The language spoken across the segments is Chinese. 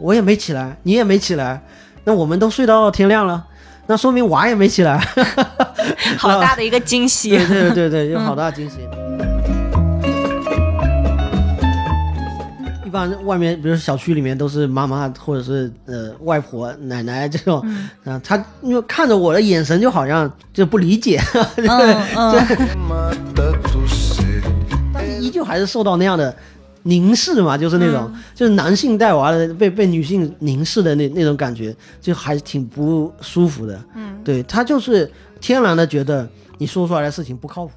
我也没起来，你也没起来，那我们都睡到天亮了，那说明娃也没起来，好大的一个惊喜。对对对对，有好大惊喜。一般外面，比如小区里面都是妈妈或者是呃外婆、奶奶这种，啊，他因为看着我的眼神就好像就不理解，对对，但是依旧还是受到那样的凝视嘛，就是那种就是男性带娃的被被女性凝视的那那种感觉，就还是挺不舒服的。嗯，对他就是天然的觉得你说出来的事情不靠谱。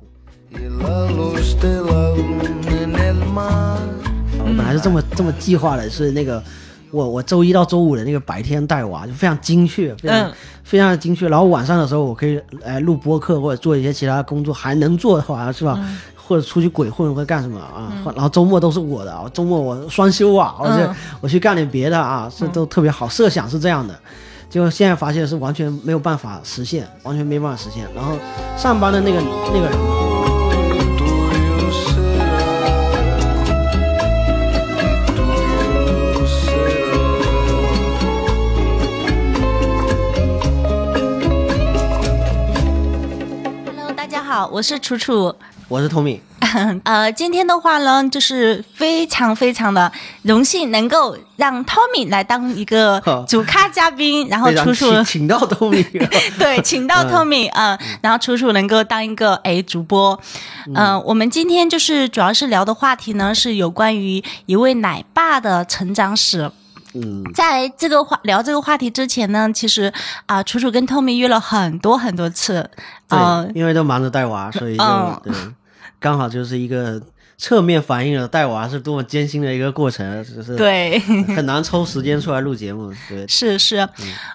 我本来是这么这么计划的，是那个我我周一到周五的那个白天带娃就非常精确，非常非常的精确。然后晚上的时候我可以来录播客或者做一些其他工作，还能做的话是吧？或者出去鬼混或者干什么啊？然后周末都是我的啊，周末我双休啊，而且我去干点别的啊，这都特别好。设想是这样的，结果现在发现是完全没有办法实现，完全没办法实现。然后上班的那个那个人。好，我是楚楚，我是 Tommy。呃，今天的话呢，就是非常非常的荣幸能够让 Tommy 来当一个 主咖嘉宾，然后楚楚请到 Tommy，对，请到 Tommy，嗯，然后楚楚能够当一个哎主播。嗯，我们今天就是主要是聊的话题呢，是有关于一位奶爸的成长史。嗯，在这个话聊这个话题之前呢，其实啊，楚楚跟 Tommy 约了很多很多次，对，因为都忙着带娃，所以就对，刚好就是一个。侧面反映了带娃是多么艰辛的一个过程，就是对很难抽时间出来录节目。对，是是，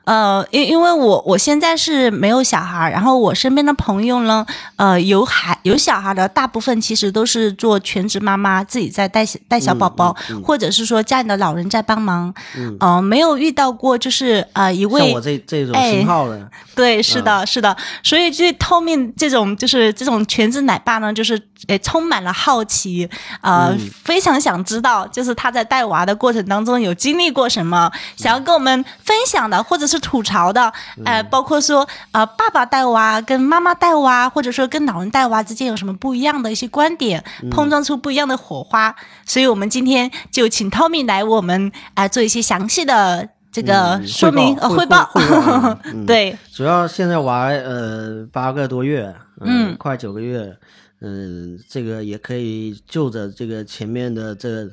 呃，因因为我我现在是没有小孩，然后我身边的朋友呢，呃，有孩有小孩的大部分其实都是做全职妈妈，自己在带带小宝宝，或者是说家里的老人在帮忙。嗯，没有遇到过就是呃一位像我这这种型号的。对，是的，是的，所以就后面这种就是这种全职奶爸呢，就是诶充满了好奇。呃，非常想知道，就是他在带娃的过程当中有经历过什么，想要跟我们分享的，或者是吐槽的，呃，包括说，呃，爸爸带娃跟妈妈带娃，或者说跟老人带娃之间有什么不一样的一些观点，碰撞出不一样的火花。所以我们今天就请 Tommy 来我们啊做一些详细的这个说明呃汇报。对，主要现在娃呃八个多月，嗯，快九个月。嗯，这个也可以就着这个前面的这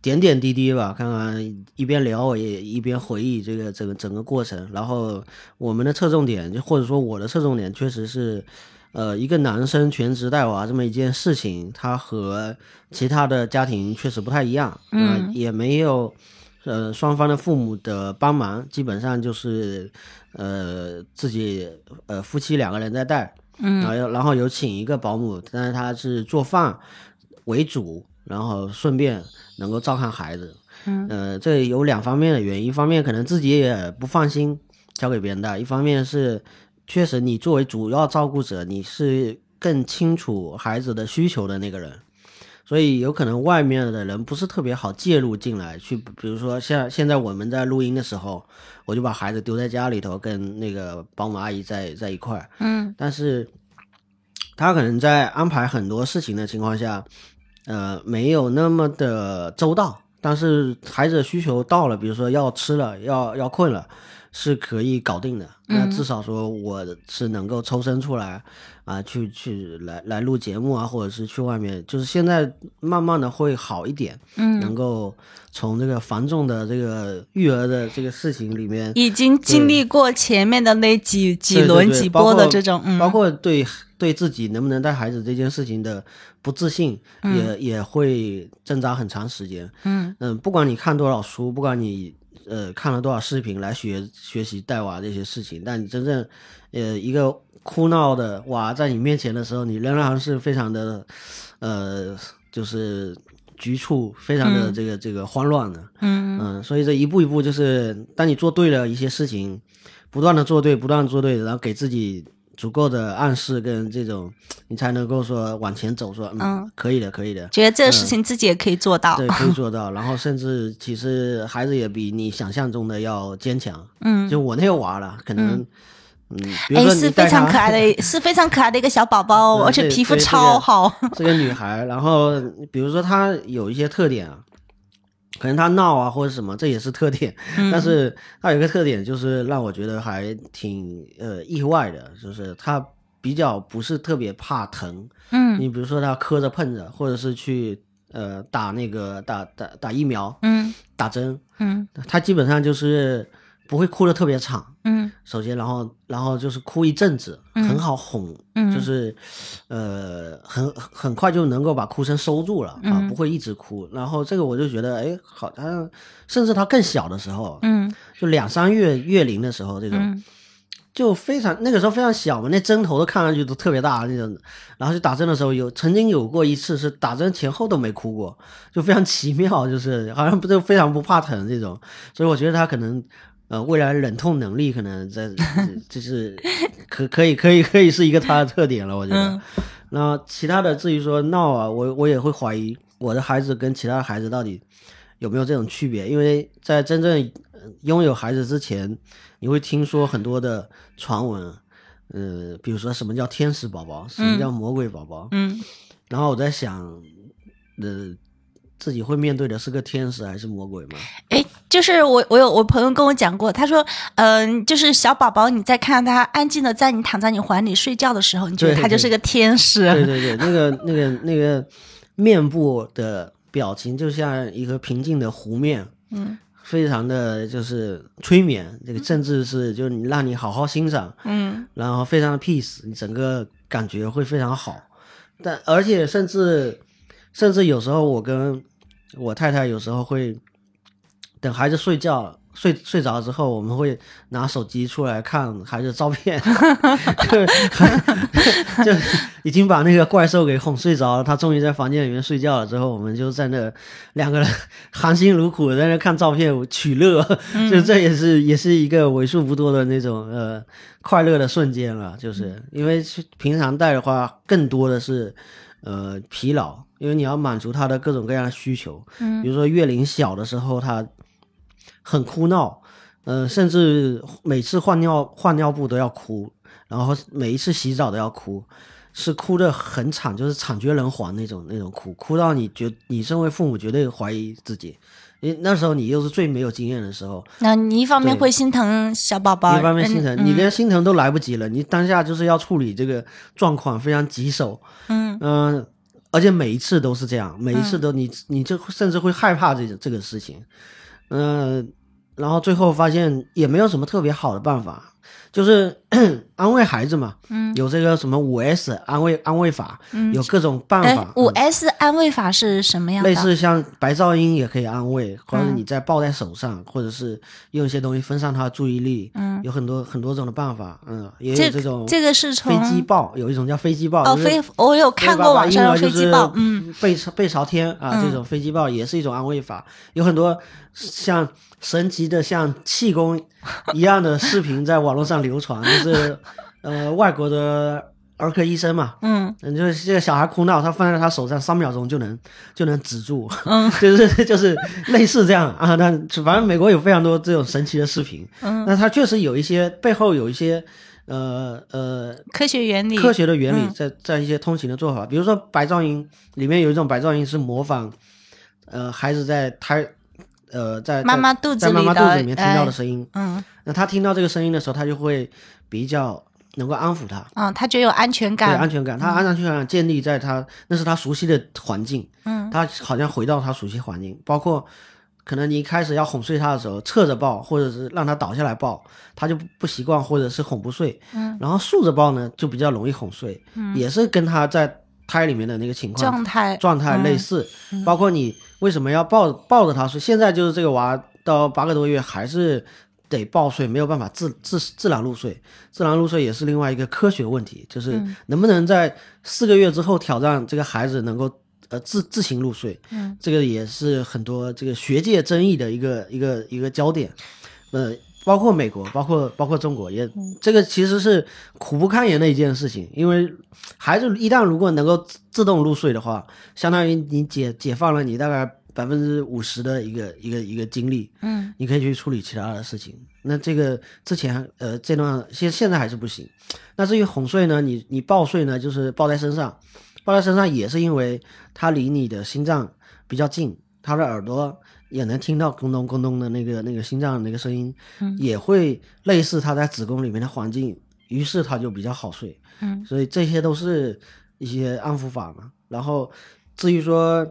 点点滴滴吧，看看一边聊我也一边回忆这个整个整个过程。然后我们的侧重点，就或者说我的侧重点，确实是，呃，一个男生全职带娃这么一件事情，他和其他的家庭确实不太一样。嗯，也没有呃双方的父母的帮忙，基本上就是呃自己呃夫妻两个人在带。嗯，然后然后有请一个保姆，但是他是做饭为主，然后顺便能够照看孩子。嗯，呃，这有两方面的原因，一方面可能自己也不放心交给别人带，一方面是确实你作为主要照顾者，你是更清楚孩子的需求的那个人。所以有可能外面的人不是特别好介入进来，去比如说像现在我们在录音的时候，我就把孩子丢在家里头，跟那个保姆阿姨在在一块儿。嗯，但是他可能在安排很多事情的情况下，呃，没有那么的周到。但是孩子的需求到了，比如说要吃了，要要困了。是可以搞定的，那至少说我是能够抽身出来啊，去去来来录节目啊，或者是去外面，就是现在慢慢的会好一点，嗯，能够从这个繁重的这个育儿的这个事情里面，已经经历过前面的那几几轮几波的这种，包括对对自己能不能带孩子这件事情的不自信，也也会挣扎很长时间，嗯。嗯，不管你看多少书，不管你。呃，看了多少视频来学学习带娃这些事情，但你真正，呃，一个哭闹的娃在你面前的时候，你仍然是非常的，呃，就是局促，非常的这个这个慌乱的，嗯。嗯，所以这一步一步就是，当你做对了一些事情，不断的做对，不断做对，然后给自己足够的暗示跟这种，你才能够说往前走，说嗯，可以的，可以的。觉得这个事情自己也可以做到，对，可以做到。然后甚至其实孩子也比你想象中的要坚强。嗯，就我那个娃了，可能。嗯，哎，是非常可爱的，是非常可爱的一个小宝宝，而且皮肤超好。这个女孩，然后比如说她有一些特点啊，可能他闹啊或者什么，这也是特点。但是他有一个特点，就是让我觉得还挺呃意外的，就是他比较不是特别怕疼。嗯，你比如说他磕着碰着，或者是去呃打那个打打打疫苗，嗯，打针，嗯，他基本上就是。不会哭的特别惨，嗯，首先，然后，然后就是哭一阵子，很好哄，嗯，就是，呃，很很快就能够把哭声收住了啊，不会一直哭。然后这个我就觉得，哎，好像甚至他更小的时候，嗯，就两三月月龄的时候，这种就非常那个时候非常小嘛，那针头都看上去都特别大那种。然后就打针的时候有曾经有过一次是打针前后都没哭过，就非常奇妙，就是好像不就非常不怕疼这种。所以我觉得他可能。呃，未来忍痛能力可能在，就是 可可以可以可以是一个他的特点了，我觉得。那其他的至于说闹啊，我我也会怀疑我的孩子跟其他孩子到底有没有这种区别，因为在真正拥有孩子之前，你会听说很多的传闻，呃，比如说什么叫天使宝宝，什么叫魔鬼宝宝，嗯，然后我在想，呃。自己会面对的是个天使还是魔鬼吗？哎，就是我，我有我朋友跟我讲过，他说，嗯，就是小宝宝，你在看他安静的在你躺在你怀里睡觉的时候，你觉得他就是个天使。对对对，那个那个那个面部的表情就像一个平静的湖面，嗯，非常的就是催眠，这个甚至是就让你好好欣赏，嗯，然后非常的 peace，你整个感觉会非常好，但而且甚至。甚至有时候，我跟我太太有时候会等孩子睡觉睡睡着之后，我们会拿手机出来看孩子照片，就已经把那个怪兽给哄睡着了。他终于在房间里面睡觉了之后，我们就在那两个人 含辛茹苦在那看照片取乐，就这也是也是一个为数不多的那种呃快乐的瞬间了。就是因为平常带的话，更多的是呃疲劳。因为你要满足他的各种各样的需求，嗯，比如说月龄小的时候，他很哭闹，嗯，甚至每次换尿换尿布都要哭，然后每一次洗澡都要哭，是哭的很惨，就是惨绝人寰那种那种哭，哭到你觉你身为父母绝对怀疑自己，那时候你又是最没有经验的时候。那你一方面会心疼小宝宝，一方面心疼你连心疼都来不及了，你当下就是要处理这个状况，非常棘手。嗯嗯。而且每一次都是这样，每一次都你你就甚至会害怕这这个事情，嗯，然后最后发现也没有什么特别好的办法。就是 安慰孩子嘛，嗯，有这个什么五 S 安慰安慰法，嗯，有各种办法。五 S 安慰法是什么样的？类似像白噪音也可以安慰，或者你在抱在手上，或者是用一些东西分散他的注意力，嗯，有很多很多种的办法，嗯，也有这种。这个是从飞机抱，有一种叫飞机抱。哦，飞，我有看过网上飞机抱，嗯，背背朝天啊，这种飞机抱也是一种安慰法，有很多像。神奇的像气功一样的视频在网络上流传，就是呃外国的儿科医生嘛，嗯，就是这个小孩哭闹，他放在他手上三秒钟就能就能止住，嗯，就是就是类似这样。啊，那反正美国有非常多这种神奇的视频，嗯，那它确实有一些背后有一些呃呃科学原理，科学的原理在在一些通行的做法，比如说白噪音里面有一种白噪音是模仿呃孩子在胎。呃，在妈妈肚子在妈妈肚子里面听到的声音，嗯，那他听到这个声音的时候，他就会比较能够安抚他，嗯，他就有安全感，对安全感，他安全感建立在他那是他熟悉的环境，嗯，他好像回到他熟悉环境，包括可能你一开始要哄睡他的时候，侧着抱，或者是让他倒下来抱，他就不习惯，或者是哄不睡，嗯，然后竖着抱呢，就比较容易哄睡，嗯，也是跟他在胎里面的那个情况状态。状态类似，包括你为什么要抱抱着他睡，现在就是这个娃。到八个多月还是得抱睡，没有办法自自自然入睡。自然入睡也是另外一个科学问题，就是能不能在四个月之后挑战这个孩子能够呃自自行入睡。嗯，这个也是很多这个学界争议的一个一个一个焦点。呃，包括美国，包括包括中国，也这个其实是苦不堪言的一件事情。因为孩子一旦如果能够自动入睡的话，相当于你解解放了你大概百分之五十的一个一个一个精力，嗯，你可以去处理其他的事情。那这个之前呃这段现现在还是不行。那至于哄睡呢，你你抱睡呢，就是抱在身上，抱在身上也是因为它离你的心脏比较近，他的耳朵。也能听到咕咚咕咚的那个那个心脏那个声音，也会类似他在子宫里面的环境，于是他就比较好睡。嗯，所以这些都是一些安抚法嘛。然后至于说。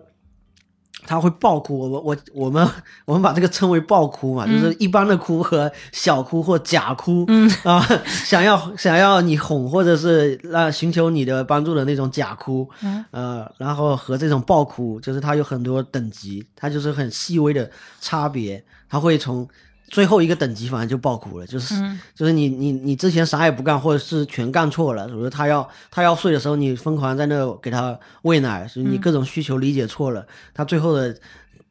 他会爆哭，我我 我们 我们把这个称为爆哭嘛，就是一般的哭和小哭或假哭，嗯啊，想要想要你哄或者是让寻求你的帮助的那种假哭，嗯，呃，然后和这种爆哭，就是它有很多等级，它就是很细微的差别，它会从。最后一个等级反正就爆哭了，就是就是你你你之前啥也不干，或者是全干错了，比如他要他要睡的时候，你疯狂在那给他喂奶，所以你各种需求理解错了，他最后的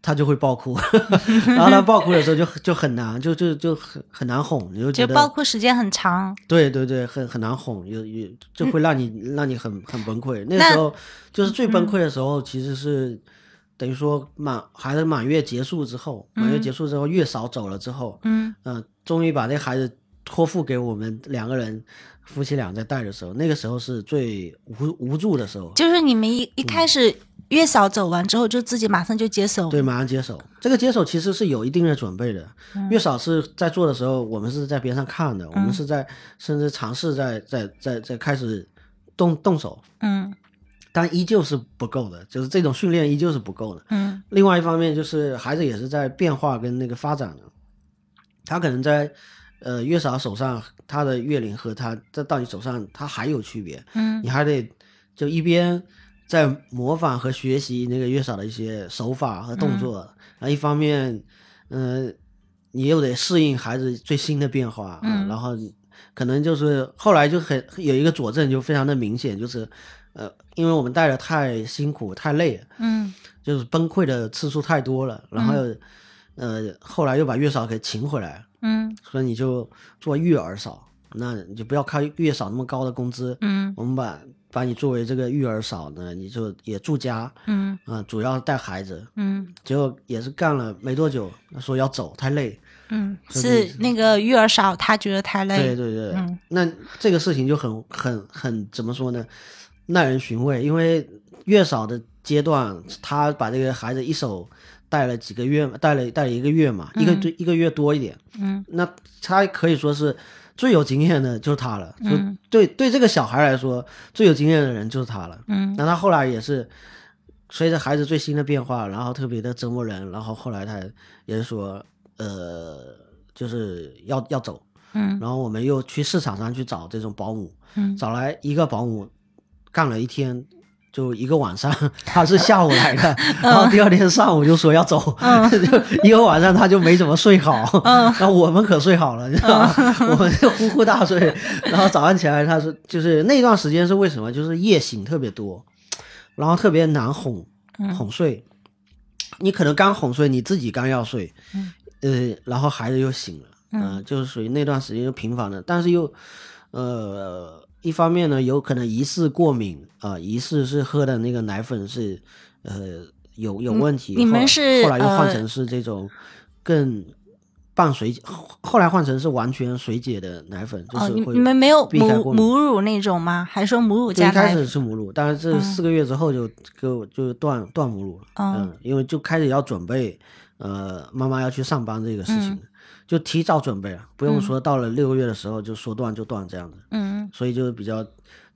他就会爆哭，然后他爆哭的时候就就很难，就就就很很难哄，你就觉得爆哭时间很长，对对对，很很难哄，有有就会让你让你很很崩溃，那时候就是最崩溃的时候，其实是。等于说满孩子满月结束之后，满月结束之后，月嫂走了之后，嗯终于把那孩子托付给我们两个人夫妻俩在带的时候，那个时候是最无无助的时候。就是你们一一开始月嫂走完之后，就自己马上就接手。对，马上接手。这个接手其实是有一定的准备的。月嫂是在做的时候，我们是在边上看的，我们是在甚至尝试在在在在开始动动手。嗯。但依旧是不够的，就是这种训练依旧是不够的。嗯，另外一方面就是孩子也是在变化跟那个发展的，他可能在呃月嫂手上，他的月龄和他在到你手上，他还有区别。嗯，你还得就一边在模仿和学习那个月嫂的一些手法和动作，然后一方面，嗯，你又得适应孩子最新的变化。嗯，然后可能就是后来就很有一个佐证，就非常的明显，就是。呃，因为我们带的太辛苦太累，嗯，就是崩溃的次数太多了，然后，呃，后来又把月嫂给请回来，嗯，所以你就做育儿嫂，那你就不要开月嫂那么高的工资，嗯，我们把把你作为这个育儿嫂呢，你就也住家，嗯，啊，主要带孩子，嗯，结果也是干了没多久，说要走太累，嗯，是那个育儿嫂她觉得太累，对。对对，嗯，那这个事情就很很很怎么说呢？耐人寻味，因为月嫂的阶段，她把这个孩子一手带了几个月，带了带了一个月嘛，一个一个月多一点。嗯，那他可以说是最有经验的，就是他了。嗯，对对，这个小孩来说，最有经验的人就是他了。嗯，那他后来也是随着孩子最新的变化，然后特别的折磨人，然后后来他也是说，呃，就是要要走。嗯，然后我们又去市场上去找这种保姆。嗯，找来一个保姆。干了一天，就一个晚上，他是下午来的，然后第二天上午就说要走，就一个晚上他就没怎么睡好，然后我们可睡好了，你知道吗？我们就呼呼大睡，然后早上起来他说，就是那段时间是为什么？就是夜醒特别多，然后特别难哄哄睡，你可能刚哄睡，你自己刚要睡，呃，然后孩子又醒了，嗯，就是属于那段时间就频繁的，但是又呃。一方面呢，有可能疑似过敏啊，疑似是喝的那个奶粉是，呃，有有问题。你们是后来又换成是这种更半水解，后来换成是完全水解的奶粉，就是会。你们没有母母乳那种吗？还说母乳加奶？一开始是母乳，但是这四个月之后就就就断断母乳了。嗯，因为就开始要准备，呃，妈妈要去上班这个事情。就提早准备了，不用说到了六个月的时候就说断就断这样子，嗯，所以就比较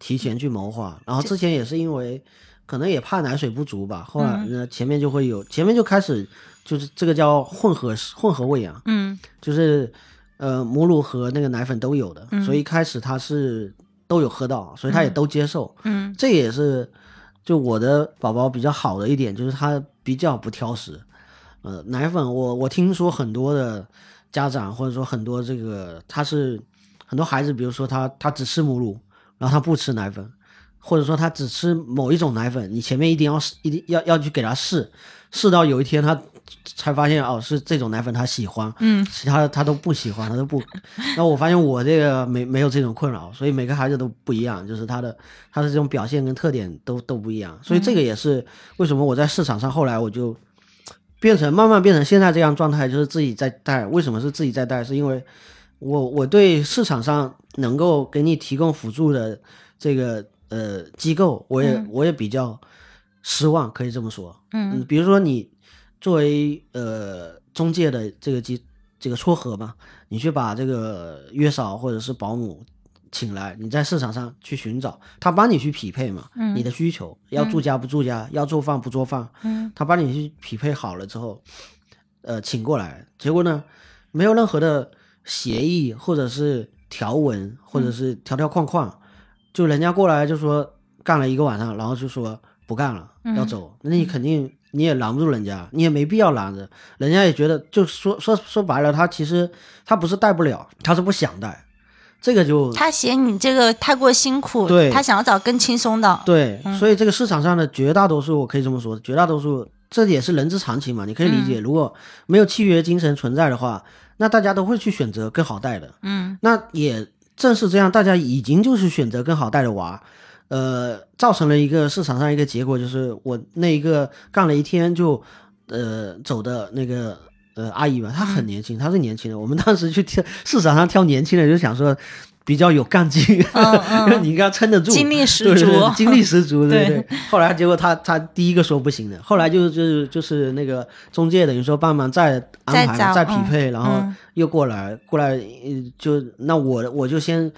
提前去谋划。然后之前也是因为可能也怕奶水不足吧，后来呢前面就会有前面就开始就是这个叫混合混合喂养，嗯，就是呃母乳和那个奶粉都有的，所以一开始他是都有喝到，所以他也都接受，嗯，这也是就我的宝宝比较好的一点，就是他比较不挑食，呃奶粉我我听说很多的。家长或者说很多这个他是很多孩子，比如说他他只吃母乳，然后他不吃奶粉，或者说他只吃某一种奶粉，你前面一定要试，一定要要去给他试，试到有一天他才发现哦，是这种奶粉他喜欢，嗯，其他的他都不喜欢，他都不。那我发现我这个没没有这种困扰，所以每个孩子都不一样，就是他的他的这种表现跟特点都都不一样，所以这个也是为什么我在市场上后来我就变成慢慢变成现在这样状态，就是自己在带。为什么是自己在带？是因为我我对市场上能够给你提供辅助的这个呃机构，我也我也比较失望，可以这么说。嗯，比如说你作为呃中介的这个机这个撮合嘛，你去把这个月嫂或者是保姆请来，你在市场上去寻找，他帮你去匹配嘛，你的需求要住家不住家，要做饭不做饭，嗯，他帮你去匹配好了之后，呃，请过来，结果呢，没有任何的协议或者是条文或者是条条框框，就人家过来就说干了一个晚上，然后就说不干了要走，那你肯定你也拦不住人家，你也没必要拦着，人家也觉得就说说说白了，他其实他不是带不了，他是不想带，这个就他嫌你这个太过辛苦，对他想要找更轻松的，对，所以这个市场上的绝大多数，我可以这么说，绝大多数这也是人之常情嘛，你可以理解。如果没有契约精神存在的话，那大家都会去选择更好带的。嗯，那也正是这样，大家已经就是选择更好带的娃，呃，造成了一个市场上一个结果，就是我那一个干了一天就呃走的那个呃阿姨吧，她很年轻，她是年轻的。我们当时去挑市场上挑年轻的，就想说比较有干劲，因为你应该撑得住，精力十对对足对精力十足，对对对。后来结果她她第一个说不行的，后来就就是就是那个中介等于说帮忙再安排再再匹配，嗯然后嗯又过来过来呃就那我我就先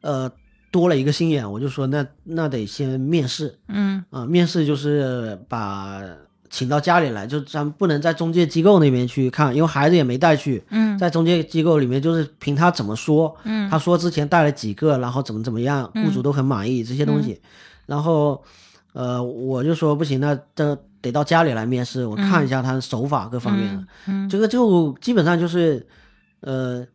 呃多了一个心眼，我就说那那得先面试嗯啊、面试就是把。请到家里来，就咱不能在中介机构那边去看，因为孩子也没带去。嗯在中介机构里面，就是凭他怎么说，嗯他说之前带了几个，然后怎么怎么样，雇主都很满意这些东西。然后，呃，我就说不行，那这得到家里来面试，我看一下他的手法各方面的。嗯这个就基本上就是，呃，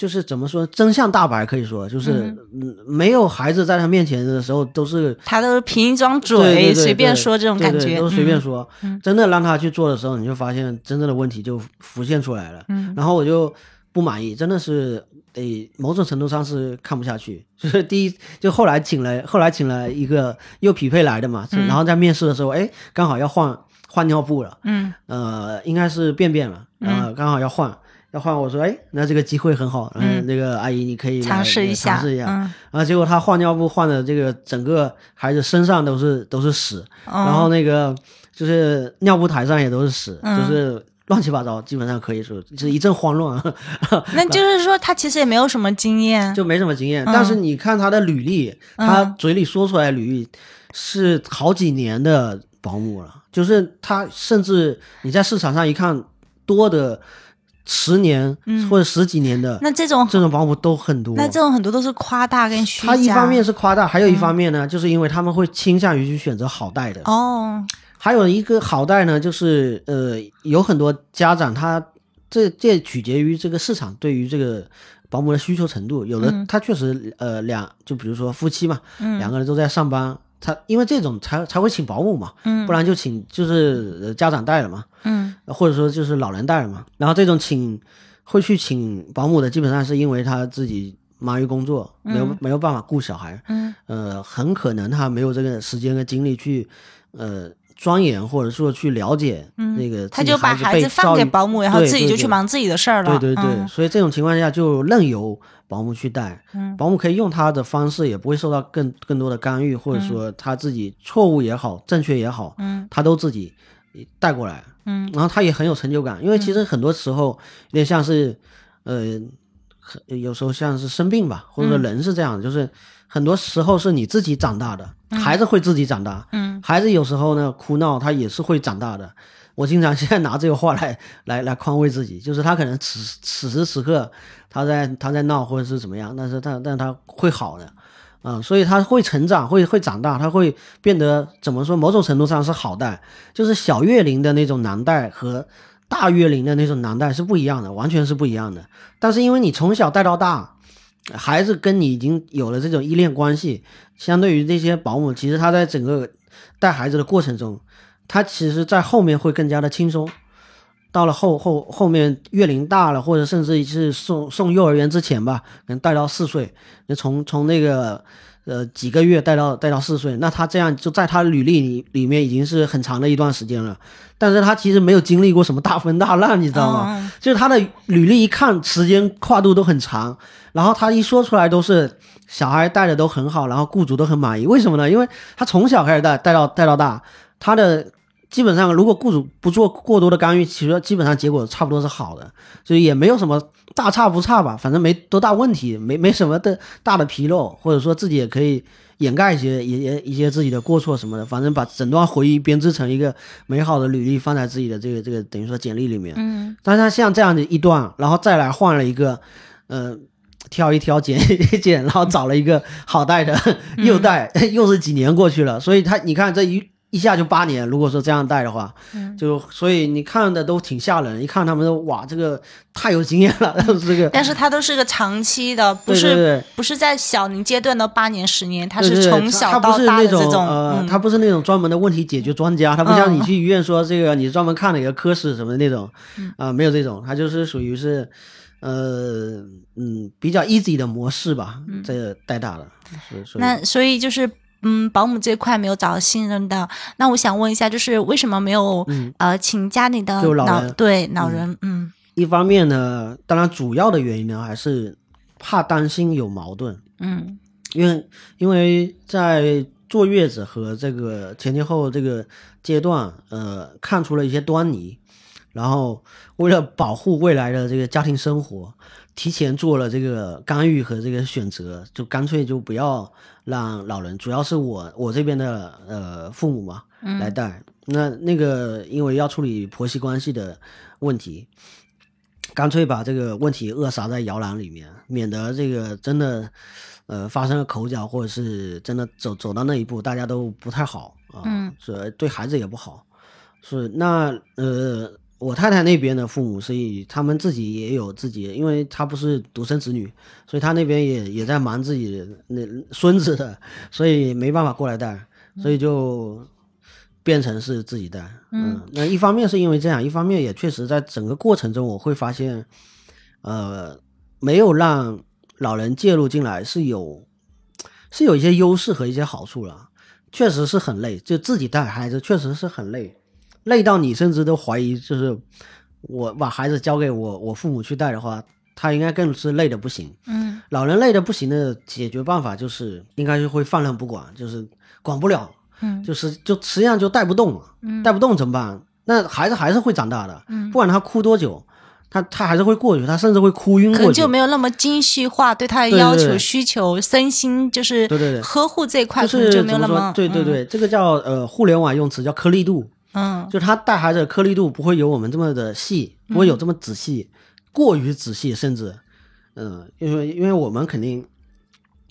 就是怎么说，真相大白，可以说就是，嗯，没有孩子在他面前的时候都是他都是凭一张嘴随便说这种感觉，都随便嗯说。真的让他去做的时候，你就发现真正的问题就浮现出来了。嗯然后我就不满意，真的是诶，某种程度上是看不下去。就是第一，就后来请了，后来请了一个又匹配来的嘛，然后在面试的时候，哎，刚好要换换尿布了，嗯呃，应该是便便了，然后刚好要换。要换，我说，哎，那这个机会很好，嗯，那个阿姨你可以尝试一下，尝试一下。嗯，然后结果他换尿布换的这个整个孩子身上都是都是屎，哦。然后那个就是尿布台上也都是屎，嗯。就是乱七八糟，基本上可以说就是一阵慌乱，那就是说他其实也没有什么经验，就没什么经验。嗯。但是你看他的履历，他嘴里说出来履历是好几年的保姆了，就是他甚至你在市场上一看，多的十年或者十几年的那这种这种保姆都很多。那这种很多都是夸大跟虚假。他一方面是夸大，还有一方面呢，就是因为他们会倾向于去选择好带的。哦，还有一个好带呢，就是呃，有很多家长他这这取决于这个市场对于这个保姆的需求程度，有的他确实呃两，就比如说夫妻嘛，两个人都在上班，他因为这种才才会请保姆嘛，不然就请就是呃家长带了嘛，嗯。或者说就是老人带了嘛。然后这种请会去请保姆的，基本上是因为他自己忙于工作，没有没有办法顾小孩，嗯。呃，很可能他没有这个时间跟精力去呃钻研或者说去了解那个嗯他就把孩子放给保姆，然后自己就去忙自己的事儿了。对对对，嗯。所以这种情况下就任由保姆去带，嗯。保姆可以用他的方式，也不会受到更更多的干预，或者说他自己错误也好，正确也好，嗯。他都自己带过来，嗯，然后他也很有成就感，因为其实很多时候有点像是，呃，很有时候像是生病吧，或者说人是这样的，就是很多时候是你自己长大的，孩子会自己长大，嗯，孩子有时候呢哭闹，他也是会长大的。我经常现在拿这个话来来来宽慰自己，就是他可能此此时此刻他在他在闹或者是怎么样，但是他但他会好的，啊、所以他会成长，会会长大，他会变得怎么说？某种程度上是好带，就是小月龄的那种难带和大月龄的那种难带是不一样的，完全是不一样的。但是因为你从小带到大，孩子跟你已经有了这种依恋关系，相对于那些保姆，其实他在整个带孩子的过程中，他其实在后面会更加的轻松。到了后后后面月龄大了，或者甚至是送送幼儿园之前吧，能带到四岁，就从从那个呃几个月带到带到四岁，那他这样就在他履历里里面已经是很长的一段时间了，但是他其实没有经历过什么大风大浪，你知道吗？就是他的履历一看时间跨度都很长，然后他一说出来都是小孩带的都很好，然后雇主都很满意，为什么呢？因为他从小开始带带到带到大，他的。基本上，如果雇主不做过多的干预，其实基本上结果差不多是好的，所以也没有什么大差不差吧，反正没多大问题，没没什么的大的纰漏，或者说自己也可以掩盖一些也也一些自己的过错什么的，反正把整段回忆编织成一个美好的履历，放在自己的这个这个等于说简历里面。嗯，但是像这样的一段，然后再来换了一个，呃，挑一挑剪一 剪，然后找了一个好带的，又带 又是几年过去了，所以他你看这一。一下就八年，如果说这样带的话，就所以你看的都挺吓人。一看他们都哇，这个太有经验了，这个。但是他都是个长期的，不是不是在小龄阶段的八年十年，他是从小到大的这种。呃，他不是那种专门的问题解决专家，他不像你去医院说这个，你专门看了一个科室什么的那种，啊，没有这种，他就是属于是，呃，嗯，比较 easy 的模式吧，这个带大的。那所以就是。嗯，保姆这块没有找到信任的，那我想问一下，就是为什么没有呃请家里的老对老人？嗯，一方面呢，当然主要的原因呢，还是怕担心有矛盾。嗯，因为因为在坐月子和这个前前后这个阶段，呃，看出了一些端倪，然后为了保护未来的这个家庭生活，提前做了这个干预和这个选择，就干脆就不要。让老人主要是我我这边的呃父母嘛来带，那那个因为要处理婆媳关系的问题，干脆把这个问题扼杀在摇篮里面，免得这个真的呃发生了口角，或者是真的走走到那一步，大家都不太好啊，是对孩子也不好，是那呃。我太太那边的父母，所以他们自己也有自己，因为他不是独生子女，所以他那边也也在忙自己的那孙子的，所以没办法过来带，所以就变成是自己带。嗯，那一方面是因为这样，一方面也确实在整个过程中，我会发现，呃，没有让老人介入进来是有是有一些优势和一些好处了，确实是很累，就自己带孩子确实是很累。累到你甚至都怀疑，就是我把孩子交给我我父母去带的话，他应该更是累的不行。嗯，老人累的不行的解决办法就是应该就会放任不管，就是管不了，嗯，就是就实际上就带不动了，带不动怎么办？那孩子还是会长大的，嗯不管他哭多久，他他还是会过去，他甚至会哭晕过去。就没有那么精细化对他的要求需求，身心就是对对对呵护这一块可能就没有那么对对对，这个叫呃互联网用词叫颗粒度。嗯，就他带孩子的颗粒度不会有我们这么的细，不会有这么仔细，过于仔细，甚至，嗯，因为因为我们肯定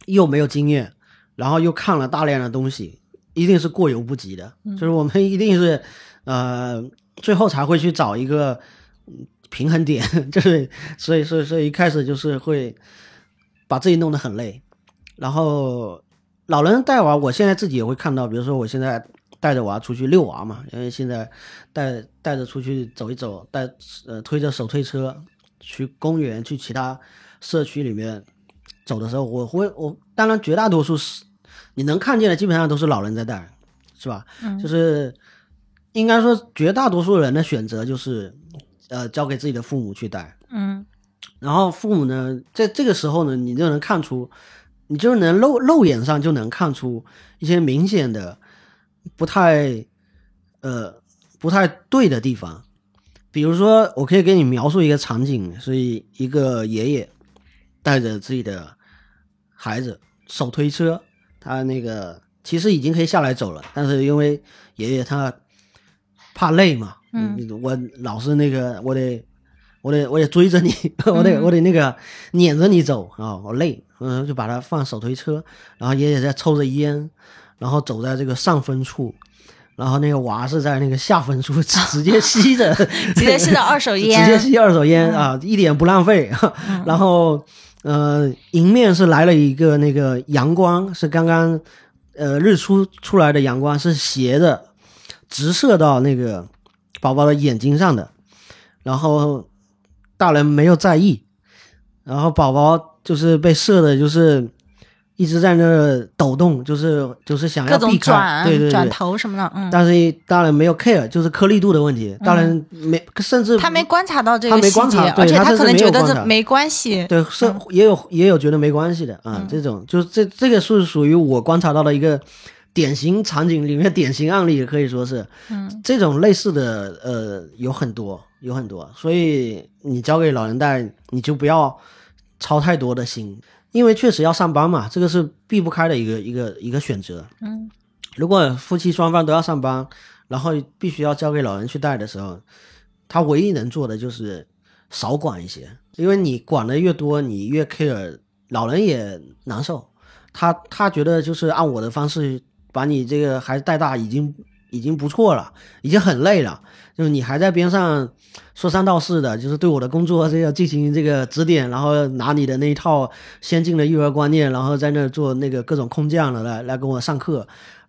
又没有经验，然后又看了大量的东西，一定是过犹不及的，就是我们一定是，呃，最后才会去找一个平衡点，就是所以所以所以一开始就是会把自己弄得很累，然后老人带娃，我现在自己也会看到，比如说我现在。带着娃出去遛娃嘛，因为现在带带着出去走一走，带呃推着手推车去公园、去其他社区里面走的时候，我会我当然绝大多数是你能看见的，基本上都是老人在带，是吧？嗯，就是应该说绝大多数人的选择就是呃交给自己的父母去带，嗯，然后父母呢，在这个时候呢，你就能看出，你就能肉肉眼上就能看出一些明显的。不太，呃，不太对的地方，比如说，我可以给你描述一个场景，是一个爷爷带着自己的孩子手推车，他那个其实已经可以下来走了，但是因为爷爷他怕累嘛，嗯，我老是那个，我得，我得，我得追着你，我得，我得那个撵着你走啊，我累，嗯，就把他放手推车，然后爷爷在抽着烟。然后走在这个上分处，然后那个娃是在那个下分处，直接吸着，直接吸着二手烟，直接吸二手烟啊，一点不浪费。然后，呃，迎面是来了一个那个阳光，是刚刚呃日出出来的阳光，是斜的，直射到那个宝宝的眼睛上的。然后大人没有在意，然后宝宝就是被射的，就是一直在那抖动，就是就是想要避开，对对转头什么的，嗯。但是大人没有 care，就是颗粒度的问题，大人没甚至他没观察到这个细节，而且他可能觉得这没关系。对，是也有也有觉得没关系的啊，这种就是这这个是属于我观察到的一个。典型场景里面，典型案例可以说是，嗯，这种类似的，呃，有很多，有很多，所以你交给老人带，你就不要操太多的心，因为确实要上班嘛，这个是避不开的一个一个一个选择，嗯，如果夫妻双方都要上班，然后必须要交给老人去带的时候，他唯一能做的就是少管一些，因为你管的越多，你越 care，老人也难受，他他觉得就是按我的方式。把你这个孩子带大已经已经不错了，已经很累了。就是你还在边上说三道四的，就是对我的工作这个进行这个指点，然后拿你的那一套先进的育儿观念，然后在那做那个各种空降的来来跟我上课。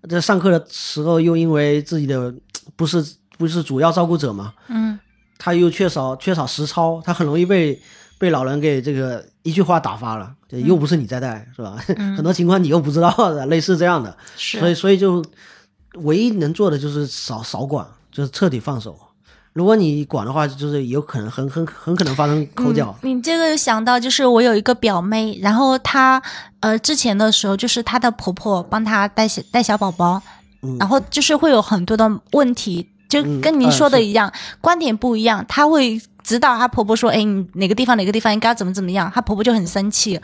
这上课的时候又因为自己的不是不是主要照顾者嘛，嗯，他又缺少缺少实操，他很容易被被老人给这个一句话打发了。又不是你在带，是吧？很多情况你又不知道的，类似这样的，所以所以就唯一能做的就是少少管，就是彻底放手。如果你管的话，就是有可能很很很可能发生口角。你这个想到就是我有一个表妹，然后她呃之前的时候就是她的婆婆帮她带小带小宝宝，然后就是会有很多的问题，就跟您说的一样，观点不一样，她会。指导她婆婆说：“哎，你哪个地方哪个地方应该怎么怎么样？”她婆婆就很生气，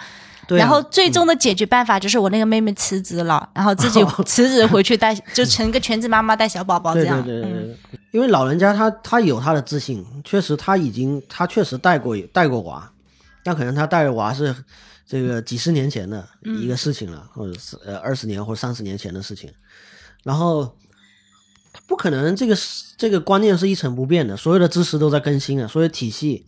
然后最终的解决办法就是我那个妹妹辞职了，然后自己 辞职回去带，就成一个全职妈妈带小宝宝这样。对对对对，因为老人家他他有他的自信，确实他已经他确实带过带过娃，但可能他带娃是这个几十年前的一个事情了，或者是呃二十年或者三十年前的事情，然后。不可能，这个这个观念是一成不变的，所有的知识都在更新啊，所有体系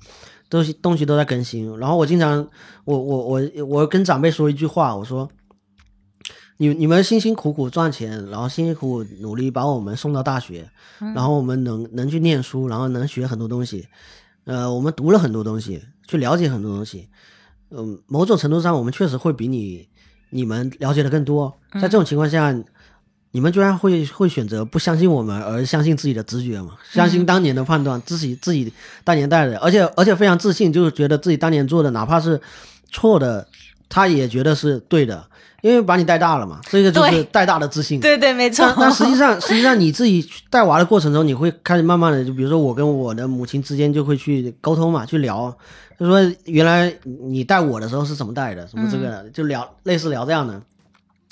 都东西都在更新。然后我经常，我我我我跟长辈说一句话，我说，你你们辛辛苦苦赚钱，然后辛辛苦苦努力把我们送到大学，然后我们能能去念书，然后能学很多东西，呃，我们读了很多东西，去了解很多东西，嗯，某种程度上我们确实会比你你们了解的更多。在这种情况下。你们居然会会选择不相信我们，而相信自己的直觉嘛？相信当年的判断，自己自己当年带的，而且而且非常自信，就是觉得自己当年做的哪怕是错的，他也觉得是对的，因为把你带大了嘛，这个就是带大的自信。对对，没错。但实际上，实际上你自己带娃的过程中，你会开始慢慢的，就比如说我跟我的母亲之间就会去沟通嘛，去聊，就说原来你带我的时候是怎么带的，什么这个就聊类似聊这样的。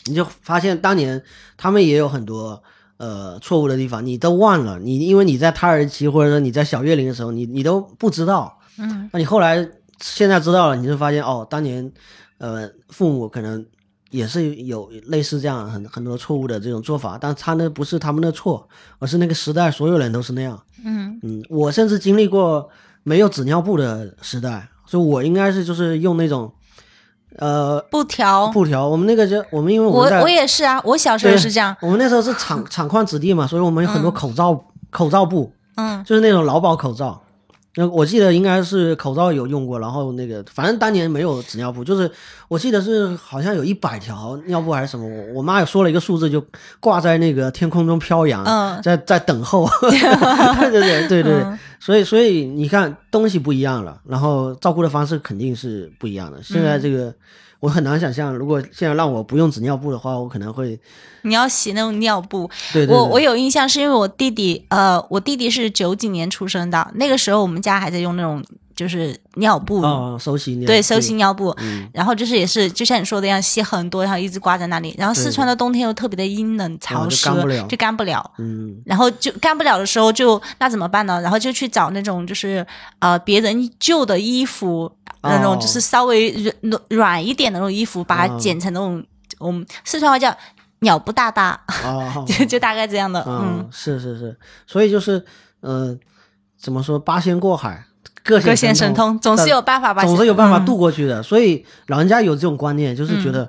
你就发现当年他们也有很多呃错误的地方，你都忘了。你因为你在胎儿期或者说你在小月龄的时候，你你都不知道。嗯，那你后来现在知道了，你就发现哦，当年呃父母可能也是有类似这样很很多错误的这种做法，但他那不是他们的错，而是那个时代所有人都是那样。嗯嗯，我甚至经历过没有纸尿布的时代，所以我应该是就是用那种。呃，布条，布条，我们那个就我们因为我我也是啊，我小时候是这样。我们那时候是厂厂矿子弟嘛，所以我们有很多口罩，口罩布，嗯，就是那种劳保口罩。那我记得应该是口罩有用过，然后那个反正当年没有纸尿布，就是我记得是好像有一百条尿布还是什么，我我妈也说了一个数字，就挂在那个天空中飘扬，在在等候。对 对对对对，所以所以你看东西不一样了，然后照顾的方式肯定是不一样的。现在这个。我很难想象，如果现在让我不用纸尿布的话，我可能会。你要洗那种尿布。对。我我有印象，是因为我弟弟，呃，我弟弟是九几年出生的，那个时候我们家还在用那种就是尿布。哦，收起尿。对，收起尿布。嗯。然后就是也是，就像你说的一样，吸很多，然后一直挂在那里。然后四川的冬天又特别的阴冷潮湿，就干不了。嗯。然后就干不了的时候，就那怎么办呢？然后就去找那种就是呃别人旧的衣服。那种就是稍微软软一点的那种衣服，把它剪成那种，我们四川话叫“鸟不大大”，就就大概这样的。嗯，是是是，所以就是，呃，怎么说，八仙过海，各显神通，总是有办法把，总是有办法渡过去的。所以老人家有这种观念，就是觉得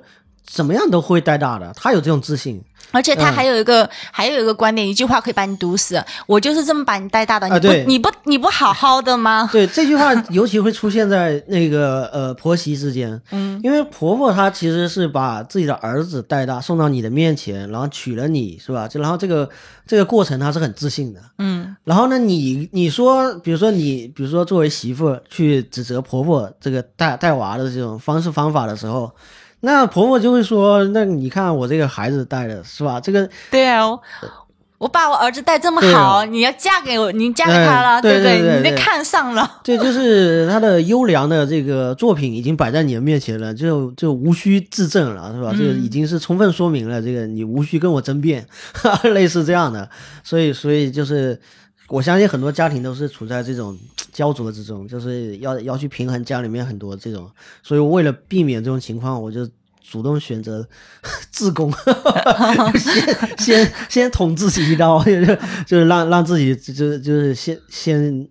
怎么样都会带大的，他有这种自信。而且他还有一个，还有一个观点，一句话可以把你毒死。我就是这么把你带大的，你不，你不，你不好好的吗？对，这句话尤其会出现在那个呃婆媳之间。嗯，因为婆婆她其实是把自己的儿子带大，送到你的面前，然后娶了你，是吧？就然后这个这个过程她是很自信的。嗯，然后呢，你你说，比如说你，比如说作为媳妇去指责婆婆这个带带娃的这种方式方法的时候。那婆婆就会说：“那你看我这个孩子带的是吧？这个对啊，我把我儿子带这么好，你要嫁给我，你嫁给他了，对不对？你被看上了。对，就是他的优良的这个作品已经摆在你的面前了，就就无需自证了，是吧？这个已经是充分说明了，这个你无需跟我争辩，类似这样的。所以，所以就是我相信很多家庭都是处在这种 焦灼之中，就是要要去平衡家里面很多这种。所以，为了避免这种情况，我就。主动选择 自宫，先先先捅自己一刀，就是就是让让自己就就是先先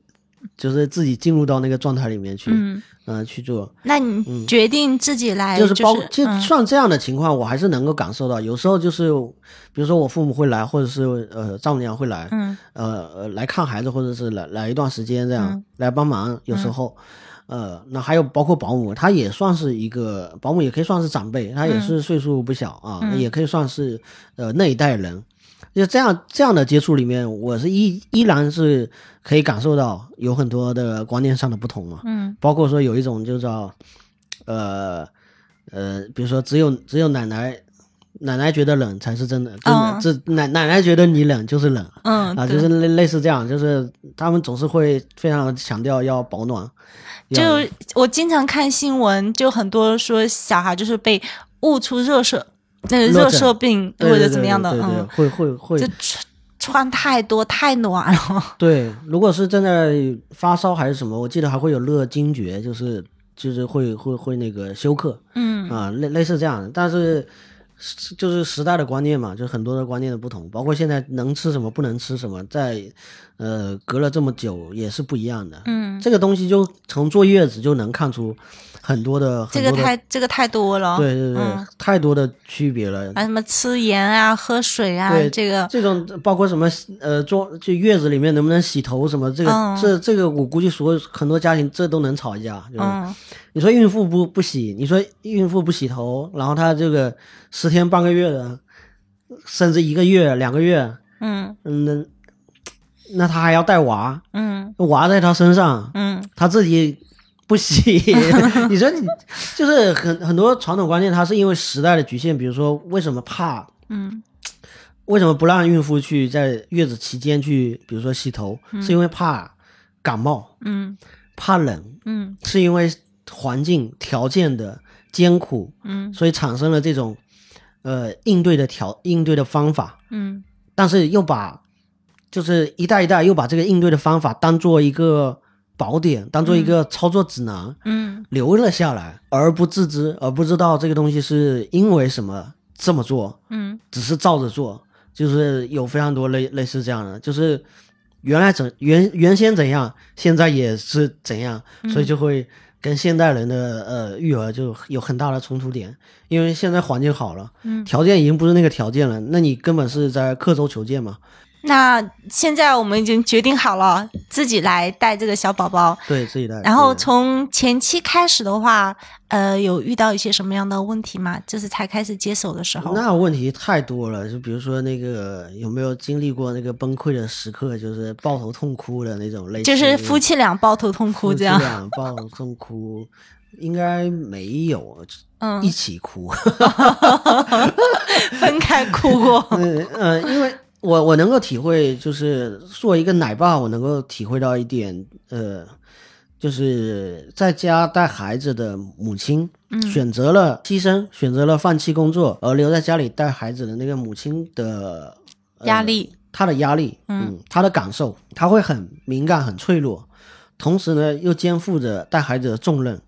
就是自己进入到那个状态里面去，去做。那你决定自己来，就是包就算这样的情况，我还是能够感受到。有时候就是，比如说我父母会来，或者是呃丈母娘会来，嗯，呃呃来看孩子，或者是来来一段时间这样来帮忙，有时候。呃，那还有包括保姆，他也算是一个保姆，也可以算是长辈，他也是岁数不小啊，也可以算是呃那一代人。就这样这样的接触里面，我是依依然是可以感受到有很多的观念上的不同嘛。嗯，包括说有一种就叫呃呃，比如说只有只有奶奶。奶奶觉得冷才是真的，真的，这奶奶奶觉得你冷就是冷，嗯啊，就是类类似这样，就是他们总是会非常强调要保暖。就我经常看新闻，就很多说小孩就是被误出热射，那个热射病或者怎么样的，嗯，会会会，就穿穿太多太暖了。对，如果是正在发烧还是什么，我记得还会有热惊厥，就是就是会会会那个休克，嗯啊，类类似这样的，但是。就是时代的观念嘛，就很多的观念的不同，包括现在能吃什么不能吃什么，在呃隔了这么久也是不一样的。嗯，这个东西就从坐月子就能看出很多的。这个太这个太多了。对对对，太多的区别了。啊，什么吃盐啊，喝水啊，这个这种包括什么呃，坐就月子里面能不能洗头什么，这个这这个我估计所有很多家庭这都能吵一架。嗯。你说孕妇不不洗，你说孕妇不洗头，然后她这个十天半个月的，甚至一个月两个月，嗯嗯，那那她还要带娃，嗯，娃在她身上，嗯，她自己不洗，你说你就是很很多传统观念，它是因为时代的局限，比如说为什么怕，嗯，为什么不让孕妇去在月子期间去，比如说洗头，是因为怕感冒，嗯，怕冷，嗯，是因为。环境条件的艰苦，嗯，所以产生了这种，呃，应对的条应对的方法，嗯，但是又把，就是一代一代又把这个应对的方法当做一个宝典，当做一个操作指南，嗯，留了下来，而不自知，而不知道这个东西是因为什么这么做，嗯，只是照着做，就是有非常多类类似这样的，就是原来怎原原先怎样，现在也是怎样，所以就会。跟现代人的呃育儿就有很大的冲突点，因为现在环境好了，嗯，条件已经不是那个条件了，那你根本是在刻舟求剑嘛。那现在我们已经决定好了，自己来带这个小宝宝，对自己带。然后从前期开始的话，呃，有遇到一些什么样的问题吗？就是才开始接手的时候。那问题太多了，就比如说那个有没有经历过那个崩溃的时刻，就是抱头痛哭的那种类型。就是夫妻俩抱头痛哭这样。夫妻俩抱头痛哭，应该没有，嗯，一起哭，分开哭过。嗯嗯，因为。我我能够体会，就是作为一个奶爸，我能够体会到一点，呃，就是在家带孩子的母亲，选择了牺牲，选择了放弃工作，而留在家里带孩子的那个母亲的压力，她的压力，嗯，她的感受，她会很敏感、很脆弱，同时呢，又肩负着带孩子的重任，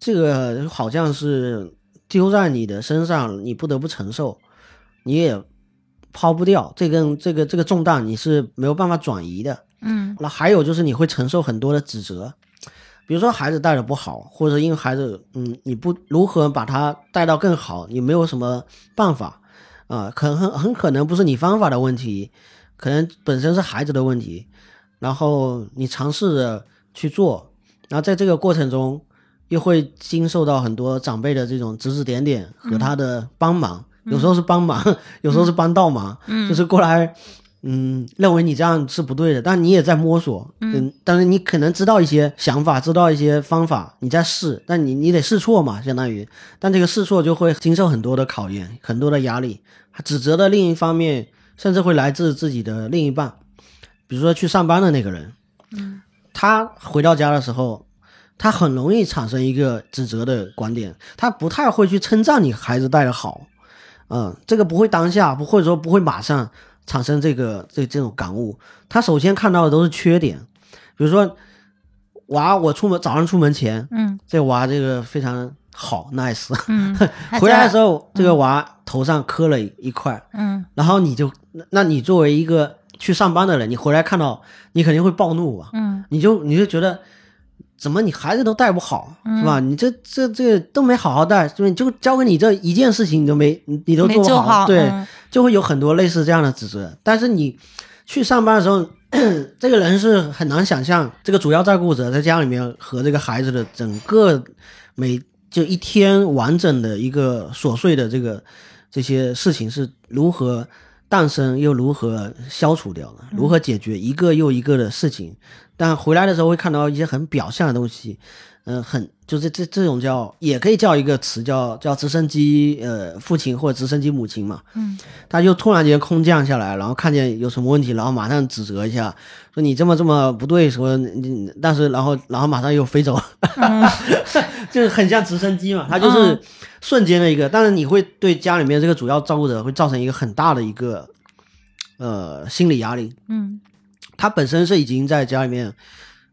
这个好像是丢在你的身上，你不得不承受，你也。抛不掉这根这个这个重担，你是没有办法转移的。嗯，那还有就是你会承受很多的指责，比如说孩子带的不好，或者因为孩子，嗯，你不如何把他带到更好，你没有什么办法。啊，可很很可能不是你方法的问题，可能本身是孩子的问题，然后你尝试着去做，然后在这个过程中又会经受到很多长辈的这种指指点点和他的帮忙，有时候是帮忙，有时候是帮倒忙，就是过来。嗯，认为你这样是不对的，但你也在摸索。嗯，但是你可能知道一些想法，知道一些方法，你在试，但你你得试错嘛，相当于。但这个试错就会经受很多的考验，很多的压力。指责的另一方面，甚至会来自自己的另一半，比如说去上班的那个人。嗯，他回到家的时候，他很容易产生一个指责的观点，他不太会去称赞你孩子带的好。嗯，这个不会当下，不会说不会马上。产生这个这这种感悟，他首先看到的都是缺点，比如说娃，我出门早上出门前，嗯，这娃这个非常好，nice，嗯，回来的时候这个娃头上磕了一块，嗯，然后你就，那你作为一个去上班的人，你回来看到，你肯定会暴怒吧，嗯，你就你就觉得。怎么你孩子都带不好是吧？你这这这都没好好带，就就交给你这一件事情你都没你都做好，对，就会有很多类似这样的指责。但是你去上班的时候，这个人是很难想象，这个主要照顾者在家里面和这个孩子的整个每就一天完整的一个琐碎的这个这些事情是如何诞生又如何消除掉了，如何解决一个又一个的事情。但回来的时候会看到一些很表象的东西，嗯，很就是这这种叫也可以叫一个词叫叫直升机呃父亲或者直升机母亲嘛，嗯，他就突然间空降下来，然后看见有什么问题，然后马上指责一下，说你这么这么不对，说你但是然后然后马上又飞走，就是很像直升机嘛，他就是瞬间的一个，但是你会对家里面这个主要照顾者会造成一个很大的一个呃心理压力，嗯。他本身是已经在家里面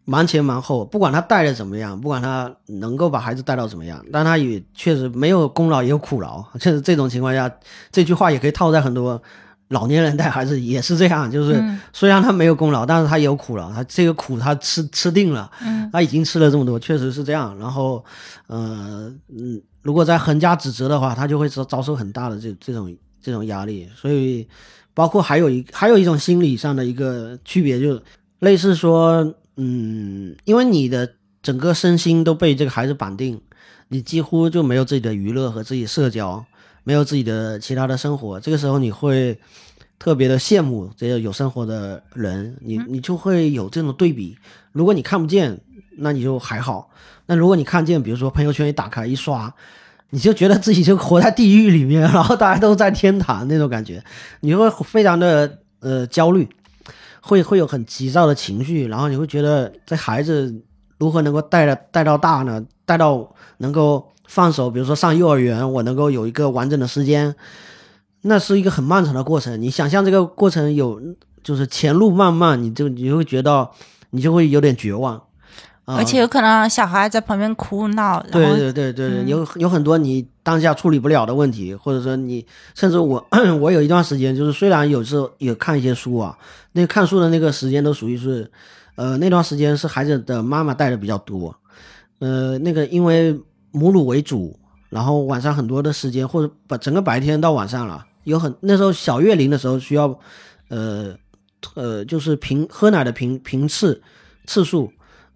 忙前忙后，不管他带的怎么样，不管他能够把孩子带到怎么样，但他也确实没有功劳也有苦劳。确实这种情况下，这句话也可以套在很多老年人带孩子也是这样，就是虽然他没有功劳，但是他也有苦劳，他这个苦他吃吃定了，他已经吃了这么多，确实是这样。然后，呃，嗯，如果再横加指责的话，他就会遭遭受很大的这这种这种压力，所以。包括还有一还有一种心理上的一个区别，就类似说，嗯，因为你的整个身心都被这个孩子绑定，你几乎就没有自己的娱乐和自己社交，没有自己的其他的生活。这个时候你会特别的羡慕这些有生活的人，你你就会有这种对比。如果你看不见，那你就还好；那如果你看见，比如说朋友圈一打开一刷。你就觉得自己就活在地狱里面，然后大家都在天堂那种感觉，你会非常的呃焦虑，会会有很急躁的情绪，然后你会觉得这孩子如何能够带着带到大呢？带到能够放手，比如说上幼儿园，我能够有一个完整的时间，那是一个很漫长的过程。你想象这个过程有就是前路漫漫，你就你会觉得你就会有点绝望。而且有可能小孩在旁边哭闹，对对对对，有有很多你当下处理不了的问题，或者说你甚至我 我有一段时间就是虽然有时候也看一些书啊，那看书的那个时间都属于是，呃那段时间是孩子的妈妈带的比较多，呃那个因为母乳为主，然后晚上很多的时间或者把整个白天到晚上了，有很那时候小月龄的时候需要，呃呃就是频喝奶的频频次次数。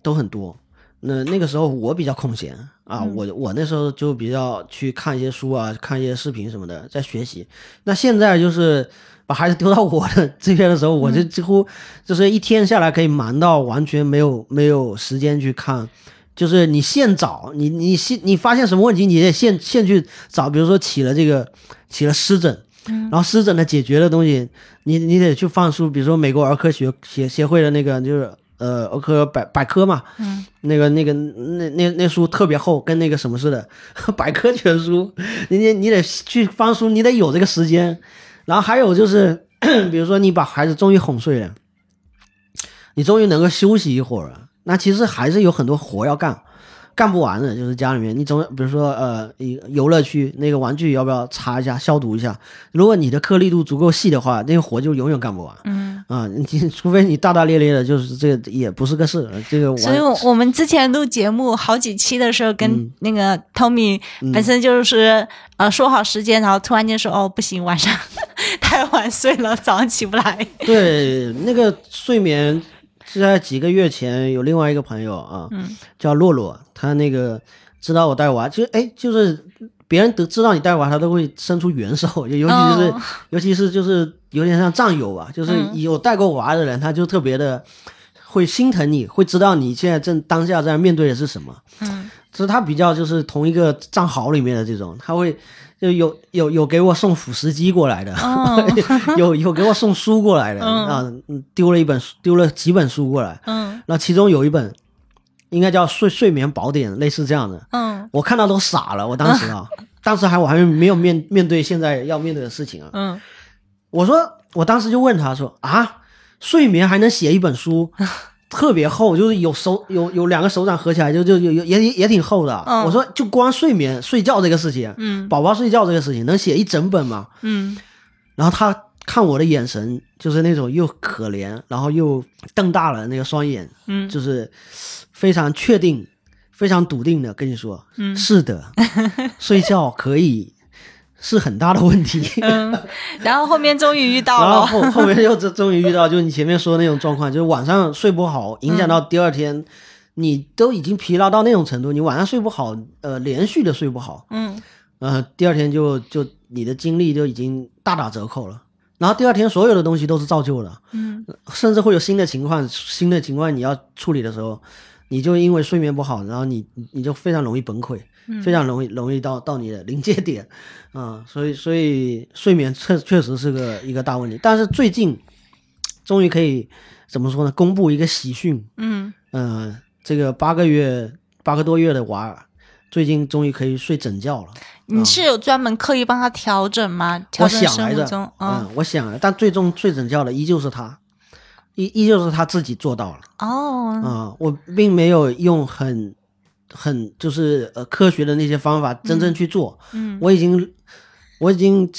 都很多，那那个时候我比较空闲啊，我我那时候就比较去看一些书啊，看一些视频什么的，在学习。那现在就是把孩子丢到我的这边的时候，我就几乎就是一天下来可以忙到完全没有没有时间去看，就是你现找你你现你发现什么问题，你得现现去找，比如说起了这个起了湿疹，然后湿疹的解决的东西，你你得去放书，比如说美国儿科学协协会的那个就是。呃，儿科百百科嘛，嗯，那个那个那那那书特别厚，跟那个什么似的，百科全书，你你你得去翻书，你得有这个时间。然后还有就是，比如说你把孩子终于哄睡了，你终于能够休息一会儿了，那其实还是有很多活要干。干不完的，就是家里面，你总比如说，呃，游乐区那个玩具要不要擦一下、消毒一下？如果你的颗粒度足够细的话，那个活就永远干不完。嗯啊，你 除非你大大咧咧的，就是这个也不是个事。这个，所以我们之前录节目好几期的时候，跟那个 Tommy 本身就是呃说好时间，然后突然间说哦不行，晚上 太晚睡了，早上起不来。对，那个睡眠是在几个月前有另外一个朋友啊，叫洛洛，他那个知道我带娃，就哎就是。别人都知道你带娃，他都会伸出援手，就 尤其是 尤其是就是有点像战友吧，就是有带过娃的人，他就特别的会心疼你，会知道你现在正当下在面对的是什么。嗯，就是他比较就是同一个战壕里面的这种，他会就有有有给我送辅食机过来的，有有给我送书过来的啊，丢了一本书，丢了几本书过来，嗯，那其中有一本。应该叫睡睡眠宝典，类似这样的。嗯，我看到都傻了。我当时啊，当时还我还没有面面对现在要面对的事情啊。嗯，我说，我当时就问他说啊，睡眠还能写一本书，特别厚，就是有手有有两个手掌合起来就就有有也也挺厚的。我说，就光睡眠睡觉这个事情，嗯，宝宝睡觉这个事情，能写一整本吗？嗯，然后他看我的眼神，就是那种又可怜，然后又瞪大了那个双眼，嗯，就是。非常确定、非常笃定的跟你说，嗯，是的，睡觉可以是很大的问题。嗯，然后后面终于遇到了，然后后后面又终终于遇到，就是你前面说的那种状况，就是晚上睡不好，影响到第二天，你都已经疲劳到那种程度，你晚上睡不好，呃，连续的睡不好，嗯，呃，第二天就就你的精力就已经大打折扣了，然后第二天所有的东西都是照旧的，嗯，甚至会有新的情况，新的情况你要处理的时候。你就因为睡眠不好，然后你你就非常容易崩溃，非常容易容易到到你的临界点，啊，所以所以睡眠确确实是个一个大问题。但是最近终于可以怎么说呢？公布一个喜讯，嗯嗯，这个八个月八个多月的娃，最近终于可以睡整觉了。你是有专门刻意帮他调整吗？调整生物钟？嗯，我想，但最终睡整觉的依旧是他。依依旧是他自己做到了哦，啊，我并没有用很很就是呃科学的那些方法真正去做，嗯，我已经我已经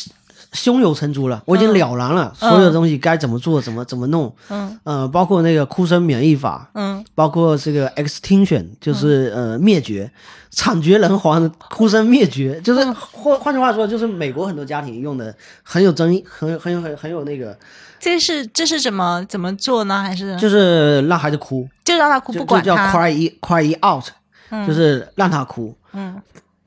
胸有成竹了，我已经了然了，所有东西该怎么做，怎么怎么弄，嗯，呃，包括那个哭声免疫法，嗯，包括这个 extinction，就是呃灭绝，惨绝人寰，哭声灭绝，就是换换句话说，就是美国很多家庭用的很有争议，很很有很很有那个。这是这是怎么？怎么做呢？还是？就是让孩子哭，就让他哭，不管他，叫 cry cry out，就是让他哭，嗯，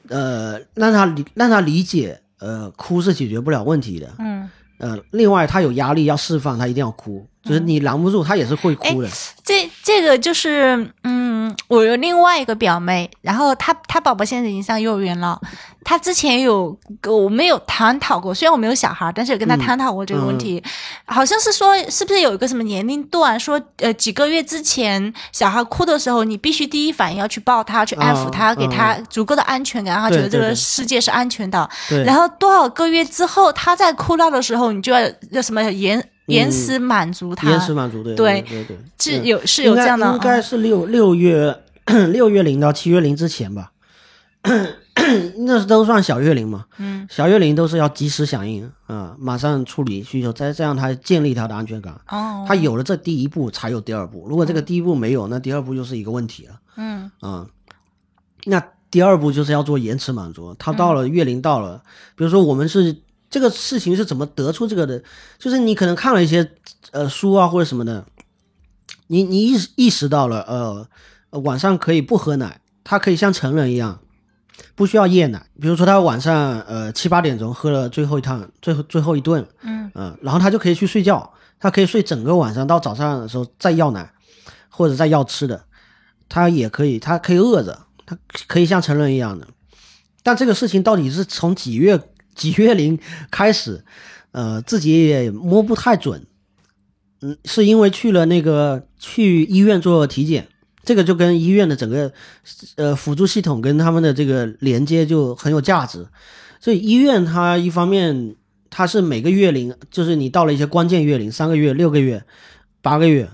呃，让他理让他理解，呃，哭是解决不了问题的，嗯，呃，另外他有压力要释放，他一定要哭。就是你拦不住他，也是会哭的。这这个就是，嗯，我有另外一个表妹，然后她她宝宝现在已经上幼儿园了。她之前有我没有探讨过，虽然我没有小孩，但是有跟她探讨过这个问题。好像是说，是不是有一个什么年龄段，说呃几个月之前小孩哭的时候，你必须第一反应要去抱他，去安抚他，给他足够的安全感，让他觉得这个世界是安全的。然后多少个月之后，他在哭闹的时候，你就要要什么延。延时满足他，延时满足对对对对，是有是有这样的，应该是六六月 六月龄到七月龄之前吧，那都算小月龄嘛，嗯，小月龄都是要及时响应啊，马上处理需求，再这样他建立他的安全感，哦，他有了这第一步才有第二步，如果这个第一步没有，那第二步就是一个问题了，嗯。啊，那第二步就是要做延迟满足，他到了月龄到了，比如说我们是。这个事情是怎么得出这个的？就是你可能看了一些呃书啊或者什么的，你你意识意识到了呃晚上可以不喝奶，他可以像成人一样不需要夜奶。比如说他晚上呃七八点钟喝了最后一趟最后最后一顿，嗯嗯，然后他就可以去睡觉，他可以睡整个晚上到早上的时候再要奶或者再要吃的，他也可以，他可以饿着，他可以像成人一样的。但这个事情到底是从几月？几月龄开始，呃，自己也摸不太准，嗯，是因为去了那个去医院做体检，这个就跟医院的整个呃辅助系统跟他们的这个连接就很有价值。所以医院它一方面它是每个月龄，就是你到了一些关键月龄，三个月、六个月、八个月。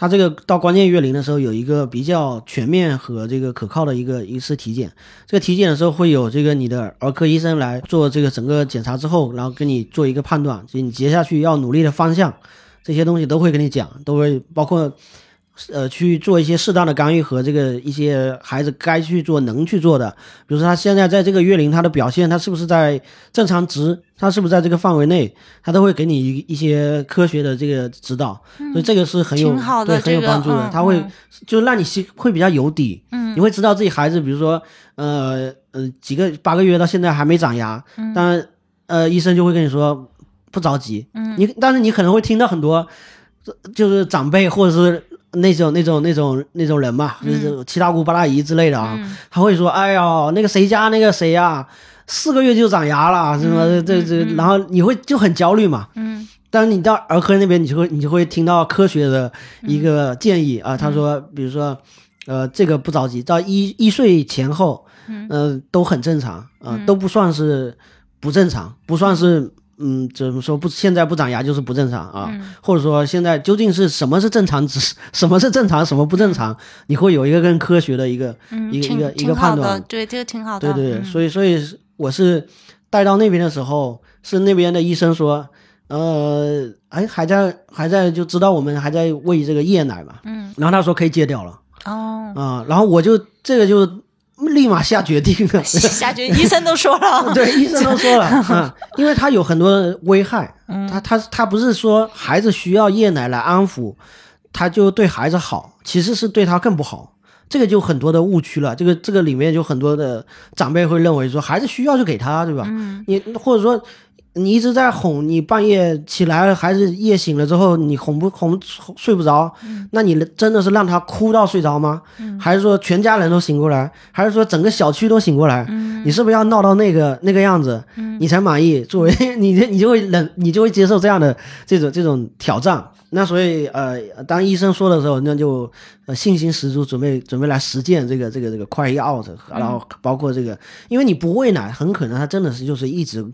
他这个到关键月龄的时候，有一个比较全面和这个可靠的一个一次体检。这个体检的时候会有这个你的儿科医生来做这个整个检查之后，然后跟你做一个判断，就你接下去要努力的方向，这些东西都会跟你讲，都会包括。呃，去做一些适当的干预和这个一些孩子该去做能去做的，比如说他现在在这个月龄，他的表现他是不是在正常值，他是不是在这个范围内，他都会给你一一些科学的这个指导，所以这个是很有对很有帮助的，他会就让你心会比较有底，嗯，你会知道自己孩子，比如说呃呃几个八个月到现在还没长牙，嗯，但呃医生就会跟你说不着急，嗯，你但是你可能会听到很多就是长辈或者是。那种那种那种那种人嘛，就是七大姑八大姨之类的啊，他会说：“哎呀，那个谁家那个谁呀，四个月就长牙了，什么这这，然后你会就很焦虑嘛。”嗯。但是你到儿科那边，你就会你就会听到科学的一个建议啊，他说，比如说，呃，这个不着急，到一一岁前后，嗯，都很正常啊，都不算是不正常，不算是。嗯，怎么说不？现在不长牙就是不正常啊，或者说现在究竟是什么是正常值，什么是正常，什么不正常？你会有一个更科学的一个一个一个一个判断。对，这个挺好的。对对，所以所以我是带到那边的时候，是那边的医生说，呃，哎，还在还在就知道我们还在喂这个夜奶嘛，嗯，然后他说可以戒掉了。哦，啊，然后我就这个就。立马下决定，下决定，医生都说了，对，医生都说了啊，因为他有很多危害，他他他不是说孩子需要夜奶来安抚，他就对孩子好，其实是对他更不好，这个就很多的误区了，这个这个里面就很多的长辈会认为说孩子需要就给他，对吧？你或者说。你一直在哄，你半夜起来，孩子夜醒了之后，你哄不哄睡不着？那你真的是让他哭到睡着吗？还是说全家人都醒过来？还是说整个小区都醒过来？你是不是要闹到那个那个样子，你才满意？作为 你，你就会忍，你就会接受这样的这种这种挑战。那所以呃，当医生说的时候，那就信心十足，准备准备来实践这个这个这个快一 out，然后包括这个，因为你不喂奶，很可能他真的是就是一直。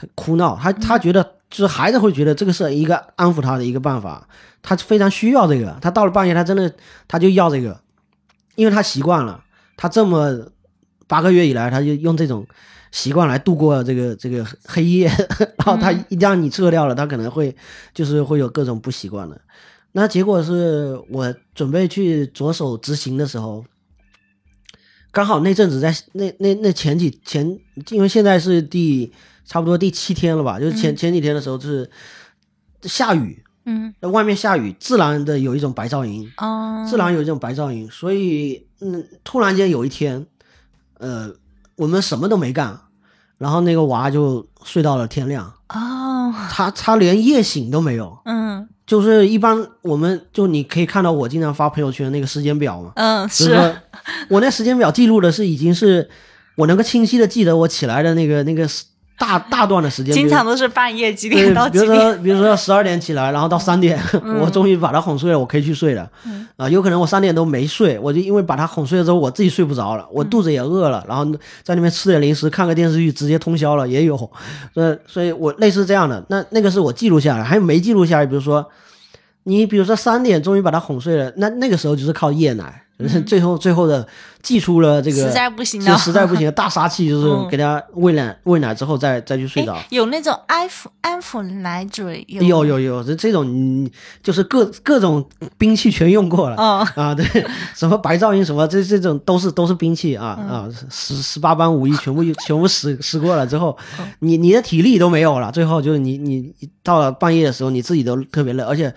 他哭闹，他他觉得就是孩子会觉得这个是一个安抚他的一个办法，他非常需要这个。他到了半夜，他真的他就要这个，因为他习惯了，他这么八个月以来，他就用这种习惯来度过这个这个黑夜。然后他一旦你撤掉了，他可能会就是会有各种不习惯的。那结果是我准备去着手执行的时候，刚好那阵子在那那那前几前，因为现在是第。差不多第七天了吧，就是前前几天的时候是下雨，嗯，在外面下雨，自然的有一种白噪音，哦，自然有一种白噪音，所以嗯，突然间有一天，呃，我们什么都没干，然后那个娃就睡到了天亮，哦，他他连夜醒都没有，嗯，就是一般我们就你可以看到我经常发朋友圈那个时间表嘛，嗯，是，我那时间表记录的是已经是我能够清晰的记得我起来的那个那个。大大段的时间，经常都是半夜几点到几点？比如说，比如说十二点起来，然后到三点，我终于把他哄睡了，我可以去睡了。啊，有可能我三点都没睡，我就因为把他哄睡了之后，我自己睡不着了，我肚子也饿了，然后在那边吃点零食，看个电视剧，直接通宵了，也有。呃，所以我类似这样的，那那个是我记录下来，还有没记录下来？比如说，你比如说三点终于把他哄睡了，那那个时候就是靠夜奶。最后，最后的祭出了这个实在不行了，实在不行的大杀器，就是给他喂奶，喂奶之后再再去睡着。有那种安抚安抚奶嘴，有有有，这这种就是各各种兵器全用过了。啊，对，什么白噪音什么，这这种都是都是兵器啊啊，十十八般武艺 全部全部使使过了之后，你你的体力都没有了，最后就是你你到了半夜的时候，你自己都特别累，而且。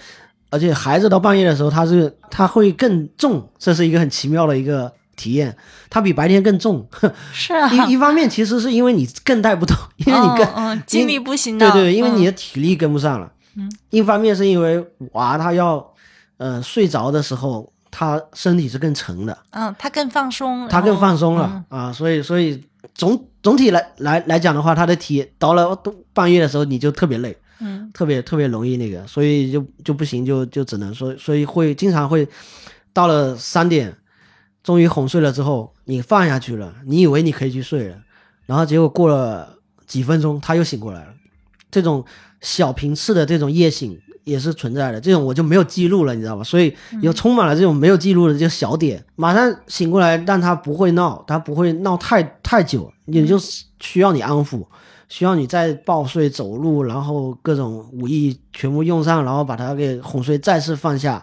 而且孩子到半夜的时候，他是他会更重，这是一个很奇妙的一个体验。他比白天更重，是啊。一一方面其实是因为你更带不动，因为你更精力不行。对对，因为你的体力跟不上了。嗯。一方面是因为娃他要，呃，睡着的时候，他身体是更沉的。嗯，他更放松。他更放松了啊，所以所以总总体来来来讲的话，他的体到了半夜的时候，你就特别累。嗯，特别特别容易那个，所以就就不行，就就只能说，所以会经常会到了三点，终于哄睡了之后，你放下去了，你以为你可以去睡了，然后结果过了几分钟他又醒过来了，这种小频次的这种夜醒也是存在的，这种我就没有记录了，你知道吧？所以又充满了这种没有记录的这个小点，马上醒过来，但他不会闹，他不会闹太太久，也就需要你安抚。需要你再抱睡走路，然后各种武艺全部用上，然后把它给哄睡，再次放下，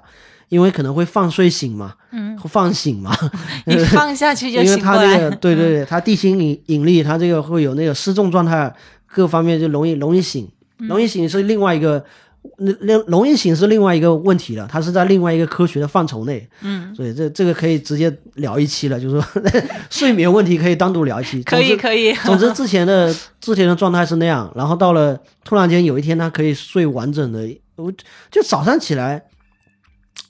因为可能会放睡醒嘛，嗯，放醒嘛，你放下去就因为醒过来。它这个对对对，它地心引引力，它这个会有那个失重状态，各方面就容易容易醒，容易醒是另外一个。那那容易醒是另外一个问题了，它是在另外一个科学的范畴内，嗯，所以这这个可以直接聊一期了，就是说 睡眠问题可以单独聊一期，可以可以。总之之前的之前的状态是那样，然后到了突然间有一天他可以睡完整的，我就早上起来，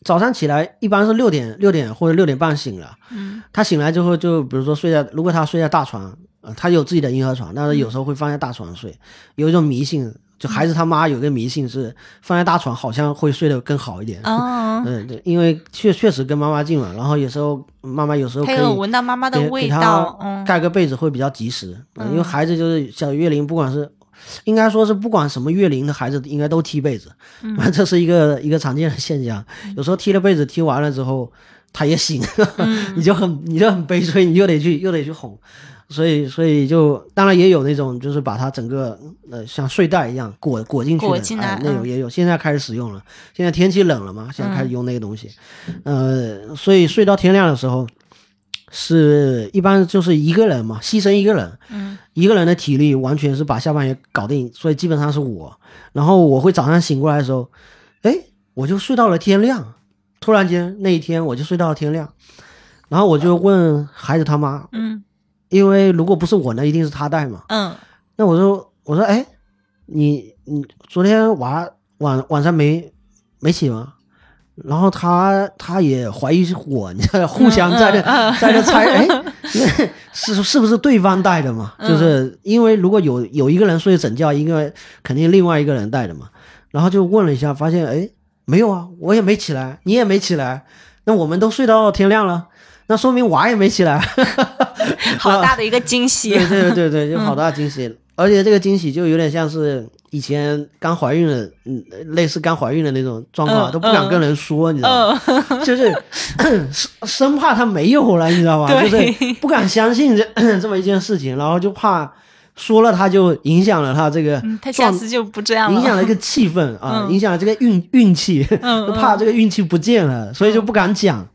早上起来一般是六点六点或者六点半醒了，嗯，他醒来之后就比如说睡在，如果他睡在大床，呃，他有自己的婴儿床，但是有时候会放在大床睡，有一种迷信。就孩子他妈有个迷信是放在大床好像会睡得更好一点，哦，嗯，对，因为确确实跟妈妈近嘛，然后有时候妈妈有时候可以有闻到妈妈的味道，盖个被子会比较及时，嗯因为孩子就是小月龄，不管是应该说是不管什么月龄的孩子，应该都踢被子，嗯 这是一个一个常见的现象。有时候踢了被子踢完了之后，他也醒，嗯你就很你就很悲催，你又得去又得去哄。所以，所以就当然也有那种，就是把它整个呃像睡袋一样裹裹进去的，裹进来哎，那种嗯也有。现在开始使用了，现在天气冷了嘛，现在开始用那个东西。呃，所以睡到天亮的时候，是一般就是一个人嘛，牺牲一个人，嗯，一个人的体力完全是把下半夜搞定，所以基本上是我。然后我会早上醒过来的时候，哎，我就睡到了天亮，突然间那一天我就睡到了天亮，然后我就问孩子他妈，嗯因为如果不是我呢，一定是他带嘛。嗯那我说我说哎，你你昨天娃晚晚上没没起吗？然后他他也怀疑是我，你知道，互相在这、在这猜，哎，是是不是对方带的嘛？就是因为如果有有一个人睡整觉，一个肯定另外一个人带的嘛。然后就问了一下，发现哎没有啊，我也没起来，你也没起来，那我们都睡到天亮了，那说明娃也没起来。好大的一个惊喜，对对对对，就好大惊喜，而且这个惊喜就有点像是以前刚怀孕的，嗯，类似刚怀孕的那种状况，嗯都不敢跟人说，你知道吗？嗯，就是 生生怕他没有了，你知道吗？就是不敢相信这 这么一件事情，然后就怕说了他就影响了他这个嗯他下。次就不这样了，影响了一个 气氛啊，嗯影响了这个运运气，嗯就怕这个运气不见了，所以就不敢讲。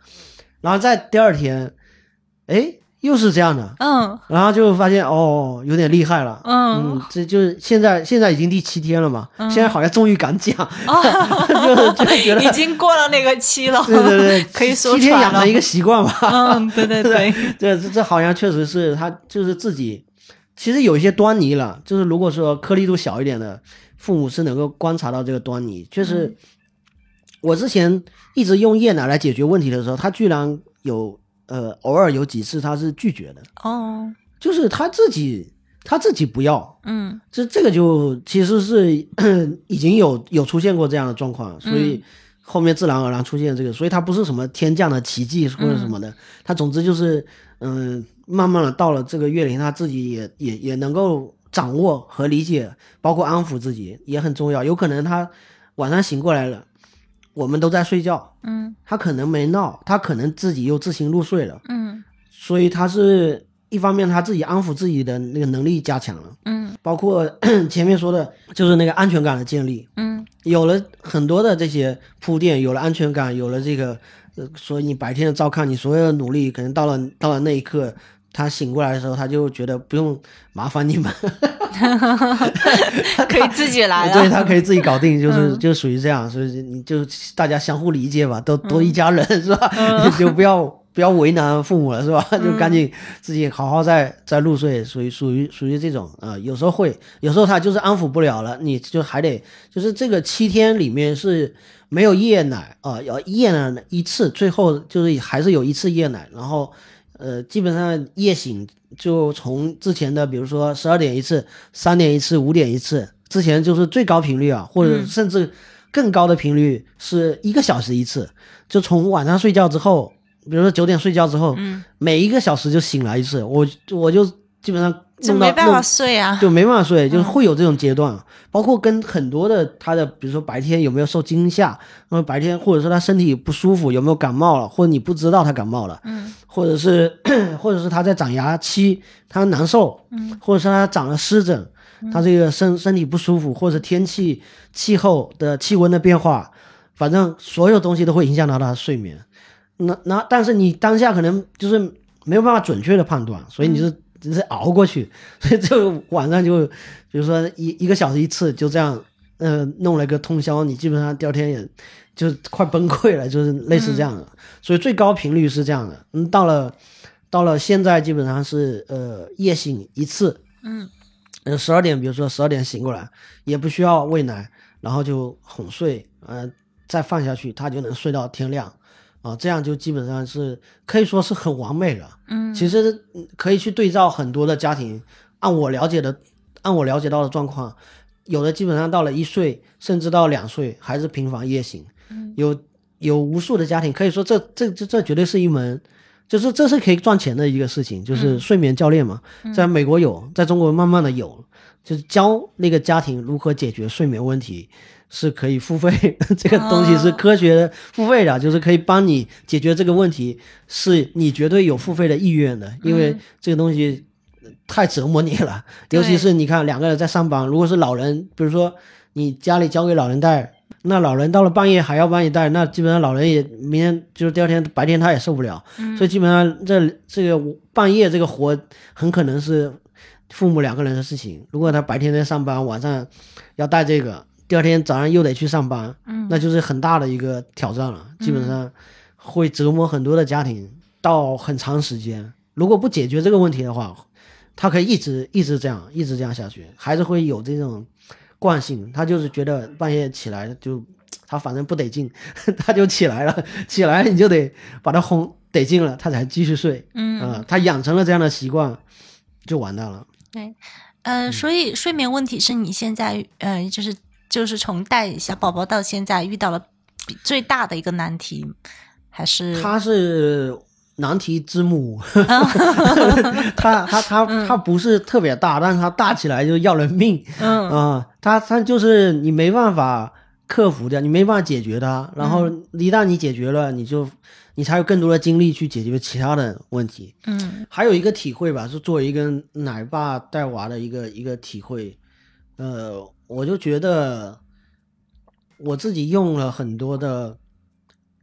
然后在第二天，哎，又是这样的，嗯。然后就发现哦，有点厉害了。嗯。嗯，这就是现在现在已经第七天了嘛，嗯。现在好像终于敢讲，哦，就就觉得已经过了那个期了，对对对，可以说七天养成一个习惯吧。嗯，对对 对，这这这好像确实是他就是自己，其实有一些端倪了。就是如果说颗粒度小一点的父母是能够观察到这个端倪，确实，我之前一直用夜奶来解决问题的时候，他居然有呃偶尔有几次他是拒绝的，哦，就是他自己他自己不要。嗯。这这个就其实是 已经有有出现过这样的状况，所以后面自然而然出现这个，所以他不是什么天降的奇迹或者什么的，他总之就是嗯、慢慢的到了这个月龄，他自己也也也能够掌握和理解，包括安抚自己也很重要。有可能他晚上醒过来了，我们都在睡觉，嗯。他可能没闹，他可能自己又自行入睡了，嗯。所以他是一方面他自己安抚自己的那个能力加强了。嗯。包括 前面说的，就是那个安全感的建立，嗯。有了很多的这些铺垫，有了安全感，有了这个，呃，所以你白天的照看，你所有的努力，可能到了到了那一刻，他醒过来的时候，他就觉得不用麻烦你们，可以自己来对，他可以自己搞定，就是、嗯。就属于这样，所以你就大家相互理解吧，都都一家人、是吧？就不要不要为难父母了是吧？就赶紧自己好好再再入睡，属于属于属于这种啊、有时候会，有时候他就是安抚不了了，你就还得就是这个七天里面是没有夜奶啊，要夜奶一次，最后就是还是有一次夜奶，然后呃基本上夜醒就从之前的比如说十二点一次、三点一次、五点一次，之前就是最高频率啊，或者甚至更高的频率是一个小时一次，就从晚上睡觉之后，比如说九点睡觉之后，嗯。每一个小时就醒来一次，我我就基本上弄到就没办法睡啊，就没办法睡，就是会有这种阶段，包括跟很多的他的，比如说白天有没有受惊吓，那么白天或者说他身体不舒服，有没有感冒了，或者你不知道他感冒了，嗯。或者是 或者是他在长牙期他难受，嗯。或者是他长了湿疹，他这个身身体不舒服，或者天气气候的气温的变化，反正所有东西都会影响到他的睡眠。那那但是你当下可能就是没有办法准确的判断，所以你是只是熬过去，所以就晚上就比如说一一个小时一次，就这样，呃，弄了个通宵，你基本上第二天也就快崩溃了，就是类似这样的。所以最高频率是这样的，嗯，到了到了现在基本上是呃夜醒一次，嗯，呃十二点，比如说十二点醒过来，也不需要喂奶，然后就哄睡，呃，再放下去，他就能睡到天亮。啊，这样就基本上是可以说是很完美了。嗯，其实可以去对照很多的家庭，按我了解的，按我了解到的状况，有的基本上到了一岁，甚至到两岁还是频繁夜醒。嗯，有有无数的家庭，可以说这这这这绝对是一门，就是这是可以赚钱的一个事情，就是睡眠教练嘛，在美国有，在中国慢慢的有，就是教那个家庭如何解决睡眠问题。是可以付费，这个东西是科学付费的，就是可以帮你解决这个问题，是你绝对有付费的意愿的，因为这个东西太折磨你了。尤其是你看两个人在上班，如果是老人，比如说你家里交给老人带，那老人到了半夜还要帮你带，那基本上老人也明天就是第二天白天他也受不了，所以基本上这这个半夜这个活很可能是父母两个人的事情。如果他白天在上班，晚上要带这个。第二天早上又得去上班，嗯，那就是很大的一个挑战了，基本上会折磨很多的家庭到很长时间。如果不解决这个问题的话，他可以一直一直这样，一直这样下去，还是会有这种惯性。他就是觉得半夜起来就他反正不得劲，他就起来了，起来你就得把他哄得劲了，他才继续睡。嗯啊，他养成了这样的习惯，就完蛋了。对，呃，所以睡眠问题是你现在呃就是。就是从带小宝宝到现在遇到了最大的一个难题，还是他是难题之母，他他他他不是特别大，但是他大起来就要人命，嗯啊，他他就是你没办法克服掉，你没办法解决它，然后一旦你解决了，你就你才有更多的精力去解决其他的问题，嗯，还有一个体会吧，是作为一个奶爸带娃的一个一个体会，呃。我就觉得我自己用了很多的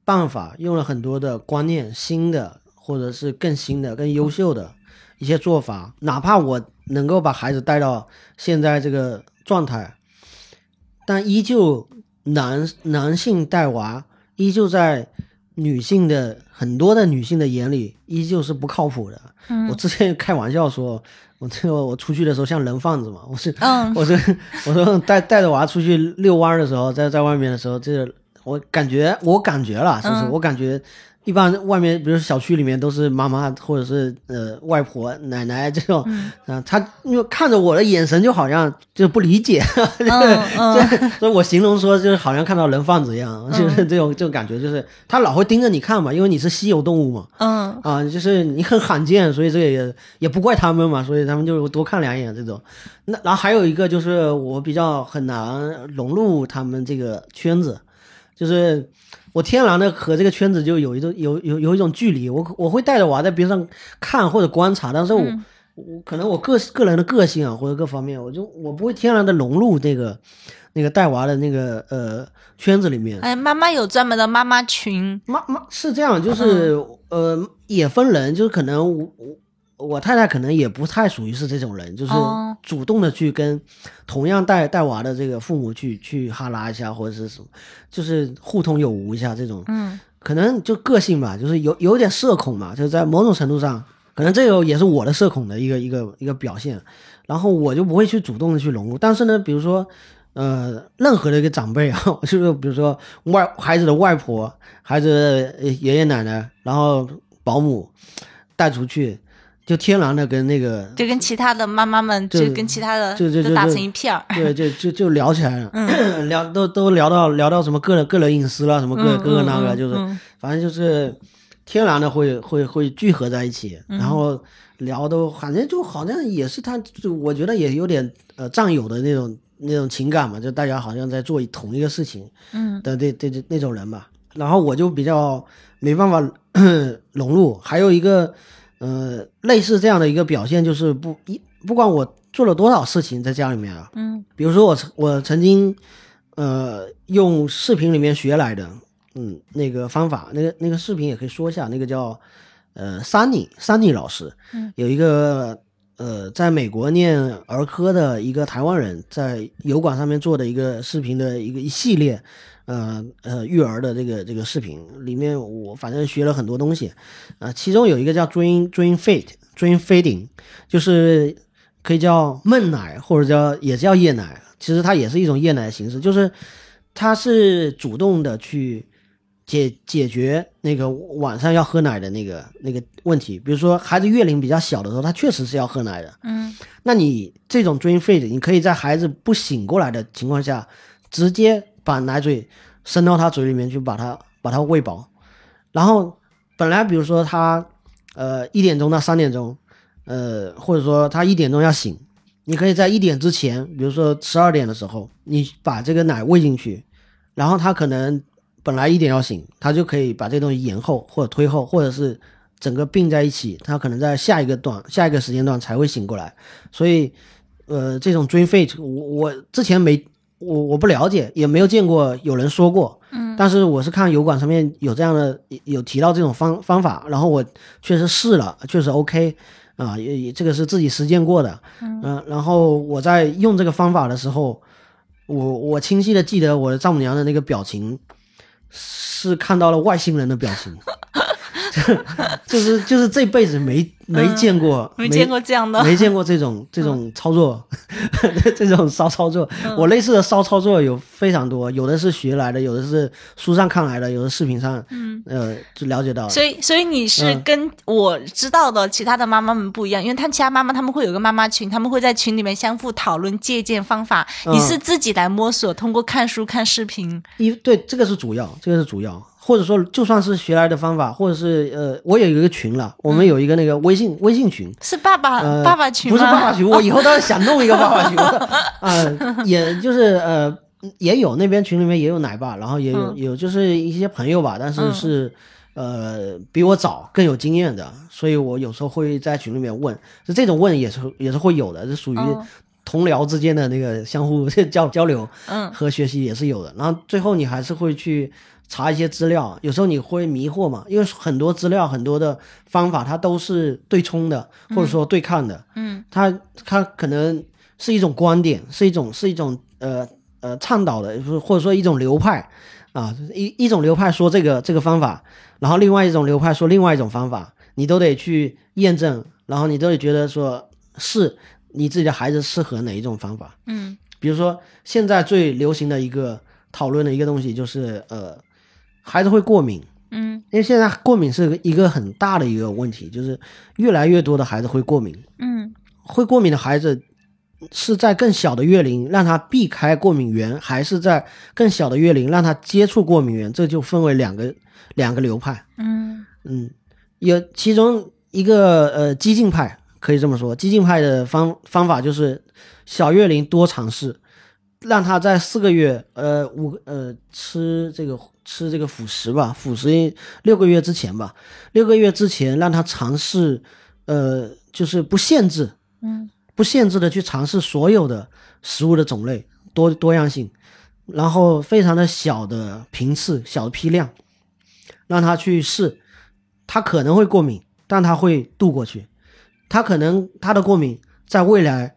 办法，用了很多的观念，新的或者是更新的、更优秀的一些做法。哪怕我能够把孩子带到现在这个状态，但依旧男男性带娃，依旧在女性的很多的女性的眼里，依旧是不靠谱的。我之前开玩笑说。我这个我出去的时候像人贩子嘛，我是，我是我说带带着娃出去遛弯的时候，在在外面的时候，这个我感觉我感觉了，是不是？我感觉。一般外面，比如小区里面都是妈妈或者是呃外婆、奶奶这种，啊，他因为看着我的眼神就好像就不理解，所以，我形容说就是好像看到人贩子一样，就是这种这种感觉，就是他老会盯着你看嘛，因为你是稀有动物嘛，嗯。啊，就是你很罕见，所以这个也也不怪他们嘛，所以他们就多看两眼这种。那然后还有一个就是我比较很难融入他们这个圈子，就是。我天然的和这个圈子就有一种有有有一种距离，我我会带着娃在边上看或者观察，但是我我可能我个个人的个性啊或者各方面，我就我不会天然的融入这个那个带娃的那个呃圈子里面。哎，妈妈有专门的妈妈群，妈妈是这样，就是呃也分人，就是可能我我。我太太可能也不太属于是这种人，就是主动的去跟同样带带娃的这个父母去去哈拉一下，或者是什么，就是互通有无一下这种。嗯，可能就个性吧，就是有有点社恐嘛，就是在某种程度上，可能这个也是我的社恐的一个一个一个表现。然后我就不会去主动的去融入，但是呢，比如说呃，任何的一个长辈啊，就是比如说外孩子的外婆、孩子爷爷奶奶，然后保姆带出去。就天然的跟那个，就跟其他的妈妈们，就跟其他的就就打成一片儿，对，就就就聊起来了，聊都都聊到聊到什么个人个人隐私了，什么各各个那个，就是反正就是天然的会会会聚合在一起，然后聊都反正就好像也是他，就我觉得也有点呃战友的那种那种情感嘛，就大家好像在做同一个事情，嗯。的这这那种人吧，然后我就比较没办法 融入，还有一个。呃，类似这样的一个表现就是不一，不管我做了多少事情在家里面啊？嗯，比如说我曾我曾经呃用视频里面学来的，嗯，那个方法，那个那个视频也可以说一下，那个叫呃 Sunny Sunny 老师，嗯，有一个呃在美国念儿科的一个台湾人，在油管上面做的一个视频的一个一系列。呃呃，育儿的这个这个视频里面，我反正学了很多东西，啊，其中有一个叫 dream dream feed dream feeding，就是可以叫闷奶或者叫也叫夜奶，其实它也是一种夜奶的形式，就是它是主动的去解解决那个晚上要喝奶的那个那个问题，比如说孩子月龄比较小的时候，他确实是要喝奶的，嗯，那你这种 dream feed，你可以在孩子不醒过来的情况下直接。把奶嘴伸到他嘴里面去，把他把他喂饱。然后本来比如说他呃一点钟到三点钟，呃或者说他一点钟要醒，你可以在一点之前，比如说十二点的时候，你把这个奶喂进去，然后他可能本来一点要醒，他就可以把这东西延后或者推后，或者是整个并在一起，他可能在下一个段下一个时间段才会醒过来。所以呃这种 dream feed 我我之前没。我我不了解，也没有见过有人说过，嗯，但是我是看油管上面有这样的有提到这种方方法，然后我确实试了，确实 OK，啊，也也这个是自己实践过的，嗯，然后我在用这个方法的时候，我我清晰的记得我的丈母娘的那个表情，是看到了外星人的表情。就是就是这辈子没没见过，没见过这样的，没见过这种 这种操作，这种骚操作。我类似的骚操作有非常多，有的是学来的，有的是书上看来的，有的视频上，嗯，呃，就了解到。所以，所以你是跟我知道的其他的妈妈们不一样，因为他其他妈妈他们会有个妈妈群，他们会在群里面相互讨论借鉴方法。你是自己来摸索，通过看书看视频。一对，这个是主要，这个是主要。或者说，就算是学来的方法，或者是呃，我有一个群了，我们有一个那个微信微信群，是爸爸呃爸爸群不是爸爸群，我以后倒是想弄一个爸爸群。啊，也就是呃，也有那边群里面也有奶爸，然后也有有就是一些朋友吧，但是是呃比我早更有经验的，所以我有时候会在群里面问，就这种问也是也是会有的，是属于同僚之间的那个相互 交交流，嗯，和学习也是有的，然后最后你还是会去。查一些资料，有时候你会迷惑嘛？因为很多资料、很多的方法，它都是对冲的，或者说对抗的。嗯，它它可能是一种观点，是一种是一种呃呃倡导的，或者说一种流派啊，一一种流派说这个这个方法，然后另外一种流派说另外一种方法，你都得去验证，然后你都得觉得说是你自己的孩子适合哪一种方法。嗯，比如说现在最流行的一个讨论的一个东西就是呃。孩子会过敏，嗯，因为现在过敏是一个很大的一个问题，就是越来越多的孩子会过敏，嗯，会过敏的孩子是在更小的月龄让他避开过敏源，还是在更小的月龄让他接触过敏源，这就分为两个两个流派，嗯。嗯，有其中一个呃激进派可以这么说，激进派的方方法就是小月龄多尝试。让他在四个月，呃，五呃吃这个吃这个辅食吧，辅食六个月之前吧，六个月之前让他尝试，呃，就是不限制，嗯，不限制的去尝试所有的食物的种类多多样性，然后非常的小的频次、小的批量，让他去试，他可能会过敏，但他会度过去，他可能他的过敏在未来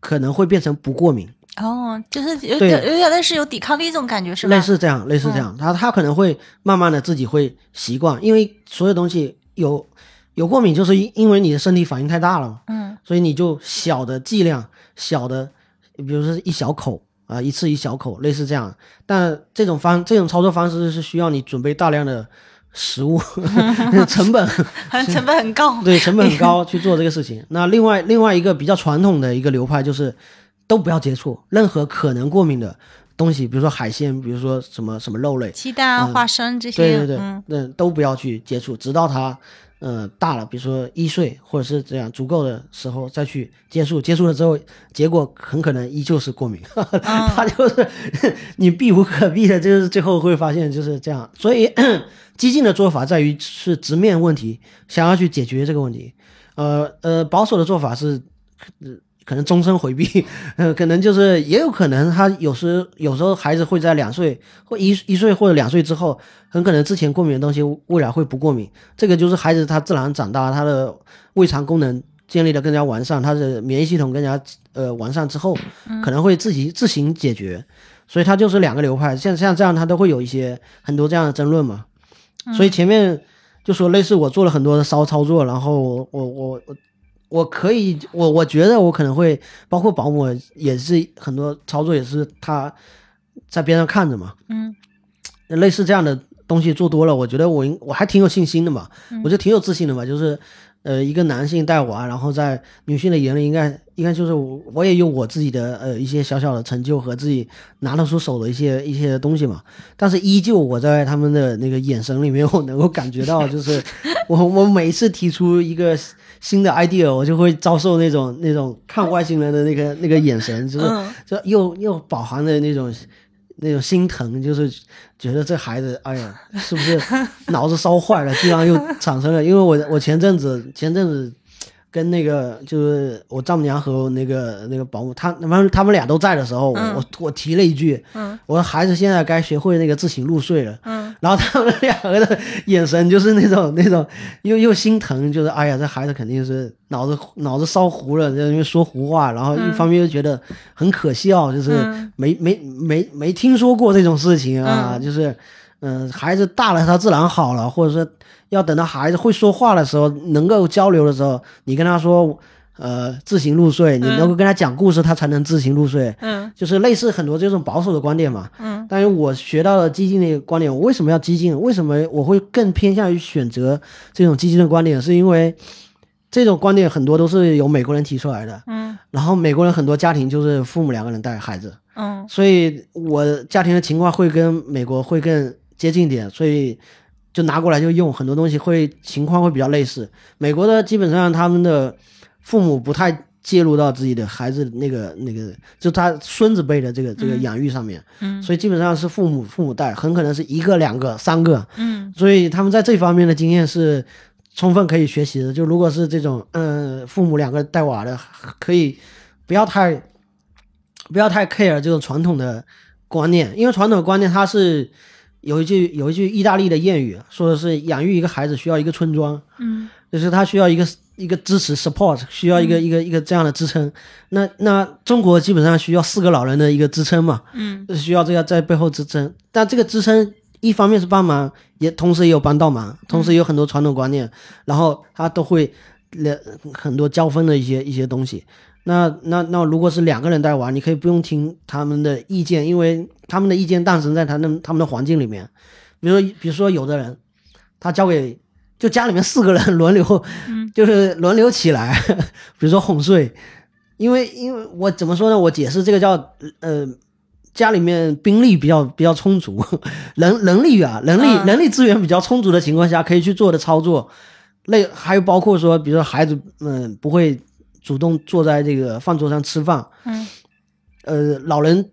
可能会变成不过敏。哦，就是有点有点类似有抵抗力这种感觉是吧？类似这样，类似这样，他他可能会慢慢的自己会习惯，因为所有东西有有过敏，就是因因为你的身体反应太大了，嗯，所以你就小的剂量，小的，比如说一小口啊，一次一小口，类似这样。但这种方这种操作方式是需要你准备大量的食物，成本 成本很高，对，成本很高 去做这个事情。那另外另外一个比较传统的一个流派就是。都不要接触任何可能过敏的东西，比如说海鲜，比如说什么什么肉类、鸡蛋、花生这些，对对对，那都不要去接触，直到它，呃，大了，比如说一岁或者是这样足够的时候再去接触。接触了之后，结果很可能依旧是过敏，它就是你避无可避的，就是最后会发现就是这样。所以，激进的做法在于是直面问题，想要去解决这个问题。呃呃，保守的做法是。可能终身回避，呃，可能就是也有可能他有时有时候孩子会在两岁或一一岁或者两岁之后，很可能之前过敏的东西未来会不过敏。这个就是孩子他自然长大，他的胃肠功能建立的更加完善，他的免疫系统更加呃完善之后，可能会自己自行解决。所以他就是两个流派，像像这样他都会有一些很多这样的争论嘛。所以前面就说类似我做了很多的骚操作，然后我我我我。可以，我我觉得我可能会，包括保姆也是很多操作也是他在边上看着嘛，嗯，类似这样的东西做多了，我觉得我我还挺有信心的嘛，我觉得挺有自信的嘛，就是。呃，一个男性带娃，然后在女性的眼里，应该应该就是我也有我自己的呃一些小小的成就和自己拿得出手的一些一些东西嘛。但是依旧我在他们的那个眼神里面，我能够感觉到，就是 我我每次提出一个新的 idea，我就会遭受那种那种看外星人的那个那个眼神，就是就又又饱含着那种。那种心疼，就是觉得这孩子，哎呀，是不是脑子烧坏了？居然又产生了，因为我我前阵子前阵子。跟那个就是我丈母娘和那个那个保姆，他他们他们俩都在的时候，我我提了一句，我说孩子现在该学会那个自行入睡了。然后他们两个的眼神就是那种那种又又心疼，就是哎呀，这孩子肯定是脑子脑子烧糊了，就因为说胡话。然后一方面又觉得很可笑，就是没没没没听说过这种事情啊，就是嗯，孩子大了他自然好了，或者说。要等到孩子会说话的时候，能够交流的时候，你跟他说，呃，自行入睡，你能够跟他讲故事，他才能自行入睡。嗯，就是类似很多这种保守的观点嘛。嗯，但是我学到了激进的观点，我为什么要激进？为什么我会更偏向于选择这种激进的观点？是因为这种观点很多都是由美国人提出来的。嗯，然后美国人很多家庭就是父母两个人带孩子。嗯，所以我家庭的情况会跟美国会更接近点，所以。就拿过来就用，很多东西会情况会比较类似。美国的基本上他们的父母不太介入到自己的孩子那个那个，就他孙子辈的这个这个养育上面，嗯，所以基本上是父母父母带，很可能是一个两个三个，嗯，所以他们在这方面的经验是充分可以学习的。就如果是这种嗯父母两个带娃的，可以不要太不要太 care 这种传统的观念，因为传统的观念它是。有一句有一句意大利的谚语，说的是养育一个孩子需要一个村庄，嗯，就是他需要一个一个支持 support，需要一个一个一个这样的支撑。那那中国基本上需要四个老人的一个支撑嘛，嗯，需要这个在背后支撑。但这个支撑一方面是帮忙，也同时也有帮倒忙，同时有很多传统观念，然后他都会了很多交锋的一些一些东西。那那那如果是两个人带娃，你可以不用听他们的意见，因为他们的意见诞生在他们他们的环境里面。比如说，比如说有的人，他交给就家里面四个人 轮流，就是轮流起来，比如说哄睡。因为因为我怎么说呢？我解释这个叫呃，家里面兵力比较比较充足，人人力啊，人力人力资源比较充足的情况下，可以去做的操作。那还有包括说，比如说孩子们不会。主动坐在这个饭桌上吃饭，嗯，呃，老人